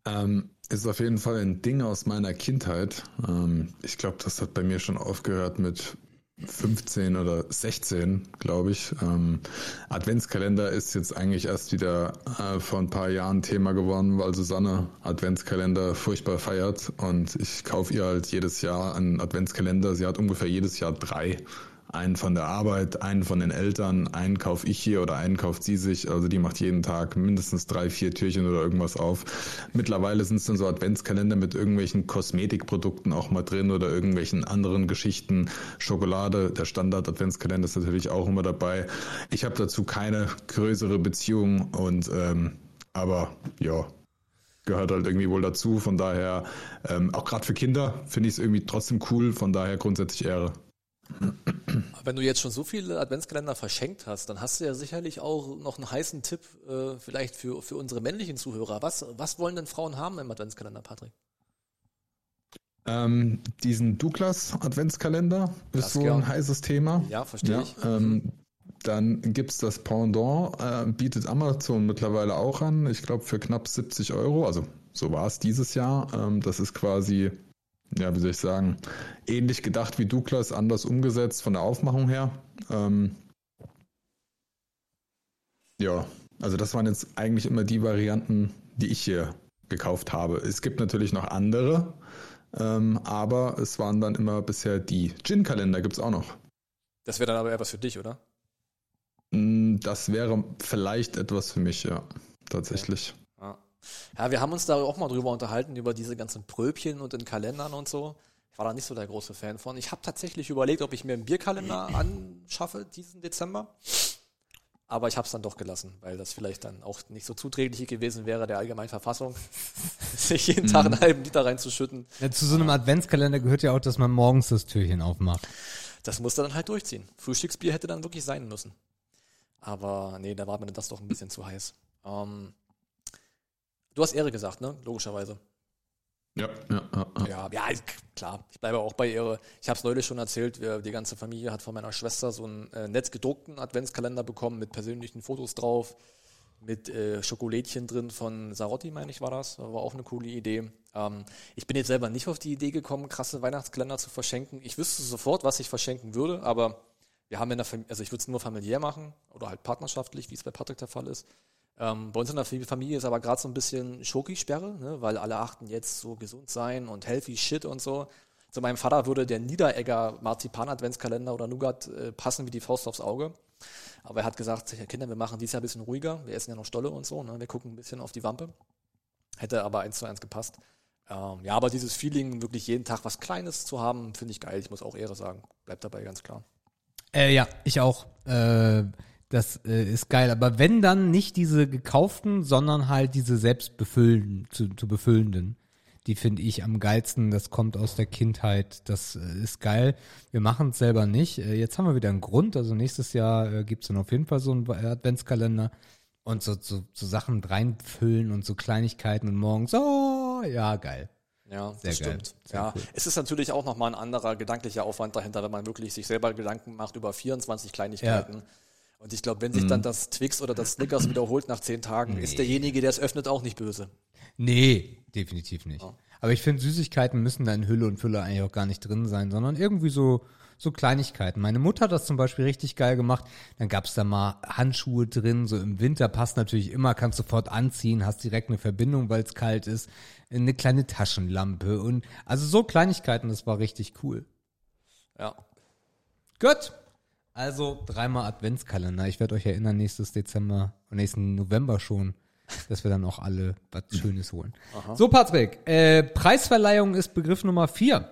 Ähm, ist auf jeden Fall ein Ding aus meiner Kindheit. Ähm, ich glaube, das hat bei mir schon aufgehört mit 15 oder 16, glaube ich. Ähm, Adventskalender ist jetzt eigentlich erst wieder äh, vor ein paar Jahren Thema geworden, weil Susanne Adventskalender furchtbar feiert und ich kaufe ihr halt jedes Jahr einen Adventskalender. Sie hat ungefähr jedes Jahr drei. Einen von der Arbeit, einen von den Eltern, einen kaufe ich hier oder einen kauft sie sich. Also die macht jeden Tag mindestens drei, vier Türchen oder irgendwas auf. Mittlerweile sind es dann so Adventskalender mit irgendwelchen Kosmetikprodukten auch mal drin oder irgendwelchen anderen Geschichten. Schokolade, der Standard-Adventskalender ist natürlich auch immer dabei. Ich habe dazu keine größere Beziehung und ähm, aber ja, gehört halt irgendwie wohl dazu. Von daher, ähm, auch gerade für Kinder finde ich es irgendwie trotzdem cool. Von daher grundsätzlich Ehre. Wenn du jetzt schon so viele Adventskalender verschenkt hast, dann hast du ja sicherlich auch noch einen heißen Tipp äh, vielleicht für, für unsere männlichen Zuhörer. Was, was wollen denn Frauen haben im Adventskalender, Patrick? Ähm, diesen Douglas Adventskalender ist Das so gern. ein heißes Thema. Ja, verstehe ich. Ähm, dann gibt's das Pendant, äh, bietet Amazon mittlerweile auch an, ich glaube für knapp 70 Euro, also so war es dieses Jahr. Ähm, das ist quasi, ja, wie soll ich sagen, ähnlich gedacht wie Douglas, anders umgesetzt von der Aufmachung her. Ähm, ja, also das waren jetzt eigentlich immer die Varianten, die ich hier gekauft habe. Es gibt natürlich noch andere, ähm, aber es waren dann immer bisher die. Gin-Kalender gibt's auch noch. Das wäre dann aber eher was für dich, oder? Mm, Das wäre vielleicht etwas für mich, ja, tatsächlich. Ja. Ja, wir haben uns da auch mal drüber unterhalten, über diese ganzen Pröbchen und den Kalendern und so. Ich war da nicht so der große Fan von. Ich habe tatsächlich überlegt, ob ich mir einen Bierkalender [CLEARS THROAT] anschaffe diesen Dezember. Aber ich habe es dann doch gelassen, weil das vielleicht dann auch nicht so zuträglich gewesen wäre der allgemeinen Verfassung, [LAUGHS] sich jeden Tag einen halben Liter reinzuschütten. Ja, zu so einem Adventskalender gehört ja auch, dass man morgens das Türchen aufmacht. Das musste dann halt durchziehen. Frühstücksbier hätte dann wirklich sein müssen. Aber nee, da war mir das doch ein bisschen zu heiß. Ähm, du hast Ehre gesagt, ne? Logischerweise. Ja, ja, ja, ja. Ja, klar. Ich bleibe auch bei Ehre. Ich habe es neulich schon erzählt. Wir, die ganze Familie hat von meiner Schwester so einen äh, nett gedruckten Adventskalender bekommen mit persönlichen Fotos drauf, mit äh, Schokolädchen drin von Sarotti, meine ich, war das. War auch eine coole Idee. Ähm, ich bin jetzt selber nicht auf die Idee gekommen, krasse Weihnachtskalender zu verschenken. Ich wüsste sofort, was ich verschenken würde, aber wir haben in der Familie, also ich würde es nur familiär machen oder halt partnerschaftlich, wie es bei Patrick der Fall ist. Ähm, bei uns in der Familie ist aber gerade so ein bisschen Schokisperre, ne, weil alle achten jetzt so gesund sein und healthy shit und so. Zu meinem Vater würde der Niederegger Marzipan-Adventskalender oder Nougat äh, passen wie die Faust aufs Auge. Aber er hat gesagt, Kinder, wir machen dieses Jahr ein bisschen ruhiger. Wir essen ja noch Stolle und so. Ne? Wir gucken ein bisschen auf die Wampe. Hätte aber eins zu eins gepasst. Ähm, ja, aber dieses Feeling, wirklich jeden Tag was Kleines zu haben, finde ich geil. Ich muss auch Ehre sagen. Bleibt dabei ganz klar. Äh, ja, ich auch. Äh, das äh, ist geil. Aber wenn dann nicht diese gekauften, sondern halt diese selbst befüllen, zu, zu befüllenden. Die finde ich am geilsten. Das kommt aus der Kindheit. Das äh, ist geil. Wir machen es selber nicht. Äh, jetzt haben wir wieder einen Grund. Also nächstes Jahr äh, gibt's dann auf jeden Fall so einen Adventskalender. Und so, so, so Sachen reinfüllen und so Kleinigkeiten und morgens, oh, ja, geil. Ja, Sehr das geil. stimmt. Sehr ja, cool. es ist natürlich auch nochmal ein anderer gedanklicher Aufwand dahinter, wenn man wirklich sich selber Gedanken macht über 24 Kleinigkeiten. Und ich glaube, wenn sich Mhm. dann das Twix oder das Snickers wiederholt nach 10 Tagen, ist derjenige, der es öffnet, auch nicht böse. Nee, definitiv nicht. Aber ich finde, Süßigkeiten müssen da in Hülle und Fülle eigentlich auch gar nicht drin sein, sondern irgendwie so, so Kleinigkeiten. Meine Mutter hat das zum Beispiel richtig geil gemacht. Dann gab's da mal Handschuhe drin, so im Winter passt natürlich immer, kannst sofort anziehen, hast direkt eine Verbindung, weil es kalt ist. Eine kleine Taschenlampe und also so Kleinigkeiten, das war richtig cool. Ja. Gut. Also dreimal Adventskalender. Ich werde euch erinnern, nächstes Dezember, nächsten November schon, dass wir dann auch alle was Schönes holen. So, Patrick, äh, Preisverleihung ist Begriff Nummer vier.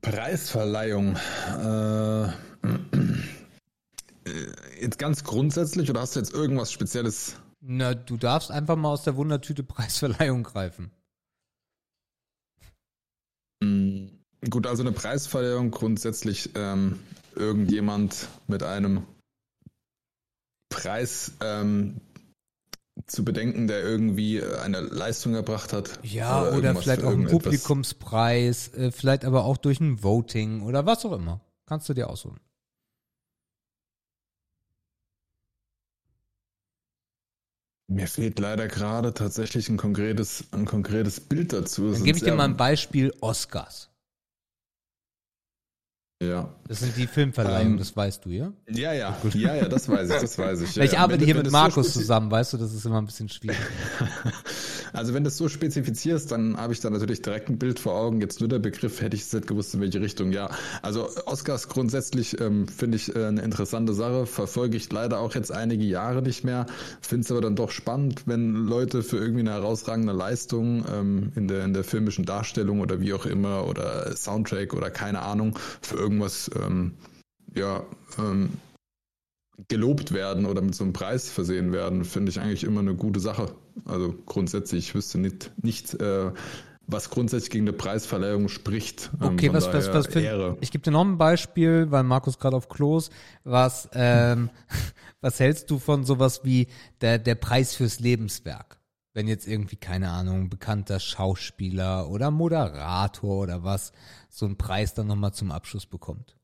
Preisverleihung. Äh, jetzt ganz grundsätzlich oder hast du jetzt irgendwas Spezielles? Na, du darfst einfach mal aus der Wundertüte Preisverleihung greifen. Mm, Gut, also eine Preisverleihung grundsätzlich ähm, irgendjemand mit einem Preis ähm, zu bedenken, der irgendwie äh, eine Leistung erbracht hat. Ja, oder, irgendwas vielleicht auch einen. Publikumspreis, äh, vielleicht aber auch durch ein Voting oder was auch immer. Kannst du dir aussuchen. Mir fehlt leider gerade tatsächlich ein konkretes, ein konkretes Bild dazu. Dann gebe ich dir mal ein Beispiel Oscars. Ja. Das sind die Filmverleihungen, Ähm, das weißt du, ja? Ja, ja, ja, ja, das weiß ich, das weiß ich. [LAUGHS] Ja, ich ja. arbeite Wenn- hier wenn mit Markus so zusammen, weißt du, das ist immer ein bisschen schwierig. [LAUGHS] Also wenn du es so spezifizierst, dann habe ich da natürlich direkt ein Bild vor Augen. Jetzt nur der Begriff, hätte ich es nicht gewusst, in welche Richtung. Ja, also Oscars grundsätzlich ähm, finde ich äh, eine interessante Sache. Verfolge ich leider auch jetzt einige Jahre nicht mehr. Finde es aber dann doch spannend, wenn Leute für irgendwie eine herausragende Leistung ähm, in, der, in der filmischen Darstellung oder wie auch immer oder Soundtrack oder keine Ahnung für irgendwas ähm, ja, ähm, gelobt werden oder mit so einem Preis versehen werden, finde ich eigentlich immer eine gute Sache. Also grundsätzlich, ich wüsste nicht, nicht äh, was grundsätzlich gegen eine Preisverleihung spricht. Ähm, Okay, was, was, was für, Ehre. ich gebe dir noch ein Beispiel, weil Markus gerade auf Klos, was, ähm, [LAUGHS] was hältst du von sowas wie der, der Preis fürs Lebenswerk? Wenn jetzt irgendwie, keine Ahnung, bekannter Schauspieler oder Moderator oder was so einen Preis dann nochmal zum Abschluss bekommt.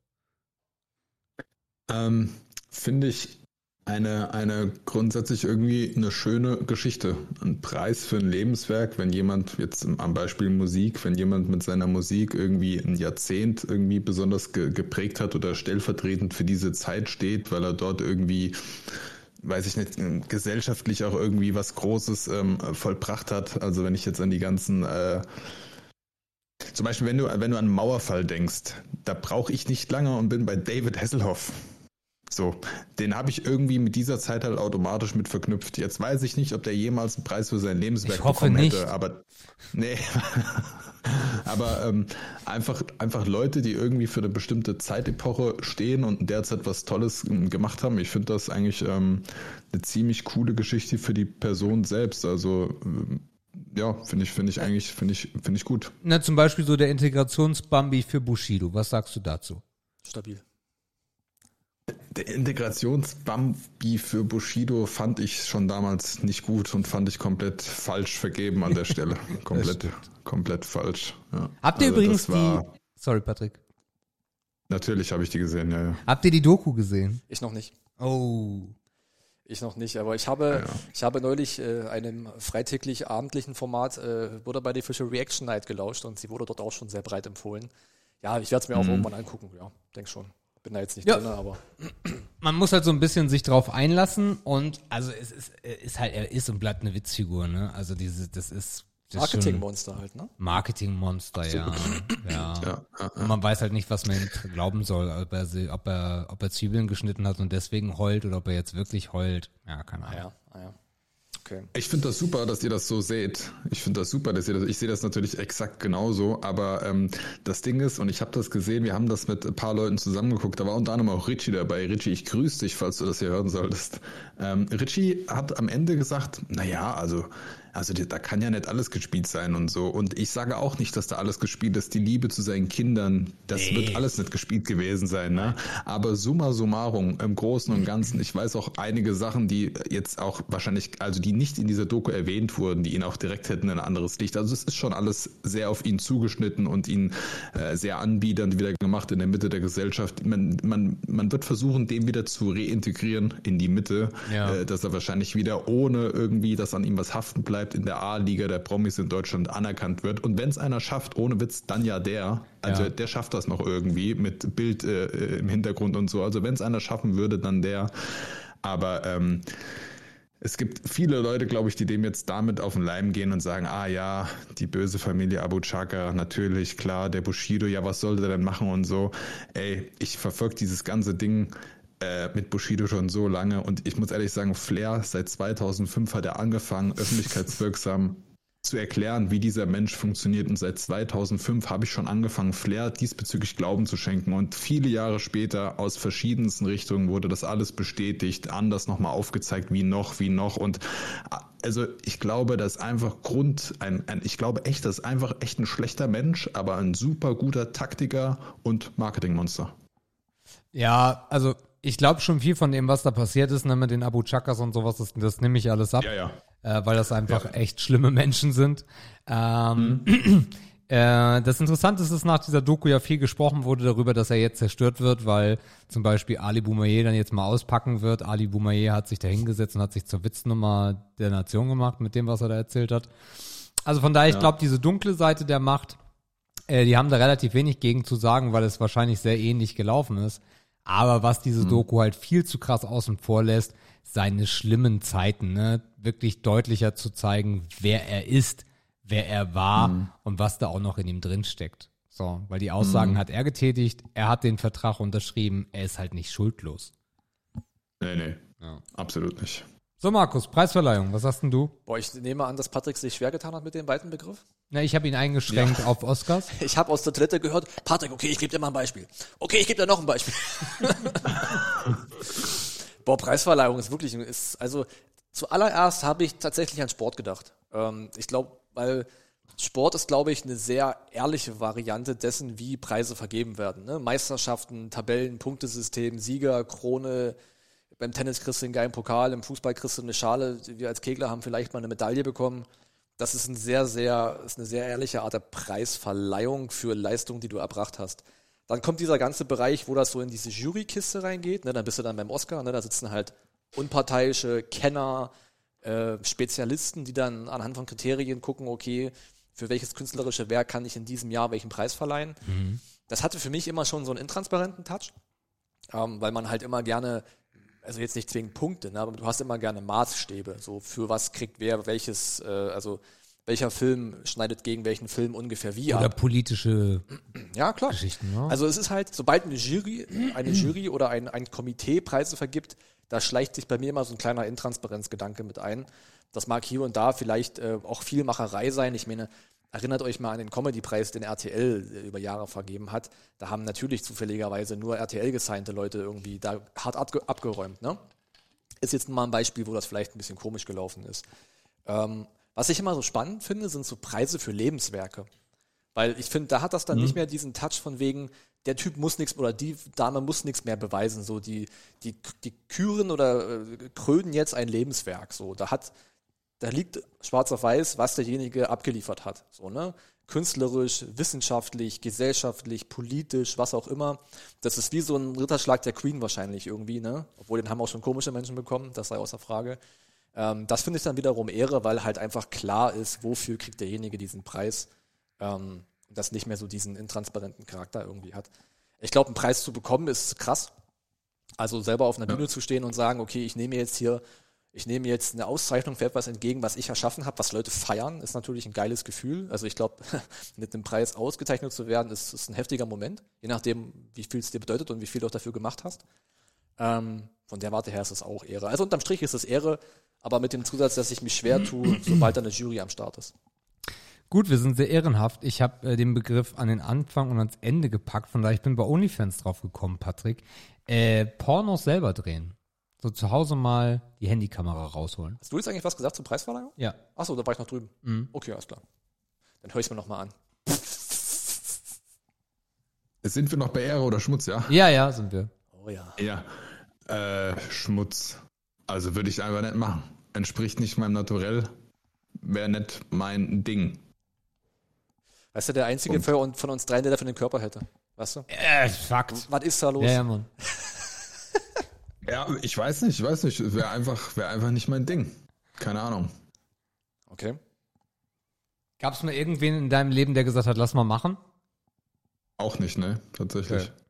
Ähm, finde ich eine, eine grundsätzlich irgendwie eine schöne Geschichte. Ein Preis für ein Lebenswerk, wenn jemand, jetzt am Beispiel Musik, wenn jemand mit seiner Musik irgendwie ein Jahrzehnt irgendwie besonders ge geprägt hat oder stellvertretend für diese Zeit steht, weil er dort irgendwie weiß ich nicht, gesellschaftlich auch irgendwie was Großes ähm, vollbracht hat. Also wenn ich jetzt an die ganzen äh, zum Beispiel, wenn du, wenn du an Mauerfall denkst, da brauche ich nicht lange und bin bei David Hasselhoff. So, den habe ich irgendwie mit dieser Zeit halt automatisch mit verknüpft. Jetzt weiß ich nicht, ob der jemals einen Preis für sein Lebenswerk Ich hoffe bekommen nicht. hätte, aber nee. [LAUGHS] aber ähm, einfach, einfach Leute, die irgendwie für eine bestimmte Zeitepoche stehen und derzeit was Tolles ähm, gemacht haben. Ich finde das eigentlich ähm, eine ziemlich coole Geschichte für die Person selbst. Also ähm, ja, finde ich, finde ich eigentlich, finde ich, finde ich gut. Na, zum Beispiel so der Integrationsbambi für Bushido. Was sagst du dazu? Stabil. Der Integrationsbambi für Bushido fand ich schon damals nicht gut und fand ich komplett falsch vergeben an der Stelle. [LAUGHS] komplett, komplett falsch. Ja. Habt ihr Also übrigens die. Sorry, Patrick. Natürlich habe ich die gesehen, ja, ja. Habt ihr die Doku gesehen? Ich noch nicht. Oh. Ich noch nicht, aber ich habe, Ja. ich habe neulich äh, einem freitäglich abendlichen Format äh, Buddha by the Fisher Reaction Night gelauscht und sie wurde dort auch schon sehr breit empfohlen. Ja, ich werde es mir auch irgendwann angucken, ja, denk schon. Bin da jetzt nicht Ja. drin, aber Man muss halt so ein bisschen sich drauf einlassen und also es ist, er ist halt, er ist und bleibt eine Witzfigur, ne? Also diese, das ist. Marketingmonster halt, ne? Marketingmonster, [LAUGHS] ja. ja. Ja, Und man weiß halt nicht, was man ihm glauben soll, ob er, sie- ob er, ob er Zwiebeln geschnitten hat und deswegen heult oder ob er jetzt wirklich heult. Ja, keine Ah Ahnung. ja, ah ja. Okay. Ich finde das super, dass ihr das so seht. Ich finde das super, dass ihr das. Ich sehe das natürlich exakt genauso, aber ähm, das Ding ist, und ich habe das gesehen, wir haben das mit ein paar Leuten zusammengeguckt, da war unter anderem auch Richie dabei. Richie, ich grüße dich, falls du das hier hören solltest. Ähm, Richie hat am Ende gesagt, naja, also, also da kann ja nicht alles gespielt sein und so. Und ich sage auch nicht, dass da alles gespielt ist. Die Liebe zu seinen Kindern, das wird alles nicht gespielt gewesen sein, ne? Aber summa summarum, im Großen und Ganzen, ich weiß auch einige Sachen, die jetzt auch wahrscheinlich, also die nicht in dieser Doku erwähnt wurden, die ihn auch direkt hätten in ein anderes Licht. Also es ist schon alles sehr auf ihn zugeschnitten und ihn äh, sehr anbiedernd wieder gemacht in der Mitte der Gesellschaft. Man, man, man wird versuchen, den wieder zu reintegrieren in die Mitte, Ja. äh, dass er wahrscheinlich wieder ohne irgendwie, dass an ihm was haften bleibt, in der A-Liga der Promis in Deutschland anerkannt wird. Und wenn es einer schafft, ohne Witz, dann ja der. Also Ja. der schafft das noch irgendwie mit Bild äh, äh, im Hintergrund und so. Also wenn es einer schaffen würde, dann der. Aber ähm, es gibt viele Leute, glaube ich, die dem jetzt damit auf den Leim gehen und sagen, ah ja, die böse Familie Abu Chaka, natürlich, klar, der Bushido, ja, was soll der denn machen und so. Ey, ich verfolge dieses ganze Ding äh, mit Bushido schon so lange und ich muss ehrlich sagen, Flair, seit 2005 hat er angefangen, öffentlichkeitswirksam [LAUGHS] zu erklären, wie dieser Mensch funktioniert. Und seit 2005 habe ich schon angefangen, Flair diesbezüglich Glauben zu schenken. Und viele Jahre später aus verschiedensten Richtungen wurde das alles bestätigt, anders nochmal aufgezeigt, wie noch, wie noch. Und also ich glaube, das ist einfach Grund, ein, ein, ich glaube echt, das ist einfach echt ein schlechter Mensch, aber ein super guter Taktiker und Marketingmonster. Ja, also ich glaube schon viel von dem, was da passiert ist, ne, mit den Abu Chakas und sowas, das, das nehme ich alles ab. ja. äh, weil das einfach echt schlimme Menschen sind. Ähm, Mhm. [CLEARS THROAT] äh, das Interessante ist, dass nach dieser Doku ja viel gesprochen wurde darüber, dass er jetzt zerstört wird, weil zum Beispiel Ali Boumaier dann jetzt mal auspacken wird. Ali Boumaier hat sich da hingesetzt und hat sich zur Witznummer der Nation gemacht mit dem, was er da erzählt hat. Also von daher, ich glaube, diese dunkle Seite der Macht, äh, die haben da relativ wenig gegen zu sagen, weil es wahrscheinlich sehr ähnlich gelaufen ist. Aber was diese Doku halt viel zu krass außen vor lässt, seine schlimmen Zeiten, ne, wirklich deutlicher zu zeigen, wer er ist, wer er war und was da auch noch in ihm drin steckt. So, weil die Aussagen hat er getätigt, er hat den Vertrag unterschrieben, er ist halt nicht schuldlos. Nee, nee. Ja. Absolut nicht. So, Markus, Preisverleihung, was hast denn du? Boah, ich nehme an, dass Patrick sich schwer getan hat mit dem weiten Begriff. Na, ich habe ihn eingeschränkt auf Oscars. [LAUGHS] Ich habe aus der Toilette gehört, Patrick, okay, ich gebe dir mal ein Beispiel. Okay, ich gebe dir noch ein Beispiel. [LAUGHS] Boah, Preisverleihung ist wirklich, ist, also zuallererst habe ich tatsächlich an Sport gedacht. Ähm, ich glaube, weil Sport ist, glaube ich, eine sehr ehrliche Variante dessen, wie Preise vergeben werden. Ne? Meisterschaften, Tabellen, Punktesystem, Sieger, Krone. Beim Tennis kriegst du einen geilen Pokal, im Fußball kriegst du eine Schale. Wir als Kegler haben vielleicht mal eine Medaille bekommen. Das ist ein sehr, sehr, ist eine sehr ehrliche Art der Preisverleihung für Leistungen, die du erbracht hast. Dann kommt dieser ganze Bereich, wo das so in diese Jurykiste reingeht. Ne? Dann bist du dann beim Oscar. Ne? Da sitzen halt unparteiische Kenner, äh, Spezialisten, die dann anhand von Kriterien gucken, okay, für welches künstlerische Werk kann ich in diesem Jahr welchen Preis verleihen. Das hatte für mich immer schon so einen intransparenten Touch, ähm, weil man halt immer gerne, also jetzt nicht zwingend Punkte, ne, aber du hast immer gerne Maßstäbe, so für was kriegt wer welches, äh, also welcher Film schneidet gegen welchen Film ungefähr wie Oder ab. politische [CLEARS THROAT] Ja, klar. Geschichten, ne? Also es ist halt, sobald eine Jury, eine Jury oder ein, ein Komitee Preise vergibt, da schleicht sich bei mir immer so ein kleiner Intransparenzgedanke mit ein. Das mag hier und da vielleicht äh, auch viel Macherei sein. Ich meine, erinnert euch mal an den Comedy-Preis, den RTL über Jahre vergeben hat. Da haben natürlich zufälligerweise nur RTL-gesignte Leute irgendwie da hart abge abgeräumt. Ne? Ist jetzt mal ein Beispiel, wo das vielleicht ein bisschen komisch gelaufen ist. Ähm, was ich immer so spannend finde, sind so Preise für Lebenswerke. Weil ich finde, da hat das dann nicht mehr diesen Touch von wegen, der Typ muss nichts oder die Dame muss nichts mehr beweisen. So, die, die, die küren oder äh, krönen jetzt ein Lebenswerk. So, da hat, da liegt schwarz auf weiß, was derjenige abgeliefert hat. So, ne? Künstlerisch, wissenschaftlich, gesellschaftlich, politisch, was auch immer. Das ist wie so ein Ritterschlag der Queen wahrscheinlich irgendwie, ne? Obwohl den haben auch schon komische Menschen bekommen, das sei außer Frage. Ähm, das finde ich dann wiederum Ehre, weil halt einfach klar ist, wofür kriegt derjenige diesen Preis. Ähm, das nicht mehr so diesen intransparenten Charakter irgendwie hat. Ich glaube, einen Preis zu bekommen ist krass. Also selber auf einer Bühne zu stehen und sagen, okay, ich nehme jetzt hier, ich nehme jetzt eine Auszeichnung für etwas entgegen, was ich erschaffen habe, was Leute feiern, ist natürlich ein geiles Gefühl. Also ich glaube, [LAUGHS] mit einem Preis ausgezeichnet zu werden, ist, ist ein heftiger Moment, je nachdem, wie viel es dir bedeutet und wie viel du auch dafür gemacht hast. Ähm, von der Warte her ist es auch Ehre. Also unterm Strich ist es Ehre, aber mit dem Zusatz, dass ich mich schwer tue, [CLEARS THROAT] sobald da eine Jury am Start ist. Gut, wir sind sehr ehrenhaft. Ich habe äh, den Begriff an den Anfang und ans Ende gepackt, von daher ich bin bei OnlyFans drauf gekommen, Patrick. Äh, Pornos selber drehen. So zu Hause mal die Handykamera rausholen. Hast du jetzt eigentlich was gesagt zur Preisverleihung? Ja. Achso, da war ich noch drüben. Okay, alles klar. Dann höre ich es mir nochmal an. Sind wir noch bei Ehre oder Schmutz, ja? Ja, ja, sind wir. Oh ja. Ja. Äh, Schmutz. Also würde ich einfach nicht machen. Entspricht nicht meinem Naturell. Wäre nicht mein Ding. Weißt du, der einzige Und- von von uns dreien, der dafür den Körper hätte. Weißt du? Äh, Fakt. Was ist da los? Ja, ja, Mann. Ja, ich weiß nicht, ich weiß nicht. Wäre einfach, wäre einfach nicht mein Ding. Keine Ahnung. Okay. Gab es mal irgendwen in deinem Leben, der gesagt hat, lass mal machen? Auch nicht, ne? Tatsächlich. Okay.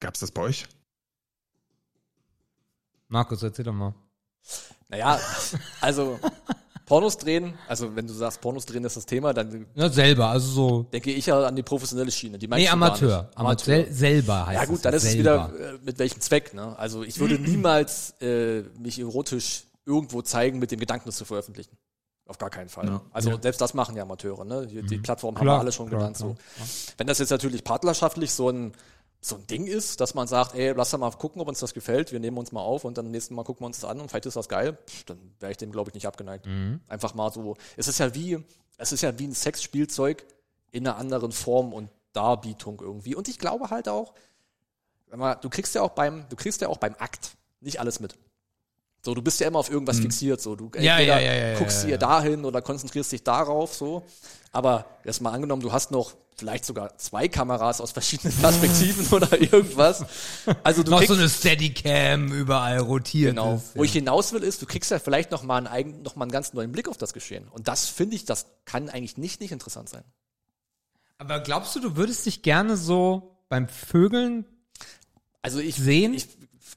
Gab's das bei euch? Markus, erzähl doch mal. Naja, also [LAUGHS] Pornos drehen, also wenn du sagst, Pornos drehen ist das Thema, dann Ja, selber, also so. denke ich ja an die professionelle Schiene. Die Nee, Amateur. Amateur. Selber heißt Ja es. gut, dann ist es selber. wieder, äh, mit welchem Zweck. Ne? Also ich würde [CLEARS THROAT] niemals äh, mich erotisch irgendwo zeigen mit dem Gedanken, das zu veröffentlichen. Auf gar keinen Fall. Ja. Also selbst das machen ja Amateure. Ne? Die, die Plattform haben Klar, wir alle schon klar, genannt. klar. So. Wenn das jetzt natürlich partnerschaftlich so ein, so ein Ding ist, dass man sagt, ey, lass doch mal gucken, ob uns das gefällt, wir nehmen uns mal auf und dann nächsten Mal gucken wir uns das an und vielleicht ist das geil, pff, dann wäre ich dem, glaube ich, nicht abgeneigt. Mhm. Einfach mal so, es ist ja wie, es ist ja wie ein Sexspielzeug in einer anderen Form und Darbietung irgendwie. Und ich glaube halt auch, mal, du kriegst ja auch beim, du kriegst ja auch beim Akt nicht alles mit. So, du bist ja immer auf irgendwas fixiert, so. Du Ja, entweder ja, ja, guckst ja. dahin oder konzentrierst dich darauf, so. Aber erst mal angenommen, du hast noch vielleicht sogar zwei Kameras aus verschiedenen [LAUGHS] Perspektiven oder irgendwas. Also du Noch kriegst, so eine Steadicam überall rotiert. Genau. ist, Wo ich hinaus will, ist, du kriegst ja vielleicht noch mal einen, noch mal einen ganz neuen Blick auf das Geschehen. Und das finde ich, das kann eigentlich nicht nicht interessant sein. Aber glaubst du, du würdest dich gerne so beim Vögeln Also ich Sehen? Ich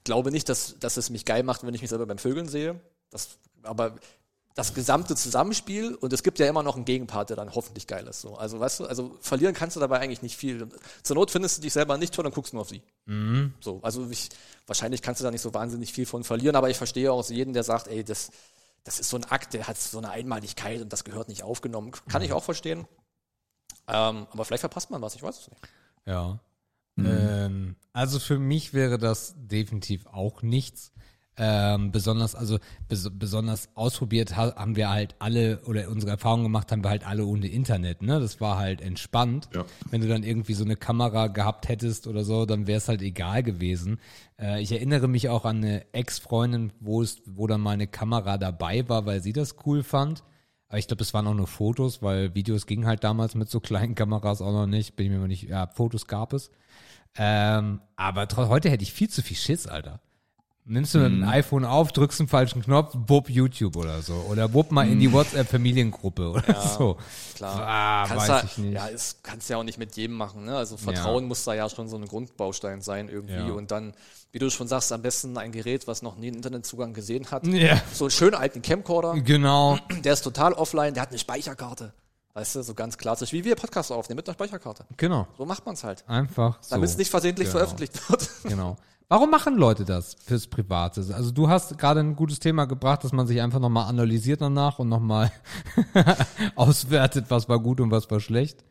glaube nicht, dass, dass es mich geil macht, wenn ich mich selber beim Vögeln sehe. Das, aber das gesamte Zusammenspiel und es gibt ja immer noch einen Gegenpart, der dann hoffentlich geil ist. So. Also weißt du, also verlieren kannst du dabei eigentlich nicht viel. Zur Not findest du dich selber nicht toll, dann guckst du nur auf sie. So, also ich, wahrscheinlich kannst du da nicht so wahnsinnig viel von verlieren, aber ich verstehe auch jeden, der sagt, ey, das, das ist so ein Akt, der hat so eine Einmaligkeit und das gehört nicht aufgenommen. Kann ich auch verstehen. Ähm, aber vielleicht verpasst man was, ich weiß es nicht. Ja. Ähm, also für mich wäre das definitiv auch nichts. Ähm, besonders, also bes besonders ausprobiert ha haben wir halt alle oder unsere Erfahrungen gemacht haben wir halt alle ohne Internet, ne? Das war halt entspannt. Ja. Wenn du dann irgendwie so eine Kamera gehabt hättest oder so, dann wäre es halt egal gewesen. Äh, ich erinnere mich auch an eine Ex-Freundin, wo es, wo dann mal eine Kamera dabei war, weil sie das cool fand. Aber ich glaube, es waren auch nur Fotos, weil Videos gingen halt damals mit so [LAUGHS] kleinen Kameras auch noch nicht. Bin ich mir mal nicht, ja, Fotos gab es. Ähm, aber heute hätte ich viel zu viel Schiss, Alter. Nimmst du ein iPhone auf, drückst einen falschen Knopf, wupp YouTube oder so. Oder wupp mal in die WhatsApp-Familiengruppe oder [LAUGHS] so. Klar. Ah, kannst weiß da, ich nicht. Ja, ist, kannst ja auch nicht mit jedem machen. Ne? Also Vertrauen muss da ja schon so ein Grundbaustein sein irgendwie. Ja. Und dann, wie du schon sagst, am besten ein Gerät, was noch nie einen Internetzugang gesehen hat. Ja. So einen schönen alten Camcorder, Genau. der ist total offline, der hat eine Speicherkarte. Weißt du, so ganz klassisch, wie wir Podcasts aufnehmen mit einer Speicherkarte. Genau. So macht man's halt. Einfach so. Damit es nicht versehentlich Genau. veröffentlicht wird. Genau. Warum machen Leute das fürs Private? Also du hast gerade ein gutes Thema gebracht, dass man sich einfach nochmal analysiert danach und nochmal [LAUGHS] auswertet, was war gut und was war schlecht.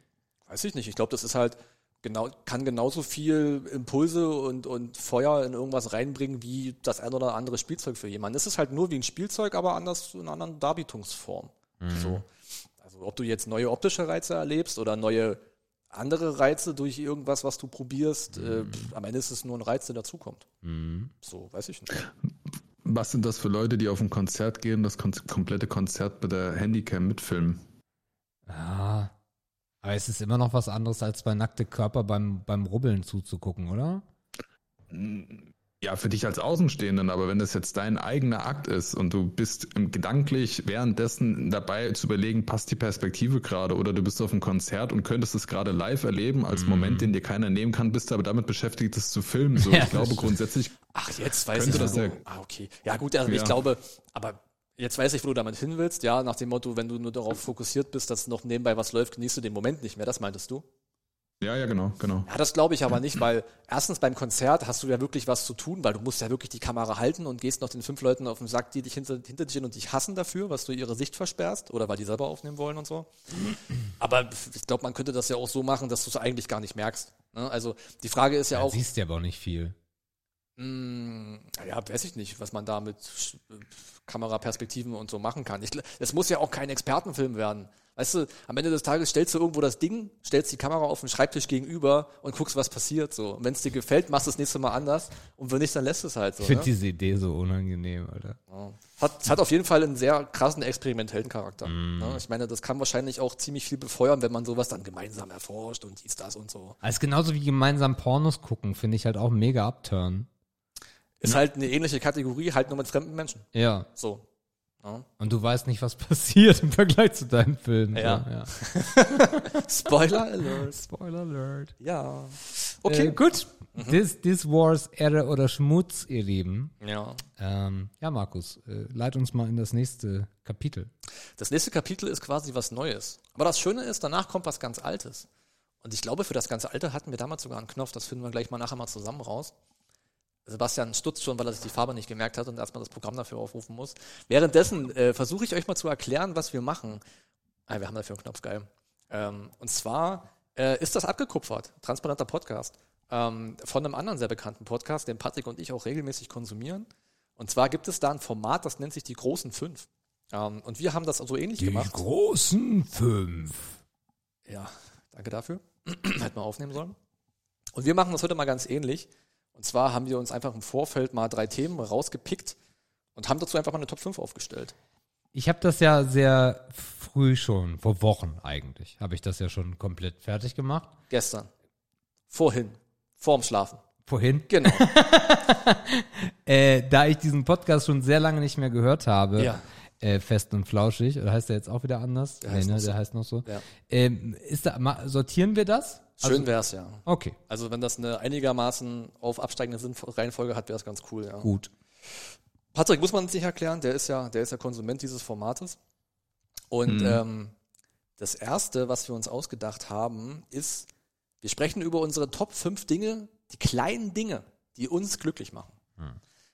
Weiß ich nicht. Ich glaube, das ist halt genau, kann genauso viel Impulse und, und Feuer in irgendwas reinbringen wie das ein oder andere Spielzeug für jemanden. Es ist halt nur wie ein Spielzeug, aber anders in einer anderen Darbietungsform. So. Also ob du jetzt neue optische Reize erlebst oder neue andere Reize durch irgendwas, was du probierst, äh, pff, am Ende ist es nur ein Reiz, der dazukommt. So, weiß ich nicht. Was sind das für Leute, die auf ein Konzert gehen, das kon komplette Konzert mit der Handycam mitfilmen? Ja. Aber es ist immer noch was anderes, als bei nackte Körper beim, beim Rubbeln zuzugucken, oder? Ja, für dich als Außenstehenden, aber wenn das jetzt dein eigener Akt ist und du bist gedanklich währenddessen dabei zu überlegen, passt die Perspektive gerade oder du bist auf einem Konzert und könntest es gerade live erleben als Moment, den dir keiner nehmen kann, bist du aber damit beschäftigt, es zu filmen. So, [LAUGHS] Ja, ich glaube grundsätzlich Ach, jetzt weiß ich, das ja- Ah, okay. Ja, gut, also ich Ja. glaube, aber jetzt weiß ich, wo du damit hin willst. Ja, nach dem Motto, wenn du nur darauf fokussiert bist, dass noch nebenbei was läuft, genießt du den Moment nicht mehr. Das meintest du? Ja, ja, genau, genau. Ja, das glaube ich aber nicht, weil erstens beim Konzert hast du ja wirklich was zu tun, weil du musst ja wirklich die Kamera halten und gehst noch den fünf Leuten auf den Sack, die dich hinter, hinter dich stehen und dich hassen dafür, was du ihre Sicht versperrst oder weil die selber aufnehmen wollen und so. Aber ich glaube, man könnte das ja auch so machen, dass du es eigentlich gar nicht merkst. Ne? Also die Frage ist ja Da auch, siehst du aber auch nicht viel. Mm, ja, weiß ich nicht, was man da mit Kameraperspektiven und so machen kann. Ich, es muss ja auch kein Expertenfilm werden. Weißt du, am Ende des Tages stellst du irgendwo das Ding, stellst die Kamera auf den Schreibtisch gegenüber und guckst, was passiert. So. Und wenn es dir gefällt, machst du es nächste Mal anders. Und wenn nicht, dann lässt es halt so. Ich finde Ne? diese Idee so unangenehm, Alter. Hat, es hat auf jeden Fall einen sehr krassen experimentellen Charakter. Ne? Ich meine, das kann wahrscheinlich auch ziemlich viel befeuern, wenn man sowas dann gemeinsam erforscht und dies, das und so. Also genauso wie gemeinsam Pornos gucken, finde ich halt auch mega upturn. Ist halt eine ähnliche Kategorie, halt nur mit fremden Menschen. Ja. So. Ja. Und du weißt nicht, was [LAUGHS] passiert im Vergleich zu deinen Filmen. Ja. So, ja. [LAUGHS] Spoiler Alert. Spoiler alert. Ja. Okay, Okay. gut. This, this wars Ehre oder Schmutz, ihr Lieben. Ja. Ähm, ja, Markus, äh, leit uns mal in das nächste Kapitel. Das nächste Kapitel ist quasi was Neues. Aber das Schöne ist, danach kommt was ganz Altes. Und ich glaube, für das ganze Alte hatten wir damals sogar einen Knopf. Das finden wir gleich mal nachher mal zusammen raus. Sebastian stutzt schon, weil er sich die Farbe nicht gemerkt hat und erstmal das Programm dafür aufrufen muss. Währenddessen äh, versuche ich euch mal zu erklären, was wir machen. Ah, wir haben dafür einen Knopf, geil. Ähm, und zwar äh, ist das abgekupfert, transparenter Podcast, ähm, von einem anderen sehr bekannten Podcast, den Patrick und ich auch regelmäßig konsumieren. Und zwar gibt es da ein Format, das nennt sich die großen fünf. Ähm, und wir haben das so ähnlich gemacht. großen fünf. Ja, danke dafür. [CLEARS THROAT] Hätten wir aufnehmen sollen. Und wir machen das heute mal ganz ähnlich. Und zwar haben wir uns einfach im Vorfeld mal drei Themen rausgepickt und haben dazu einfach mal eine Top 5 aufgestellt. Ich habe das ja sehr früh schon, vor Wochen eigentlich, habe ich das ja schon komplett fertig gemacht. Gestern. Vorhin. Vorm Schlafen. Vorhin. Genau. [LAUGHS] Äh, da ich diesen Podcast schon sehr lange nicht mehr gehört habe, Ja. Äh, fest und flauschig, oder heißt der jetzt auch wieder anders? Der heißt ne, noch so. der heißt noch so. Ja. Ähm, ist da, sortieren wir das? Schön wär's, ja. Okay, Also wenn das eine einigermaßen auf absteigende Reihenfolge hat, wäre es ganz cool, ja. gut. Patrick muss man uns nicht erklären, der ist ja, der ist ja Konsument dieses Formates. Und ähm, das erste, was wir uns ausgedacht haben, ist, wir sprechen über unsere Top 5 Dinge, die kleinen Dinge, die uns glücklich machen.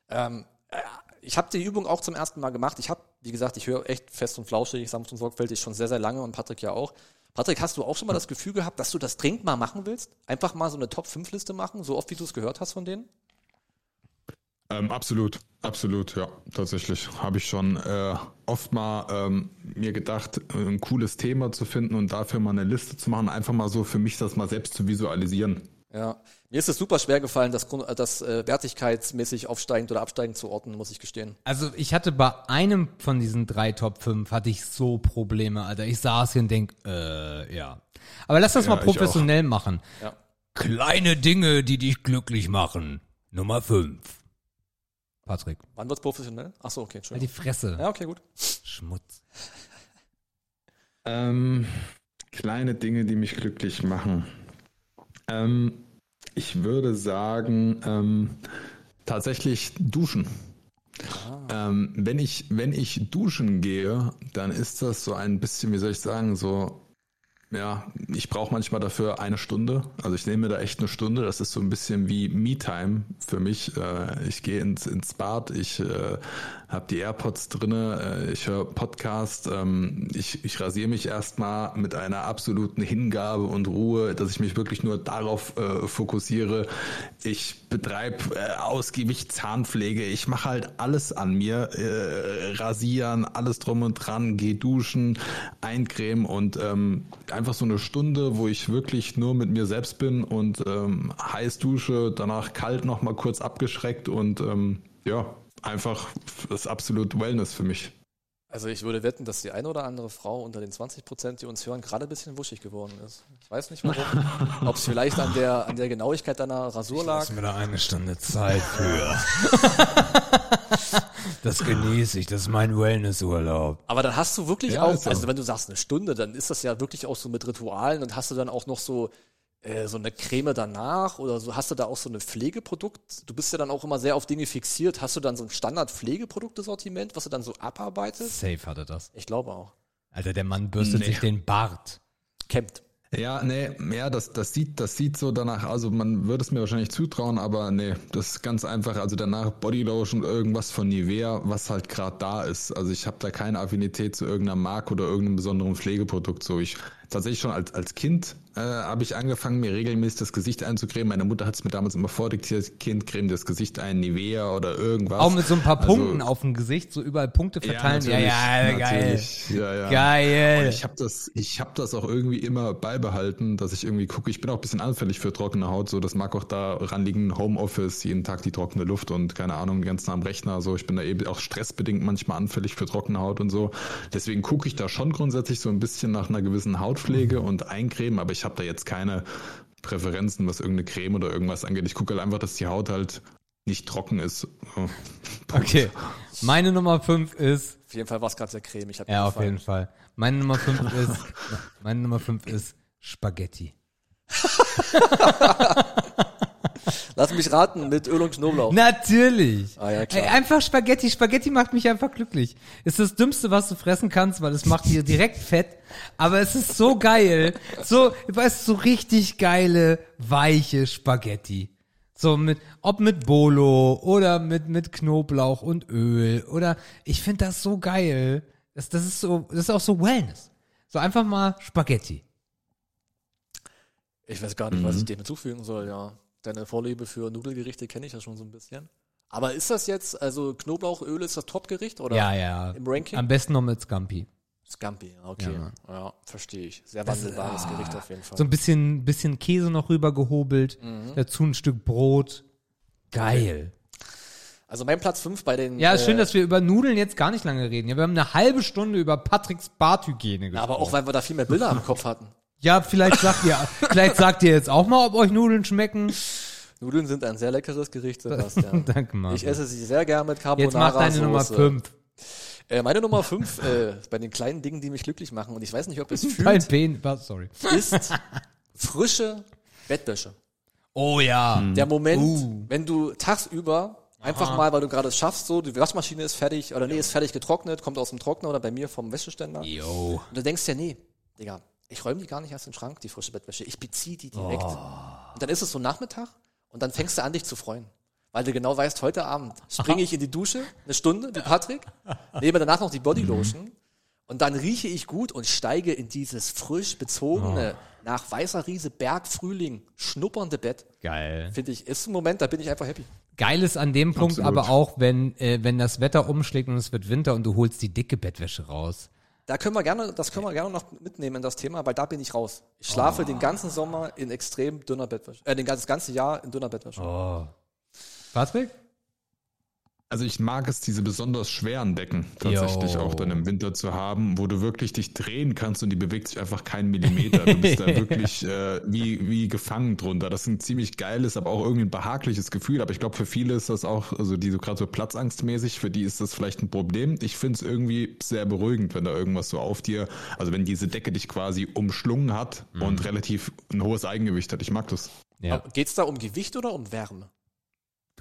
Ähm, äh, ich habe die Übung auch zum ersten Mal gemacht. Ich habe, wie gesagt, ich höre echt fest und flauschig, sanft und sorgfältig schon sehr, sehr lange und Patrick ja auch. Patrick, hast du auch schon mal das Gefühl gehabt, dass du das dringend mal machen willst? Einfach mal so eine Top 5 Liste machen, so oft wie du es gehört hast von denen? Ähm, absolut, absolut, ja, tatsächlich. Habe ich schon äh, oft mal ähm, mir gedacht, ein cooles Thema zu finden und dafür mal eine Liste zu machen, einfach mal so für mich das mal selbst zu visualisieren. Ja, mir ist es super schwer gefallen, das, äh, das äh, wertigkeitsmäßig aufsteigend oder absteigend zu orten, muss ich gestehen. Also ich hatte bei einem von diesen drei Top 5 hatte ich so Probleme, Alter. Ich saß hier und denk, äh, ja. Aber lass das Ja, mal professionell machen. Ja. Kleine Dinge, die dich glücklich machen. Nummer 5. Patrick. Wann wird's professionell? Ach so, okay, Halt die Entschuldigung. Fresse. Ja, okay, gut. Schmutz. Ähm, kleine Dinge, die mich glücklich machen. Ähm, ich würde sagen, ähm, tatsächlich duschen. Ähm, wenn, ich, wenn ich duschen gehe, dann ist das so ein bisschen, wie soll ich sagen, so, ja, ich brauche manchmal dafür eine Stunde. Also ich nehme mir da echt eine Stunde. Das ist so ein bisschen wie Me-Time für mich. Äh, ich gehe ins, ins Bad, ich äh, habe die AirPods drinne, äh, ich höre Podcast, ähm, ich, ich rasiere mich erstmal mit einer absoluten Hingabe und Ruhe, dass ich mich wirklich nur darauf äh, fokussiere. Ich betreibe äh, ausgiebig Zahnpflege, ich mache halt alles an mir, rasieren, alles drum und dran, gehe duschen, eincremen und ähm, einfach so eine Stunde, wo ich wirklich nur mit mir selbst bin und ähm, heiß dusche, danach kalt nochmal kurz abgeschreckt und ja, einfach das absolut Wellness für mich. Also ich würde wetten, dass die eine oder andere Frau unter den 20 Prozent, die uns hören, gerade ein bisschen wuschig geworden ist. Ich weiß nicht warum. [LAUGHS] Ob es vielleicht an der, an der Genauigkeit deiner Rasur lag. mir da eine Stunde Zeit für. [LAUGHS] das genieße ich, das ist mein Wellnessurlaub. Aber dann hast du wirklich Ja, auch, also wenn du sagst eine Stunde, dann ist das ja wirklich auch so mit Ritualen und hast du dann auch noch so äh, so eine Creme danach oder so hast du da auch so eine Pflegeprodukt? Du bist ja dann auch immer sehr auf Dinge fixiert. Hast du dann so ein Standard Pflegeproduktesortiment, was du dann so abarbeitest? Safe hatte das. Ich glaube auch. Alter, der Mann bürstet Nee. sich den Bart. Kämmt. Ja, nee, ja, das, das sieht, das sieht so danach, also man würde es mir wahrscheinlich zutrauen, aber nee, das ist ganz einfach, also danach Bodylotion, irgendwas von Nivea, was halt gerade da ist. Also ich habe da keine Affinität zu irgendeiner Marke oder irgendeinem besonderen Pflegeprodukt. So ich tatsächlich schon als, als Kind äh, habe ich angefangen, mir regelmäßig das Gesicht einzucremen. Meine Mutter hat es mir damals immer vordiktiert, Kind, creme das Gesicht ein, Nivea oder irgendwas. Auch mit so ein paar Also- Punkten auf dem Gesicht, so überall Punkte verteilen. Ja, natürlich, ja, geil. Ja, ja. Geil. Und ich habe das, ich habe das auch irgendwie immer beibehalten, dass ich irgendwie gucke. Ich bin auch ein bisschen anfällig für trockene Haut. So, das mag auch daran liegen. Homeoffice, jeden Tag die trockene Luft und keine Ahnung, ganz nah am Rechner. So, ich bin da eben auch stressbedingt manchmal anfällig für trockene Haut und so. Deswegen gucke ich da schon grundsätzlich so ein bisschen nach einer gewissen Hautpflege und Eincremen, aber ich habe da jetzt keine Präferenzen, was irgendeine Creme oder irgendwas angeht. Ich gucke halt einfach, dass die Haut halt nicht trocken ist. So. Okay. Meine Nummer 5 ist, Auf jeden Fall war es gerade sehr cremig. Ja, auf jeden Fall. Meine Nummer 5 [LAUGHS] ist, meine Nummer 5 ist Spaghetti. [LAUGHS] Lass mich raten, mit Öl und Knoblauch. Natürlich. Ah, ja, klar. Ey, einfach Spaghetti. Spaghetti macht mich einfach glücklich. Ist das Dümmste, was du fressen kannst, weil es macht dir direkt fett. Aber es ist so geil. So, weißt du, so richtig geile, weiche Spaghetti. So mit, ob mit Bolo oder mit, mit Knoblauch und Öl oder, ich finde das so geil. Das, das ist so, das ist auch so Wellness. So einfach mal Spaghetti. Ich weiß gar nicht, was ich dem hinzufügen soll, ja. Deine Vorliebe für Nudelgerichte kenne ich ja schon so ein bisschen. Aber ist das jetzt, also Knoblauchöl ist das Topgericht oder Ja, ja. im Ranking? Am besten noch mit Scampi. Scampi, okay. Ja, Ja, verstehe ich. Sehr wandelbares Gericht auf jeden Fall. So ein bisschen, bisschen Käse noch rüber gehobelt, dazu ein Stück Brot. Geil. Also mein Platz 5 bei den. Ja, ist schön, äh, dass wir über Nudeln jetzt gar nicht lange reden. Ja, wir haben eine halbe Stunde über Patricks Barthygiene gesprochen. Aber auch, weil wir da viel mehr Bilder im Kopf hatten. Ja, vielleicht sagt ihr, [LAUGHS] vielleicht sagt ihr jetzt auch mal, ob euch Nudeln schmecken. Nudeln sind ein sehr leckeres Gericht, Sebastian. [LAUGHS] Danke, Marvin. Ich esse sie sehr gern mit Carbonara. Jetzt mach deine Nummer Soße. 5. Äh, meine Nummer 5, äh, bei den kleinen Dingen, die mich glücklich machen, und ich weiß nicht, ob es fühlt, Pen, was, sorry. ist frische Bettwäsche. Oh ja. Der Moment, Uh. wenn du tagsüber einfach mal, weil du gerade es schaffst, so, die Waschmaschine ist fertig, oder nee, ist fertig getrocknet, kommt aus dem Trockner oder bei mir vom Wäscheständer. Yo. Und du denkst ja, nee, Digga, ich räume die gar nicht erst in den Schrank, die frische Bettwäsche. Ich beziehe die direkt. Und dann ist es so Nachmittag und dann fängst du an, dich zu freuen. Weil du genau weißt, heute Abend springe ich in die Dusche, eine Stunde, wie Patrick, nehme danach noch die Bodylotion und dann rieche ich gut und steige in dieses frisch bezogene, nach weißer Riese, Bergfrühling, schnuppernde Bett. Geil. Finde ich, ist ein Moment, da bin ich einfach happy. Geil ist an dem Punkt Absolut. aber auch, wenn, äh, wenn das Wetter umschlägt und es wird Winter und du holst die dicke Bettwäsche raus. Da können wir gerne, das können wir gerne noch mitnehmen in das Thema, weil da bin ich raus. Ich schlafe den ganzen Sommer in extrem dünner Bettwäsche, äh, den ganzen- das ganze Jahr in dünner Bettwäsche. Oh. Patrick? Also ich mag es, diese besonders schweren Decken tatsächlich Jo. auch dann im Winter zu haben, wo du wirklich dich drehen kannst und die bewegt sich einfach keinen Millimeter. Du bist da [LAUGHS] wirklich äh, wie, wie gefangen drunter. Das ist ein ziemlich geiles, aber auch irgendwie ein behagliches Gefühl. Aber ich glaube, für viele ist das auch, also die so gerade so platzangstmäßig, für die ist das vielleicht ein Problem. Ich finde es irgendwie sehr beruhigend, wenn da irgendwas so auf dir, also wenn diese Decke dich quasi umschlungen hat und relativ ein hohes Eigengewicht hat. Ich mag das. Ja. Geht's da um Gewicht oder um Wärme?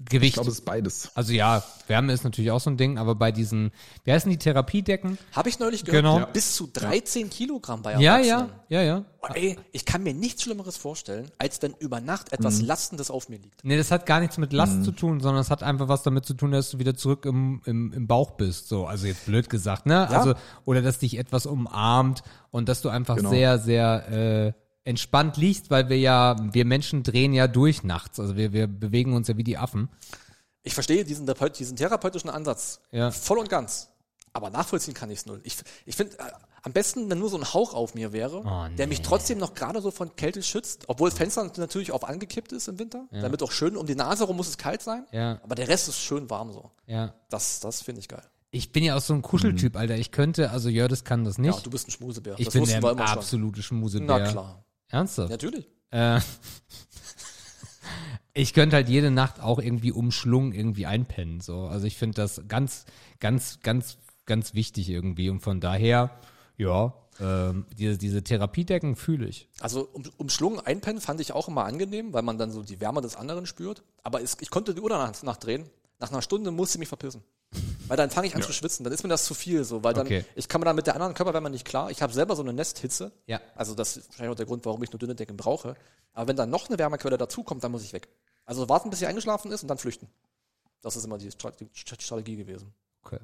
Ich Gewicht. glaube, es ist beides. Also ja, Wärme ist natürlich auch so ein Ding, aber bei diesen, wie heißen die Therapiedecken? Habe ich neulich gehört. Genau. Ja. Bis zu 13 Kilogramm bei Ja, Erwachsenen. ja, ja, ja. Oh, ey, ich kann mir nichts Schlimmeres vorstellen, als wenn über Nacht Mhm. etwas Lastendes auf mir liegt. Nee, das hat gar nichts mit Last Mhm. zu tun, sondern es hat einfach was damit zu tun, dass du wieder zurück im, im, im Bauch bist. So, also jetzt blöd gesagt, ne? Ja. Also, oder dass dich etwas umarmt und dass du einfach Genau. sehr, sehr äh, entspannt liegst, weil wir ja, wir Menschen drehen ja durch nachts. Also wir, wir bewegen uns ja wie die Affen. Ich verstehe diesen, diesen therapeutischen Ansatz Ja. voll und ganz. Aber nachvollziehen kann ich es null. Ich, ich finde, äh, am besten, wenn nur so ein Hauch auf mir wäre, Oh, der mich trotzdem noch gerade so von Kälte schützt, obwohl das Fenster natürlich auch angekippt ist im Winter, damit auch schön um die Nase rum muss es kalt sein. Ja. Aber der Rest ist schön warm so. Ja. Das, das finde ich geil. Ich bin ja auch so ein Kuscheltyp, Alter. Ich könnte, also Jördis kann das nicht. Ja, du bist ein Schmusebär. ich das bin der absolute Schmusebär. Na klar. Ernsthaft? Natürlich. Äh, [LAUGHS] ich könnte halt jede Nacht auch irgendwie umschlungen irgendwie einpennen. So. Also ich finde das ganz, ganz, ganz, ganz wichtig irgendwie. Und von daher, ja, ähm, diese, diese Therapiedecken fühle ich. Also um, umschlungen einpennen fand ich auch immer angenehm, weil man dann so die Wärme des anderen spürt. Aber es, ich konnte die Uhr danach nachdrehen. Nach einer Stunde musste ich mich verpissen. Weil dann fange ich an zu schwitzen. Dann ist mir das zu viel so. Weil dann, Okay. ich kann mir dann mit der anderen Körperwärme nicht klar. Ich habe selber so eine Nesthitze. Ja. Also das ist wahrscheinlich auch der Grund, warum ich nur dünne Decken brauche. Aber wenn dann noch eine Wärmequelle dazukommt, dann muss ich weg. Also warten, bis sie eingeschlafen ist und dann flüchten. Das ist immer die Stra- die Strategie gewesen. Okay.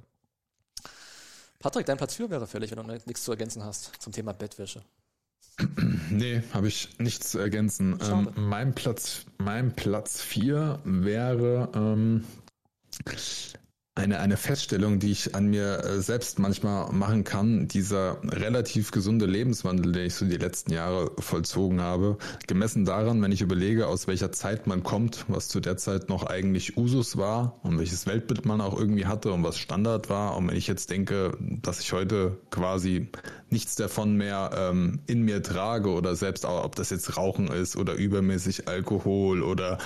Patrick, dein Platz 4 wäre fällig, wenn du nichts zu ergänzen hast zum Thema Bettwäsche. [CLEARS THROAT] Nee, habe ich nichts zu ergänzen. Ähm, mein Platz, mein Platz 4 wäre ähm, eine, eine Feststellung, die ich an mir äh, selbst manchmal machen kann, dieser relativ gesunde Lebenswandel, den ich so die letzten Jahre vollzogen habe, gemessen daran, wenn ich überlege, aus welcher Zeit man kommt, was zu der Zeit noch eigentlich Usus war und welches Weltbild man auch irgendwie hatte und was Standard war. Und wenn ich jetzt denke, dass ich heute quasi nichts davon mehr ähm, in mir trage oder selbst auch, ob das jetzt Rauchen ist oder übermäßig Alkohol oder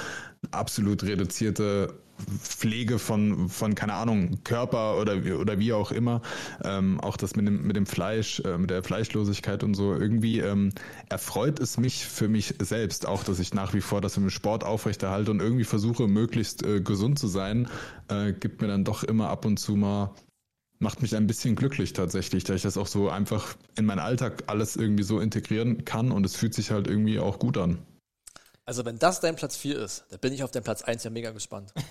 absolut reduzierte Pflege von, von keine Ahnung, Körper oder, wie- oder wie auch immer, ähm, auch das mit dem, mit dem Fleisch, äh, mit der Fleischlosigkeit und so, irgendwie ähm, erfreut es mich für mich selbst auch, dass ich nach wie vor das im Sport aufrechterhalte und irgendwie versuche, möglichst äh, gesund zu sein, äh, gibt mir dann doch immer ab und zu mal macht mich ein bisschen glücklich tatsächlich, da ich das auch so einfach in meinen Alltag alles irgendwie so integrieren kann und es fühlt sich halt irgendwie auch gut an. Also wenn das dein Platz 4 ist, dann bin ich auf den Platz 1 ja mega gespannt. [LAUGHS]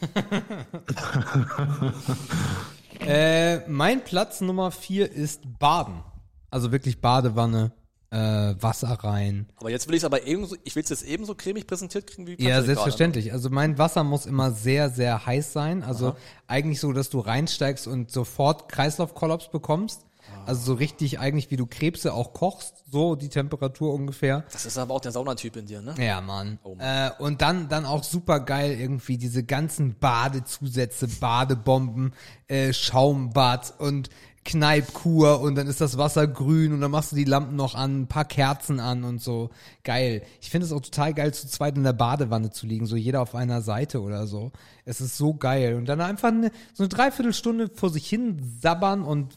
Äh, mein Platz Nummer vier ist Baden. Also wirklich Badewanne, äh, Wasser rein. Aber jetzt will ich es aber ebenso, ich will es jetzt ebenso cremig präsentiert kriegen wie Ja, Patrick selbstverständlich. Also mein Wasser muss immer sehr, sehr heiß sein. Also eigentlich so, dass du reinsteigst und sofort Kreislaufkollaps bekommst. Also so richtig eigentlich, wie du Krebse auch kochst, so die Temperatur ungefähr. Das ist aber auch der Saunatyp in dir, ne? Ja, Mann. Oh Äh, und dann, dann auch super geil irgendwie diese ganzen Badezusätze, Badebomben, äh, Schaumbad und Kneipkur und dann ist das Wasser grün und dann machst du die Lampen noch an, ein paar Kerzen an und so. Geil. Ich finde es auch total geil, zu zweit in der Badewanne zu liegen, so jeder auf einer Seite oder so. Es ist so geil. Und dann einfach eine, so eine Dreiviertelstunde vor sich hin sabbern und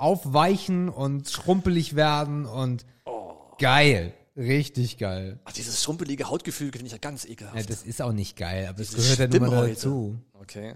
aufweichen und schrumpelig werden und geil. Richtig geil. Ach, dieses schrumpelige Hautgefühl finde ich ja ganz ekelhaft. Ja, das ist auch nicht geil, aber es gehört ja nun mal dazu. Okay.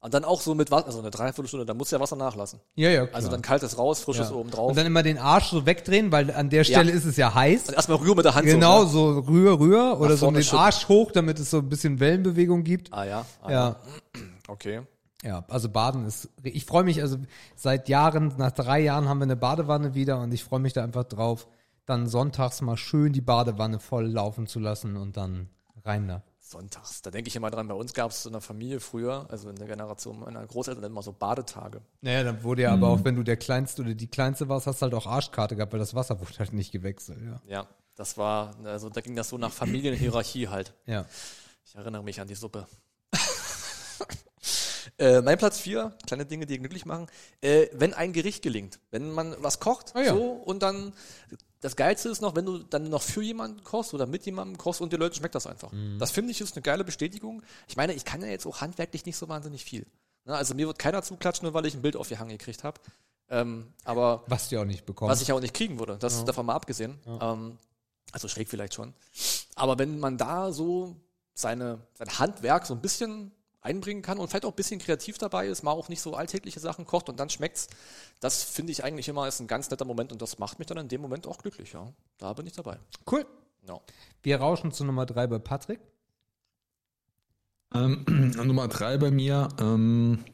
Und dann auch so mit Wasser, also eine Dreiviertelstunde, da muss ja Wasser nachlassen. Ja, ja, klar. Also dann kaltes raus, frisches ja. oben drauf. Und dann immer den Arsch so wegdrehen, weil an der Stelle ist es ja heiß. Und erstmal rühr mit der Hand Genau, so. ne? so rühr, rühr oder so den schütten. Arsch hoch, damit es so ein bisschen Wellenbewegung gibt. Ah ja. Ah, Ja, [CLEARS THROAT] Okay. Ja, also Baden ist, ich freue mich, also seit Jahren, nach drei Jahren haben wir eine Badewanne wieder und ich freue mich da einfach drauf, dann sonntags mal schön die Badewanne voll laufen zu lassen und dann rein da. Sonntags. Da denke ich immer dran, bei uns gab es in der Familie früher, also in der Generation meiner Großeltern immer so Badetage. Naja, dann wurde ja aber auch, wenn du der Kleinste oder die Kleinste warst, hast du halt auch Arschkarte gehabt, weil das Wasser wurde halt nicht gewechselt, ja. Ja. Das war, also da ging das so nach Familienhierarchie halt. Ja. Ich erinnere mich an die Suppe. Äh, mein Platz 4, kleine Dinge, die glücklich machen, äh, wenn ein Gericht gelingt. Wenn man was kocht, Ah, ja. so, und dann, das Geilste ist noch, wenn du dann noch für jemanden kochst oder mit jemandem kochst und die Leute schmeckt das einfach. Mhm. Das finde ich ist eine geile Bestätigung. Ich meine, ich kann ja jetzt auch handwerklich nicht so wahnsinnig viel. Ne, also mir wird keiner zuklatschen, nur weil ich ein Bild aufgehangen gekriegt habe. Ähm, aber Was du ja auch nicht bekommst. was ich auch nicht kriegen würde. Das davon mal abgesehen. Ähm, also schräg vielleicht schon. Aber wenn man da so seine, sein Handwerk so ein bisschen einbringen kann und vielleicht auch ein bisschen kreativ dabei ist, mal auch nicht so alltägliche Sachen kocht und dann schmeckt's, das finde ich eigentlich immer ist ein ganz netter Moment und das macht mich dann in dem Moment auch glücklich, ja. Da bin ich dabei. cool. Ja. Wir rauschen zu Nummer drei bei Patrick. Ähm, [CLEARS THROAT] Nummer drei bei mir, ähm,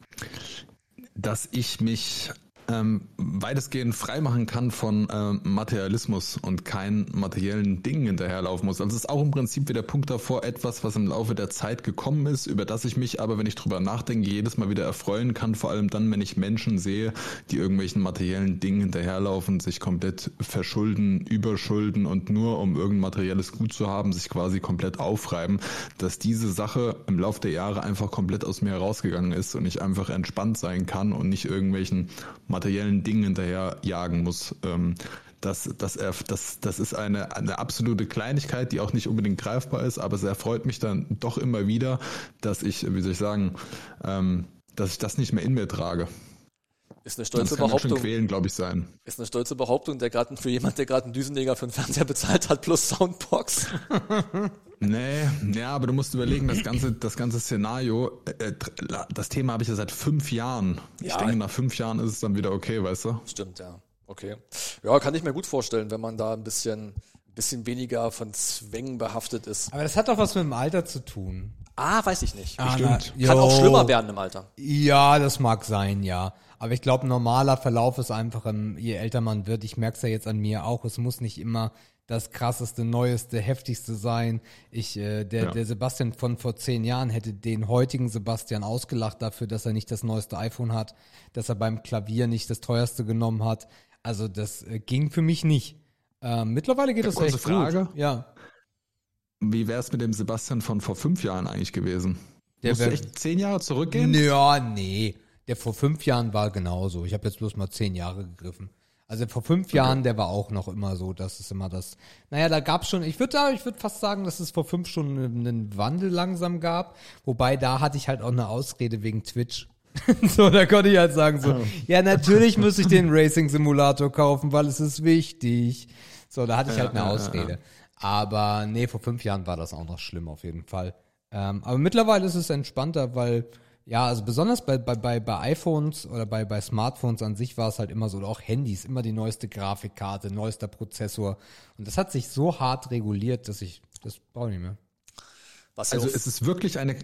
dass ich mich ähm, weitestgehend freimachen kann von ähm, Materialismus und keinen materiellen Dingen hinterherlaufen muss. Also es ist auch im Prinzip wie der Punkt davor etwas, was im Laufe der Zeit gekommen ist, über das ich mich aber, wenn ich drüber nachdenke, jedes Mal wieder erfreuen kann, vor allem dann, wenn ich Menschen sehe, die irgendwelchen materiellen Dingen hinterherlaufen, sich komplett verschulden, überschulden und nur um irgendein materielles Gut zu haben, sich quasi komplett aufreiben, dass diese Sache im Laufe der Jahre einfach komplett aus mir herausgegangen ist und ich einfach entspannt sein kann und nicht irgendwelchen materiellen Dingen hinterher jagen muss. Ähm, das, das, das, das ist eine, eine absolute Kleinigkeit, die auch nicht unbedingt greifbar ist, aber es erfreut mich dann doch immer wieder, dass ich, wie soll ich sagen, ähm, dass ich das nicht mehr in mir trage. Ist eine Das stolze kann ganz schön Behauptung. quälen, glaube ich, sein. Ist eine stolze Behauptung, der gerade für jemand, der gerade einen Düsenleger für einen Fernseher bezahlt hat, plus Soundbox. [LAUGHS] Nee, ja, aber du musst überlegen, das ganze, das ganze Szenario, äh, äh, das Thema habe ich ja seit fünf Jahren. Ich Ja. denke, nach fünf Jahren ist es dann wieder okay, weißt du? Stimmt, ja. Okay. Ja, kann ich mir gut vorstellen, wenn man da ein bisschen, ein bisschen weniger von Zwängen behaftet ist. Aber das hat doch was mit dem Alter zu tun. Ah, weiß ich nicht. Stimmt. na, Kann auch schlimmer werden im Alter. Ja, das mag sein, ja. Aber ich glaube, normaler Verlauf ist einfach, ähm, je älter man wird, ich merke es ja jetzt an mir auch, es muss nicht immer das krasseste, neueste, heftigste sein. Ich, äh, der, Ja. der Sebastian von vor zehn Jahren hätte den heutigen Sebastian ausgelacht dafür, dass er nicht das neueste iPhone hat, dass er beim Klavier nicht das teuerste genommen hat. Also das äh, ging für mich nicht. Ähm, mittlerweile geht es kurze echt Frage. gut. Ja. Wie wäre es mit dem Sebastian von vor fünf Jahren eigentlich gewesen? Der Musst du wär- echt zehn Jahre zurückgehen? Ja, nee. Der vor fünf Jahren war genauso. Ich habe jetzt bloß mal zehn Jahre gegriffen. Also vor fünf Jahren, der war auch noch immer so, dass es immer das. Naja, da gab's schon, ich würde ich würd fast sagen, dass es vor fünf schon einen Wandel langsam gab. Wobei da hatte ich halt auch eine Ausrede wegen Twitch. [LAUGHS] so, da konnte ich halt sagen so, ja, natürlich muss ich den Racing Simulator kaufen, weil es ist wichtig. So, da hatte ich halt eine Ausrede. Aber nee, vor fünf Jahren war das auch noch schlimm auf jeden Fall. Ähm, aber mittlerweile ist es entspannter, weil ja, also besonders bei, bei, bei, bei iPhones oder bei, bei Smartphones an sich war es halt immer so, oder auch Handys, immer die neueste Grafikkarte, neuester Prozessor. Und das hat sich so hart reguliert, dass ich, das brauche ich nicht mehr. Was Also es ist wirklich eine,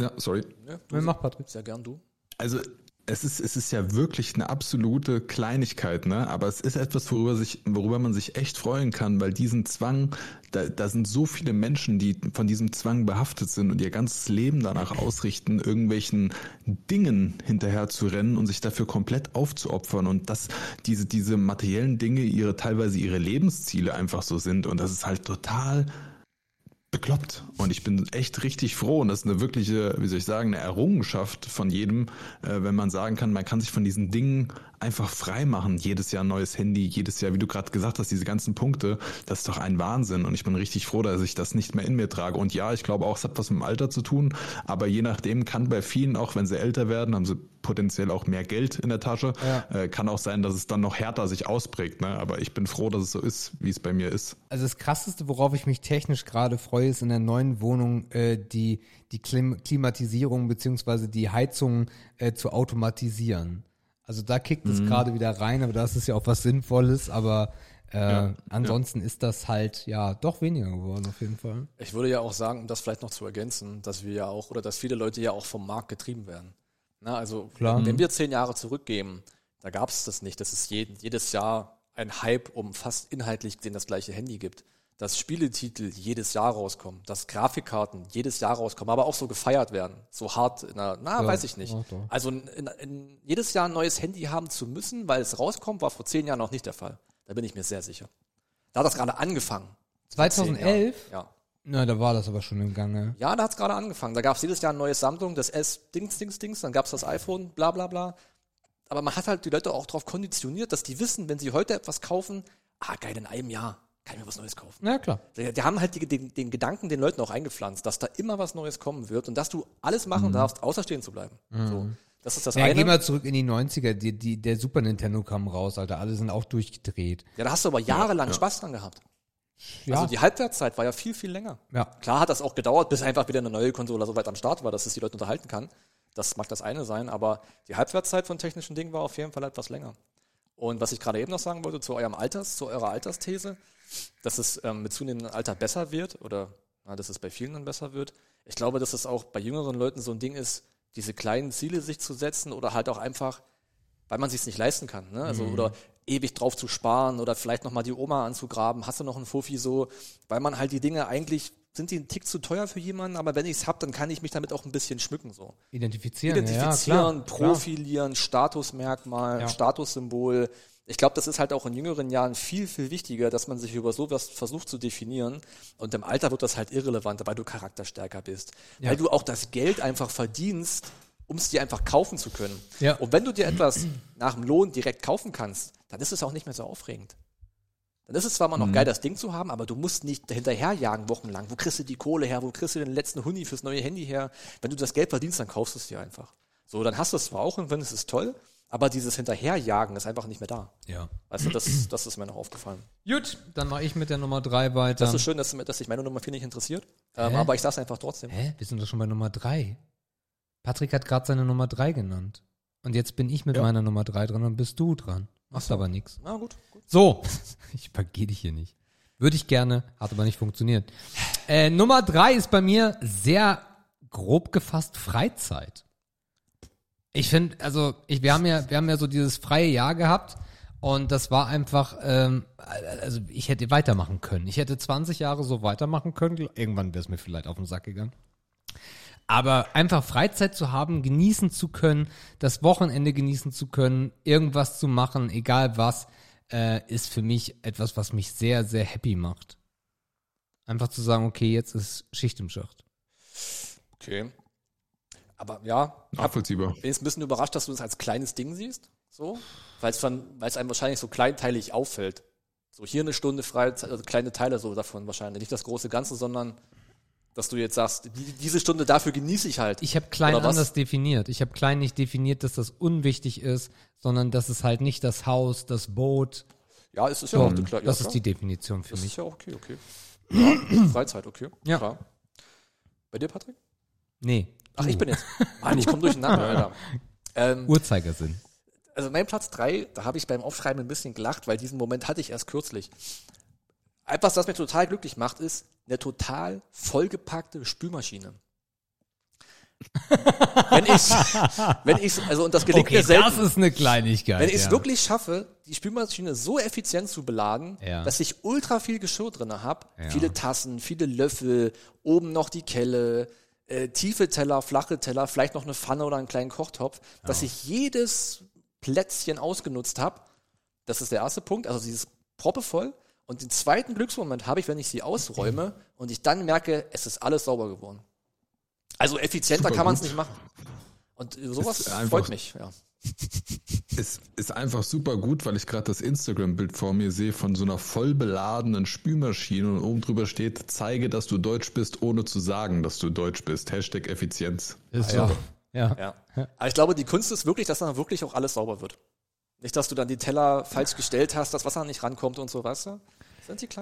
ja, sorry. ja, Wer du, macht Patrick? sehr gern du. Also es ist, es ist ja wirklich eine absolute Kleinigkeit, ne? Aber es ist etwas, worüber sich, worüber man sich echt freuen kann, weil diesen Zwang, da, da sind so viele Menschen, die von diesem Zwang behaftet sind und ihr ganzes Leben danach ausrichten, irgendwelchen Dingen hinterher zu rennen und sich dafür komplett aufzuopfern und dass diese, diese materiellen Dinge ihre, teilweise ihre Lebensziele einfach so sind und das ist halt total bekloppt. Und ich bin echt richtig froh. Und das ist eine wirkliche, wie soll ich sagen, eine Errungenschaft von jedem, äh, wenn man sagen kann, man kann sich von diesen Dingen einfach frei machen. Jedes Jahr ein neues Handy, jedes Jahr, wie du gerade gesagt hast, diese ganzen Punkte, das ist doch ein Wahnsinn. Und ich bin richtig froh, dass ich das nicht mehr in mir trage. Und ja, ich glaube auch, es hat was mit dem Alter zu tun. Aber je nachdem kann bei vielen, auch wenn sie älter werden, haben sie potenziell auch mehr Geld in der Tasche. Äh, kann auch sein, dass es dann noch härter sich ausprägt. Ne? Aber ich bin froh, dass es so ist, wie es bei mir ist. Also das krasseste, worauf ich mich technisch gerade freue, ist in der neuen Wohnung äh, die, die Klim Klimatisierung beziehungsweise die Heizung äh, zu automatisieren. Also da kickt es gerade wieder rein, aber das ist ja auch was Sinnvolles, aber äh, ansonsten ist das halt ja doch weniger geworden auf jeden Fall. Ich würde ja auch sagen, um das vielleicht noch zu ergänzen, dass wir ja auch, oder dass viele Leute ja auch vom Markt getrieben werden. Na, also, Klar. wenn wir zehn Jahre zurückgehen, da gab es das nicht, dass es jeden, jedes Jahr ein Hype um fast inhaltlich gesehen das gleiche Handy gibt. Dass Spieletitel jedes Jahr rauskommen, dass Grafikkarten jedes Jahr rauskommen, aber auch so gefeiert werden. So hart in der, na, Ja, weiß ich nicht. Also in, in, jedes Jahr ein neues Handy haben zu müssen, weil es rauskommt, war vor zehn Jahren noch nicht der Fall. Da bin ich mir sehr sicher. Da hat das gerade angefangen. Zehn 2011? Jahre. Ja. Na, da war das aber schon im Gange. Ja, da hat's gerade angefangen. Da gab's jedes Jahr eine neue Sammlung, das S Dings, Dings, Dings, dann gab's das iPhone, bla bla bla. Aber man hat halt die Leute auch darauf konditioniert, dass die wissen, wenn sie heute etwas kaufen, ah geil, in einem Jahr kann ich mir was Neues kaufen. Na klar. Die, die haben halt die, den, den Gedanken den Leuten auch eingepflanzt, dass da immer was Neues kommen wird und dass du alles machen darfst, außer stehen zu bleiben. So, das ist das Ja, eine. geh mal zurück in die 90er. Die, die, der Super Nintendo kam raus, Alter. Alle sind auch durchgedreht. Ja, da hast du aber jahrelang Spaß dran gehabt. Ja. Also die Halbwertszeit war ja viel, viel länger. Ja. Klar hat das auch gedauert, bis einfach wieder eine neue Konsole so weit am Start war, dass es die Leute unterhalten kann. Das mag das eine sein, aber die Halbwertszeit von technischen Dingen war auf jeden Fall etwas länger. Und was ich gerade eben noch sagen wollte, zu eurem Alters, zu eurer Altersthese, dass es ähm, mit zunehmendem Alter besser wird oder na, dass es bei vielen dann besser wird. Ich glaube, dass es auch bei jüngeren Leuten so ein Ding ist, diese kleinen Ziele sich zu setzen oder halt auch einfach, weil man sich nicht leisten kann. Ne? Also oder ewig drauf zu sparen oder vielleicht nochmal die Oma anzugraben, hast du noch einen Fuffi so, weil man halt die Dinge eigentlich sind die ein Tick zu teuer für jemanden, aber wenn ich es hab, dann kann ich mich damit auch ein bisschen schmücken so Identifizieren. identifizieren, ja, klar, klar. profilieren, Statusmerkmal, Ja. Statussymbol. Ich glaube, das ist halt auch in jüngeren Jahren viel, viel wichtiger, dass man sich über sowas versucht zu definieren. Und im Alter wird das halt irrelevanter, weil du charakterstärker bist. Ja. Weil du auch das Geld einfach verdienst, um es dir einfach kaufen zu können. Ja. Und wenn du dir etwas nach dem Lohn direkt kaufen kannst, dann ist es auch nicht mehr so aufregend. Dann ist es zwar mal Mhm. noch geil, das Ding zu haben, aber du musst nicht hinterherjagen wochenlang. Wo kriegst du die Kohle her? Wo kriegst du den letzten Huni fürs neue Handy her? Wenn du das Geld verdienst, dann kaufst du es dir einfach. So, dann hast du es zwar auch und wenn es ist toll, aber dieses Hinterherjagen ist einfach nicht mehr da. Ja. Weißt du, das, das ist mir noch aufgefallen. Gut, dann mache ich mit der Nummer 3 weiter. Das ist schön, dass, dass sich meine Nummer 4 nicht interessiert. Ähm, aber ich sag's einfach trotzdem. Hä? Wir sind doch schon bei Nummer 3. Patrick hat gerade seine Nummer 3 genannt. Und jetzt bin ich mit Ja. meiner Nummer 3 dran und bist du dran. Machst so. aber nichts. Na gut, gut. So, [LAUGHS] ich vergehe dich hier nicht. Würde ich gerne, hat aber nicht funktioniert. Äh, Nummer drei ist bei mir sehr grob gefasst Freizeit. Ich finde, also ich, wir haben ja, wir haben ja so dieses freie Jahr gehabt und das war einfach, ähm, also ich hätte weitermachen können. Ich hätte 20 Jahre so weitermachen können. Irgendwann wäre es mir vielleicht auf den Sack gegangen. Aber einfach Freizeit zu haben, genießen zu können, das Wochenende genießen zu können, irgendwas zu machen, egal was, äh, ist für mich etwas, was mich sehr, sehr happy macht. Einfach zu sagen, okay, jetzt ist Schicht im Schacht. Okay. Aber ja, Nachvollziehbar. bin jetzt ein bisschen überrascht, dass du das als kleines Ding siehst. So. Weil es dann, weil es einem wahrscheinlich so kleinteilig auffällt. So hier eine Stunde Freizeit, also kleine Teile so davon wahrscheinlich. Nicht das große Ganze, sondern dass du jetzt sagst, die, diese Stunde dafür genieße ich halt. Ich habe klein Oder was? anders definiert. Ich habe klein nicht definiert, dass das unwichtig ist, sondern dass es halt nicht das Haus, das Boot. ja, es ist ja auch klar. Ja, das klar. ist die Definition für Das mich. ist ja auch okay, okay. Ja, [CLEARS THROAT] Freizeit, okay. Ja. Klar. Bei dir, Patrick? Nee, Ach, ich bin jetzt. [LAUGHS] Mann, ich komme durcheinander, Alter. Ähm, Uhrzeigersinn. also mein Platz drei, da habe ich beim Aufschreiben ein bisschen gelacht, weil diesen Moment hatte ich erst kürzlich. Etwas, das mir total glücklich macht, ist eine total vollgepackte Spülmaschine. wenn ich, [LAUGHS] wenn ich, also und das gelingt mir selten. das ist eine Kleinigkeit. Wenn ich es ja. wirklich schaffe, die Spülmaschine so effizient zu beladen, Ja. dass ich ultra viel Geschirr drin habe, Ja. viele Tassen, viele Löffel, oben noch die Kelle, äh, tiefe Teller, flache Teller, vielleicht noch eine Pfanne oder einen kleinen Kochtopf, dass ich jedes Plätzchen ausgenutzt habe. Das ist der erste Punkt, also dieses proppevoll. Und den zweiten Glücksmoment habe ich, wenn ich sie ausräume [LAUGHS] und ich dann merke, es ist alles sauber geworden. Also effizienter Super kann man es nicht machen. Und sowas freut mich, ja. Es ist einfach super gut, weil ich gerade das Instagram-Bild vor mir sehe von so einer voll beladenen Spülmaschine und oben drüber steht, zeige, dass du Deutsch bist, ohne zu sagen, dass du Deutsch bist. Hashtag Effizienz. Ist Ja. so. Ja. Ja. Aber ich glaube, die Kunst ist wirklich, dass dann wirklich auch alles sauber wird. Nicht, dass du dann die Teller falsch gestellt hast, das Wasser nicht rankommt und so, weißt du?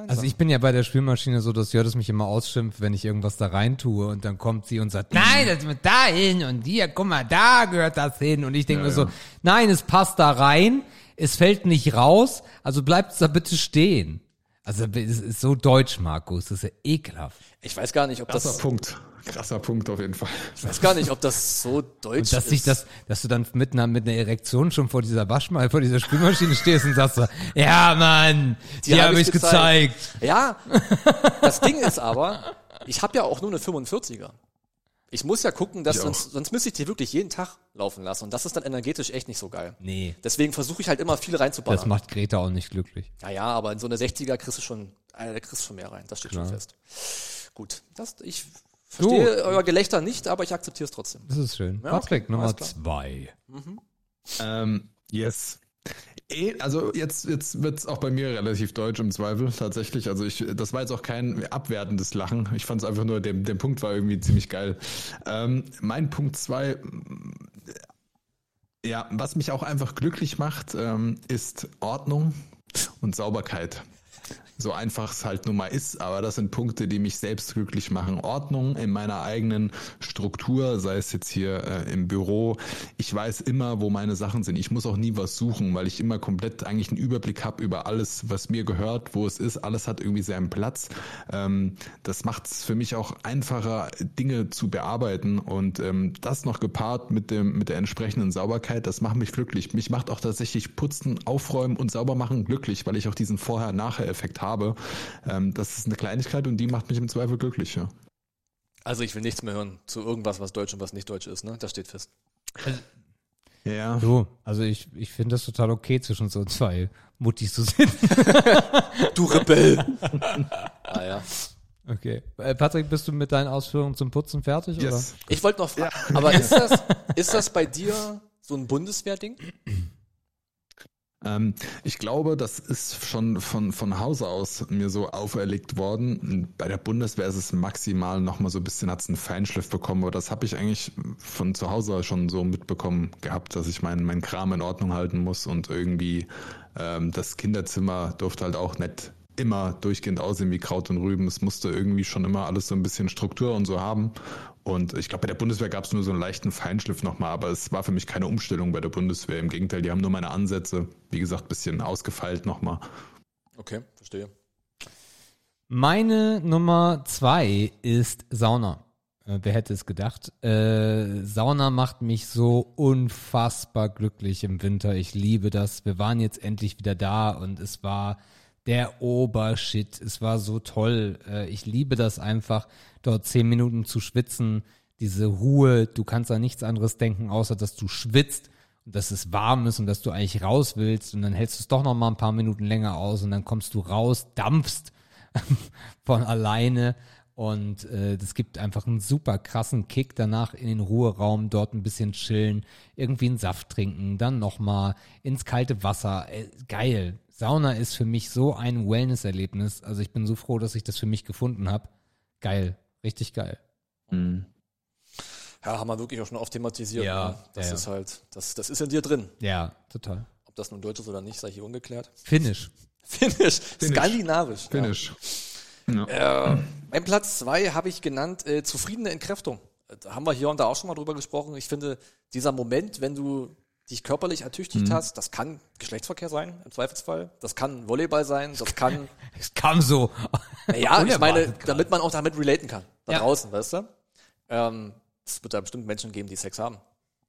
Also ich bin ja bei der Spülmaschine so, dass Jördis mich immer ausschimpft, wenn ich irgendwas da rein tue und dann kommt sie und sagt, nein, das wird da hin und hier, guck mal, da gehört das hin und ich denke Ja, mir so, ja. nein, es passt da rein, es fällt nicht raus, also bleibt da bitte stehen. Also es ist so deutsch, Markus, das ist ja ekelhaft. Ich weiß gar nicht, ob Krasser das, Punkt. Krasser Punkt auf jeden Fall. ich weiß gar nicht, ob das so deutsch Und dass ist. sich das, dass du dann mit einer, mit einer Erektion schon vor dieser Waschmal, vor dieser Spülmaschine stehst und sagst so, ja Mann, die, hab habe ich ich gezeigt. Ja, das Ding ist aber, ich habe ja auch nur eine 45er. Ich muss ja gucken, dass sonst, sonst müsste ich die wirklich jeden Tag laufen lassen und das ist dann energetisch echt nicht so geil. Nee, Deswegen versuche ich halt immer viel das reinzuballern. macht Greta auch nicht glücklich. Ja, ja, aber in so eine 60er kriegst du schon, äh, da kriegst du schon mehr rein. Das steht Klar. schon fest. Gut, das, ich verstehe Du. euer Gelächter nicht, aber ich akzeptiere es trotzdem. Das ist schön. Ja, Patrick, okay, Nummer zwei. Ähm, yes. Eh, Also jetzt, jetzt wird's auch bei mir relativ deutsch im Zweifel tatsächlich. Also ich, das war jetzt auch kein abwertendes Lachen. Ich fand es einfach nur, der, der Punkt war irgendwie ziemlich geil. Ähm, mein Punkt zwei, ja, was mich auch einfach glücklich macht, ähm, ist Ordnung und Sauberkeit. So einfach es halt nun mal ist, aber das sind Punkte, die mich selbst glücklich machen. Ordnung in meiner eigenen Struktur, sei es jetzt hier äh, im Büro. Ich weiß immer, wo meine Sachen sind. Ich muss auch nie was suchen, weil ich immer komplett eigentlich einen Überblick habe über alles, was mir gehört, wo es ist. Alles hat irgendwie seinen Platz. Ähm, das macht es für mich auch einfacher, Dinge zu bearbeiten und ähm, das noch gepaart mit dem mit der entsprechenden Sauberkeit, das macht mich glücklich. Mich macht auch tatsächlich Putzen, Aufräumen und Saubermachen glücklich, weil ich auch diesen Vorher-Nachher-Effekt habe. Ähm, das ist eine Kleinigkeit und die macht mich im Zweifel glücklich. Ja. Also ich will nichts mehr hören zu irgendwas, was deutsch und was nicht deutsch ist, ne? Das steht fest. Ja. Du, also ich, ich finde das total okay, zwischen so zwei Muttis zu sitzen. [LAUGHS] Du Rebell! [LAUGHS] ah ja. Okay. Äh, Patrick, bist du mit deinen Ausführungen zum Putzen fertig? Yes. Ich wollte noch fragen, aber ist das, ist das bei dir so ein Bundeswehrding? Ähm, ich glaube, das ist schon von, von Hause aus mir so auferlegt worden. Bei der Bundeswehr ist es maximal nochmal so ein bisschen, hat es einen Feinschliff bekommen, aber das habe ich eigentlich von zu Hause schon so mitbekommen gehabt, dass ich meinen mein Kram in Ordnung halten muss und irgendwie ähm, das Kinderzimmer durfte halt auch nicht immer durchgehend aussehen wie Kraut und Rüben. Es musste irgendwie schon immer alles so ein bisschen Struktur und so haben. Und ich glaube, bei der Bundeswehr gab es nur so einen leichten Feinschliff nochmal, aber es war für mich keine Umstellung bei der Bundeswehr. Im Gegenteil, die haben nur meine Ansätze, wie gesagt, bisschen ausgefeilt nochmal. Okay, verstehe. Meine Nummer zwei ist Sauna. Äh, wer hätte es gedacht? Äh, Sauna macht mich so unfassbar glücklich im Winter. Ich liebe das. Wir waren jetzt endlich wieder da und es war der Obershit. Es war so toll. Äh, ich liebe das einfach, dort zehn Minuten zu schwitzen. Diese Ruhe. Du kannst an nichts anderes denken, außer dass du schwitzt und dass es warm ist und dass du eigentlich raus willst. Und dann hältst du es doch noch mal ein paar Minuten länger aus und dann kommst du raus, dampfst [LAUGHS] von alleine und äh, das gibt einfach einen super krassen Kick danach in den Ruheraum, dort ein bisschen chillen, irgendwie einen Saft trinken, dann nochmal ins kalte Wasser. Äh, geil. Sauna ist für mich so ein Wellness-Erlebnis. Also ich bin so froh, dass ich das für mich gefunden habe. Geil. Richtig geil. Ja, haben wir wirklich auch schon oft thematisiert. Ja, ne? Das ja, ja. ist halt, das, das ist in dir drin. Ja, total. Ob das nun deutsch ist oder nicht, sei hier ungeklärt. Finnisch. Finnisch, skandinavisch. Finish. Ja. Äh, mein Platz zwei habe ich genannt, äh, zufriedene Entkräftung. Äh, Da haben wir hier und da auch schon mal drüber gesprochen. Ich finde, dieser Moment, wenn du dich körperlich ertüchtigt hast, das kann Geschlechtsverkehr sein, im Zweifelsfall. Das kann Volleyball sein, das [LAUGHS] kann, Es kam so. ja, ich meine, damit man auch damit relaten kann. Da Ja. draußen, weißt du? Ähm, es wird da bestimmt Menschen geben, die Sex haben.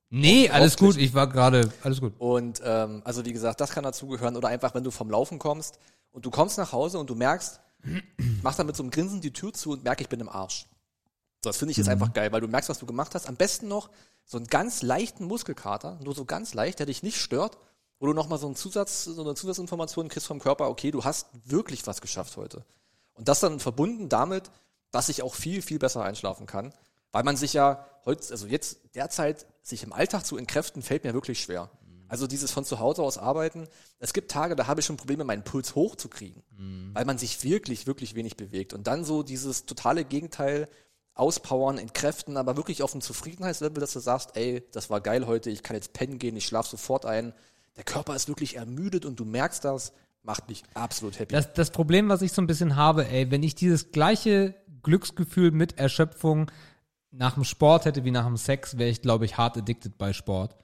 Nee, alles gut. Ich war gerade, alles gut. Und ähm, also wie gesagt, das kann dazugehören. Oder einfach, wenn du vom Laufen kommst und du kommst nach Hause und du merkst, mach dann mit so einem Grinsen die Tür zu und merke, ich bin im Arsch. So, das finde ich jetzt einfach geil, weil du merkst, was du gemacht hast. Am besten noch so einen ganz leichten Muskelkater, nur so ganz leicht, der dich nicht stört, wo du nochmal so einen Zusatz, so eine Zusatzinformation kriegst vom Körper, okay, du hast wirklich was geschafft heute. Und das dann verbunden damit, dass ich auch viel, viel besser einschlafen kann. Weil man sich ja heute, also jetzt derzeit, sich im Alltag zu entkräften, fällt mir wirklich schwer. Also dieses von zu Hause aus arbeiten. Es gibt Tage, da habe ich schon Probleme, meinen Puls hochzukriegen, weil man sich wirklich, wirklich wenig bewegt. Und dann so dieses totale Gegenteil, auspowern, entkräften, aber wirklich auf ein Zufriedenheitslevel, dass du sagst, ey, das war geil heute, ich kann jetzt pennen gehen, ich schlafe sofort ein. Der Körper ist wirklich ermüdet und du merkst das, macht mich absolut happy. Das, das Problem, was ich so ein bisschen habe, ey, wenn ich dieses gleiche Glücksgefühl mit Erschöpfung nach dem Sport hätte wie nach dem Sex, wäre ich, glaube ich, hart addicted bei Sport.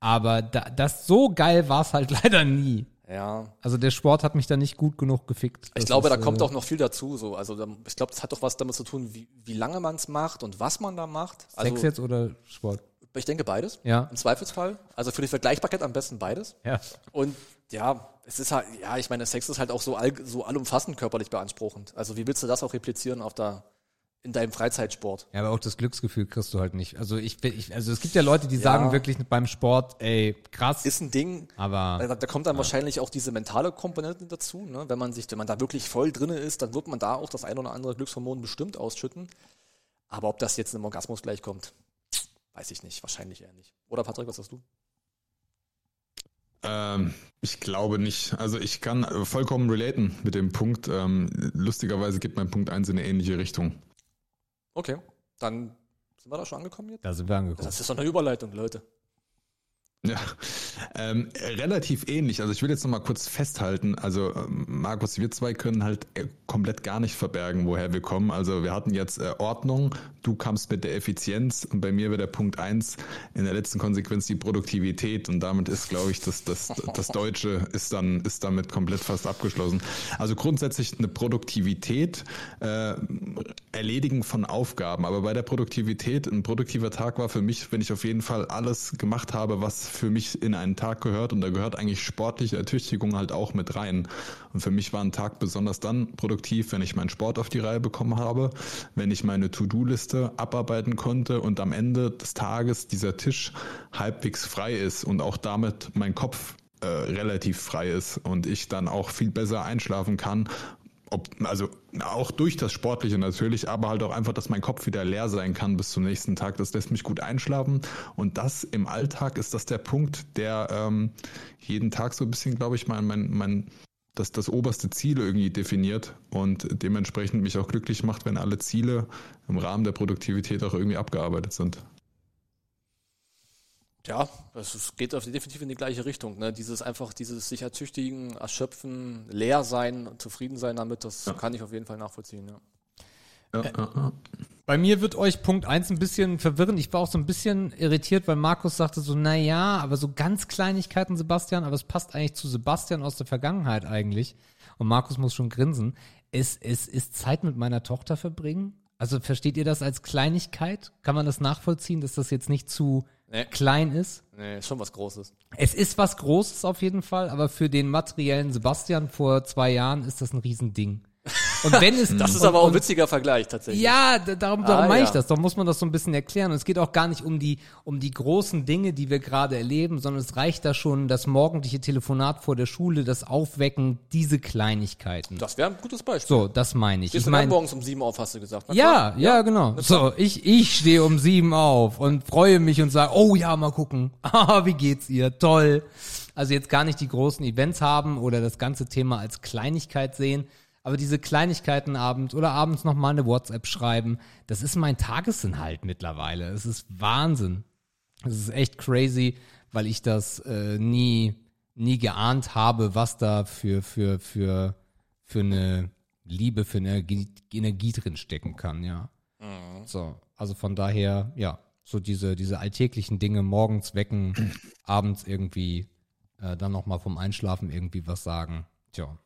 Aber da, das so geil war es halt [LAUGHS] leider nie. Ja. Also der Sport hat mich da nicht gut genug gefickt. Ich glaube, ist, da kommt äh, auch noch viel dazu. So. Also ich glaube, das hat doch was damit zu tun, wie, wie lange man es macht und was man da macht. Also Sex jetzt oder Sport? ich denke beides. Ja. Im Zweifelsfall. Also für die Vergleichbarkeit am besten beides. Ja. Und ja, es ist halt, ja, ich meine, Sex ist halt auch so, all, so allumfassend körperlich beanspruchend. Also wie willst du das auch replizieren auf der, in deinem Freizeitsport. Ja, aber auch das Glücksgefühl kriegst du halt nicht. Also ich, bin- ich also es gibt ja Leute, die sagen wirklich beim Sport, ey, krass. Ist ein Ding, aber Da, da kommt dann wahrscheinlich auch diese mentale Komponente dazu. Ne? Wenn man sich, wenn man da wirklich voll drinne ist, dann wird man da auch das ein oder andere Glückshormon bestimmt ausschütten. Aber ob das jetzt einem Orgasmus gleichkommt, weiß ich nicht. Wahrscheinlich eher nicht. Oder Patrick, was sagst du? Ähm, ich glaube nicht. Also ich kann äh, vollkommen relaten mit dem Punkt. Ähm, lustigerweise geht mein Punkt 1 in eine ähnliche Richtung. Okay, dann sind wir da schon angekommen jetzt. da sind wir angekommen. Das ist doch eine Überleitung, Leute. Ja, ähm, relativ ähnlich. Also ich will jetzt noch mal kurz festhalten. Also ähm, Markus, wir zwei können halt äh, komplett gar nicht verbergen, woher wir kommen. Also wir hatten jetzt äh, Ordnung, du kamst mit der Effizienz und bei mir wäre der Punkt eins in der letzten Konsequenz die Produktivität und damit ist, glaube ich, das, das, das Deutsche ist dann ist damit komplett fast abgeschlossen. Also grundsätzlich eine Produktivität, äh, Erledigen von Aufgaben. Aber bei der Produktivität, ein produktiver Tag war für mich, wenn ich auf jeden Fall alles gemacht habe, was für mich in einen Tag gehört. Und da gehört eigentlich sportliche Ertüchtigung halt auch mit rein. Und für mich war ein Tag besonders dann produktiv, wenn ich meinen Sport auf die Reihe bekommen habe, wenn ich meine To-Do-Liste abarbeiten konnte und am Ende des Tages dieser Tisch halbwegs frei ist und auch damit mein Kopf äh, relativ frei ist und ich dann auch viel besser einschlafen kann ob, also auch durch das Sportliche natürlich, aber halt auch einfach, dass mein Kopf wieder leer sein kann bis zum nächsten Tag. Das lässt mich gut einschlafen. Und das im Alltag ist das der Punkt, der ähm, jeden Tag so ein bisschen, glaube ich, mein, mein, mein das, das oberste Ziel irgendwie definiert und dementsprechend mich auch glücklich macht, wenn alle Ziele im Rahmen der Produktivität auch irgendwie abgearbeitet sind. Ja, es ist- geht auf definitiv in die gleiche Richtung. Ne? Dieses einfach, dieses sich ertüchtigen, erschöpfen, leer sein, zufrieden sein damit, das kann ich auf jeden Fall nachvollziehen. Ja. Ja, ja, ja. Bei mir wird euch Punkt eins ein bisschen verwirren. Ich war auch so ein bisschen irritiert, weil Markus sagte so, na ja, aber so ganz Kleinigkeiten, Sebastian, aber es passt eigentlich zu Sebastian aus der Vergangenheit eigentlich. Und Markus muss schon grinsen. Es, es ist Zeit mit meiner Tochter verbringen. Also versteht ihr das als Kleinigkeit? Kann man das nachvollziehen, dass das jetzt nicht zu Nee. klein ist? Nee, ist schon was Großes. Es ist was Großes auf jeden Fall, aber für den materiellen Sebastian vor zwei Jahren ist das ein Riesending. Und wenn es [LAUGHS] Das ist und- aber auch ein witziger Vergleich tatsächlich. ja, darum, darum Ah, meine ich ja. das. Darum muss man das so ein bisschen erklären. Und es geht auch gar nicht um die, um die großen Dinge, die wir gerade erleben, sondern es reicht da schon das morgendliche Telefonat vor der Schule, das Aufwecken, diese Kleinigkeiten. Das wäre ein gutes Beispiel. So, das meine ich. Stehst Ich meine, morgens um sieben auf, hast du gesagt. Na ja, klar. ja, genau. So, ich, ich stehe um sieben auf und freue mich und sage, oh ja, mal gucken. [LAUGHS] Ah, wie geht's ihr? Toll. Also jetzt gar nicht die großen Events haben oder das ganze Thema als Kleinigkeit sehen, aber diese Kleinigkeiten abends oder abends nochmal eine WhatsApp schreiben, das ist mein Tagesinhalt mittlerweile. Es ist Wahnsinn. Es ist echt crazy, weil ich das äh, nie, nie geahnt habe, was da für, für, für, für eine Liebe, für eine Energie, drin stecken kann, ja. So, also von daher, ja, so diese, diese alltäglichen Dinge, morgens wecken, abends irgendwie äh, dann nochmal vom Einschlafen irgendwie was sagen. Tja.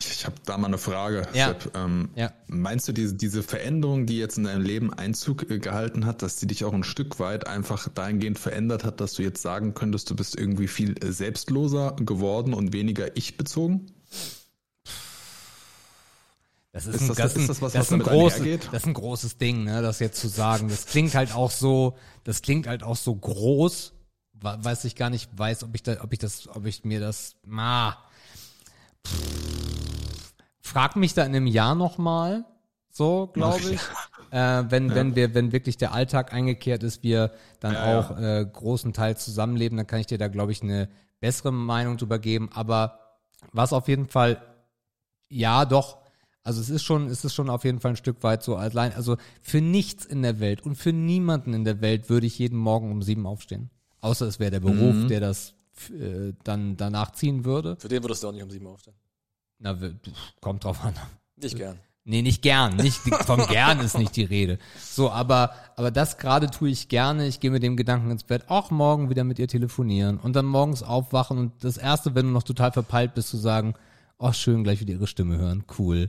Ich habe da mal eine Frage. Ja. Ähm, Ja. Meinst du, diese, diese Veränderung, die jetzt in deinem Leben Einzug äh, gehalten hat, dass die dich auch ein Stück weit einfach dahingehend verändert hat, dass du jetzt sagen könntest, du bist irgendwie viel äh, selbstloser geworden und weniger ich-bezogen? Das ist, Ist ein, das- das, ist das was, das was ist ein großes, das ist ein großes Ding, ne, das jetzt zu sagen. Das klingt halt auch so, das klingt halt auch so groß, weiß ich gar nicht, weiß, ob ich da, ob ich das, ob ich mir das, ma, pff, frag mich da in einem Jahr nochmal, so, glaube ich. Äh, wenn, wenn wir, wenn wirklich der Alltag eingekehrt ist, wir dann Ja, auch Äh, großen Teil zusammenleben, dann kann ich dir da, glaube ich, eine bessere Meinung drüber geben. Aber was auf jeden Fall ja, doch. Also es ist schon, es ist schon auf jeden Fall ein Stück weit so allein. Also für nichts in der Welt und für niemanden in der Welt würde ich jeden Morgen um sieben aufstehen. Außer es wäre der Beruf, Mhm. der das äh, dann danach ziehen würde. Für den würdest du auch nicht um sieben aufstehen. Na, kommt drauf an. Nicht gern. Nee, nicht gern. Nicht, vom gern ist nicht die Rede. So, aber, aber das gerade tue ich gerne. Ich gehe mit dem Gedanken ins Bett, auch morgen wieder mit ihr telefonieren und dann morgens aufwachen und das erste, wenn du noch total verpeilt bist, zu sagen, oh, schön, gleich wieder ihre Stimme hören. Cool.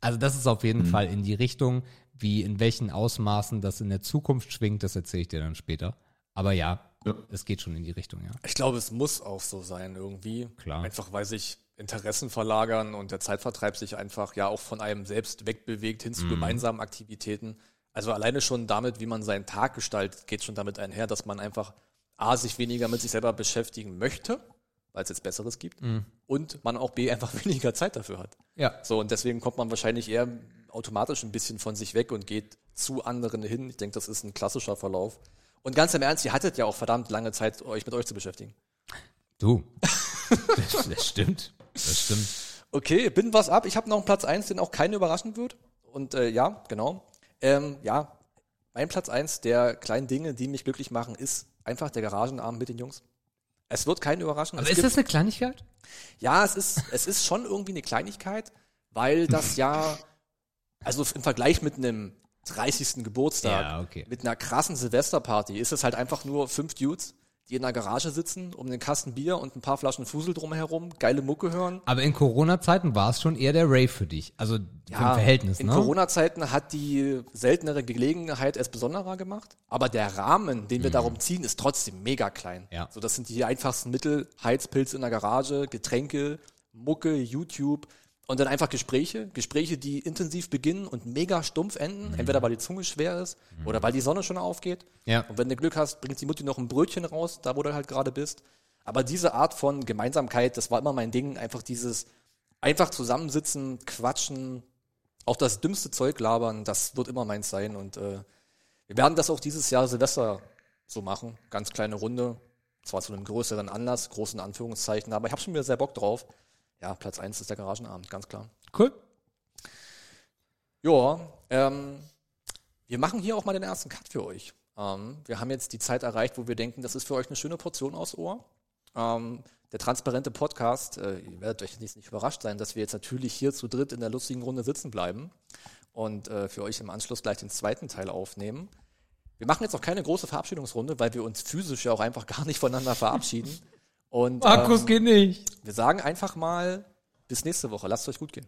Also das ist auf jeden Fall in die Richtung, wie in welchen Ausmaßen das in der Zukunft schwingt, das erzähle ich dir dann später. Aber ja, Ja. es geht schon in die Richtung, ja. Ich glaube, es muss auch so sein irgendwie. Klar. Einfach weil sich Interessen verlagern und der Zeitvertreib sich einfach ja auch von einem selbst wegbewegt hin zu gemeinsamen Aktivitäten. Also alleine schon damit, wie man seinen Tag gestaltet, geht schon damit einher, dass man einfach A, sich weniger mit sich selber beschäftigen möchte, weil es jetzt Besseres gibt, und man auch B, einfach [LAUGHS] weniger Zeit dafür hat. Ja. So, und deswegen kommt man wahrscheinlich eher automatisch ein bisschen von sich weg und geht zu anderen hin. Ich denke, das ist ein klassischer Verlauf. Und ganz im Ernst, ihr hattet ja auch verdammt lange Zeit, euch mit euch zu beschäftigen. Du. [LAUGHS] das, das stimmt. Das stimmt. Okay, bin was ab. Ich habe noch einen Platz eins, den auch keinen überraschen wird. Und äh, ja, genau. Ähm, ja, mein Platz eins der kleinen Dinge, die mich glücklich machen, ist einfach der Garagenabend mit den Jungs. Es wird keinen überraschen. Aber es ist gibt- das eine Kleinigkeit? Ja, es ist, es ist schon irgendwie eine Kleinigkeit, weil das [LAUGHS] ja, also im Vergleich mit einem 30. Geburtstag, Ja, okay. mit einer krassen Silvesterparty, ist es halt einfach nur fünf Dudes, die in der Garage sitzen, um einen Kasten Bier und ein paar Flaschen Fusel drumherum, geile Mucke hören. Aber in Corona-Zeiten war es schon eher der Rave für dich. Also vom Verhältnis, in ne? Corona-Zeiten hat die seltenere Gelegenheit es besonderer gemacht, aber der Rahmen, den wir darum ziehen, ist trotzdem mega klein. Mhm. Ja. So, das sind die einfachsten Mittel, Heizpilz in der Garage, Getränke, Mucke, YouTube und dann einfach Gespräche, Gespräche, die intensiv beginnen und mega stumpf enden, Mhm. entweder weil die Zunge schwer ist oder weil die Sonne schon aufgeht. Ja. Und wenn du Glück hast, bringt die Mutti noch ein Brötchen raus, da wo du halt gerade bist. Aber diese Art von Gemeinsamkeit, das war immer mein Ding, einfach dieses einfach zusammensitzen, quatschen, auch das dümmste Zeug labern, das wird immer meins sein. Und äh, wir werden das auch dieses Jahr Silvester so machen. Ganz kleine Runde. Zwar zu einem größeren Anlass, großen Anführungszeichen, aber ich habe schon wieder sehr Bock drauf. Ja, Platz eins ist der Garagenabend, ganz klar. Cool. Ja, ähm, wir machen hier auch mal den ersten Cut für euch. Ähm, wir haben jetzt die Zeit erreicht, wo wir denken, das ist für euch eine schöne Portion aus Ohr. Ähm, der transparente Podcast, äh, ihr werdet euch nicht, nicht überrascht sein, dass wir jetzt natürlich hier zu dritt in der lustigen Runde sitzen bleiben und äh, für euch im Anschluss gleich den zweiten Teil aufnehmen. Wir machen jetzt noch keine große Verabschiedungsrunde, weil wir uns physisch ja auch einfach gar nicht voneinander verabschieden. [LAUGHS] Und Markus ähm, geht nicht. wir sagen einfach mal bis nächste Woche. Lasst es euch gut gehen.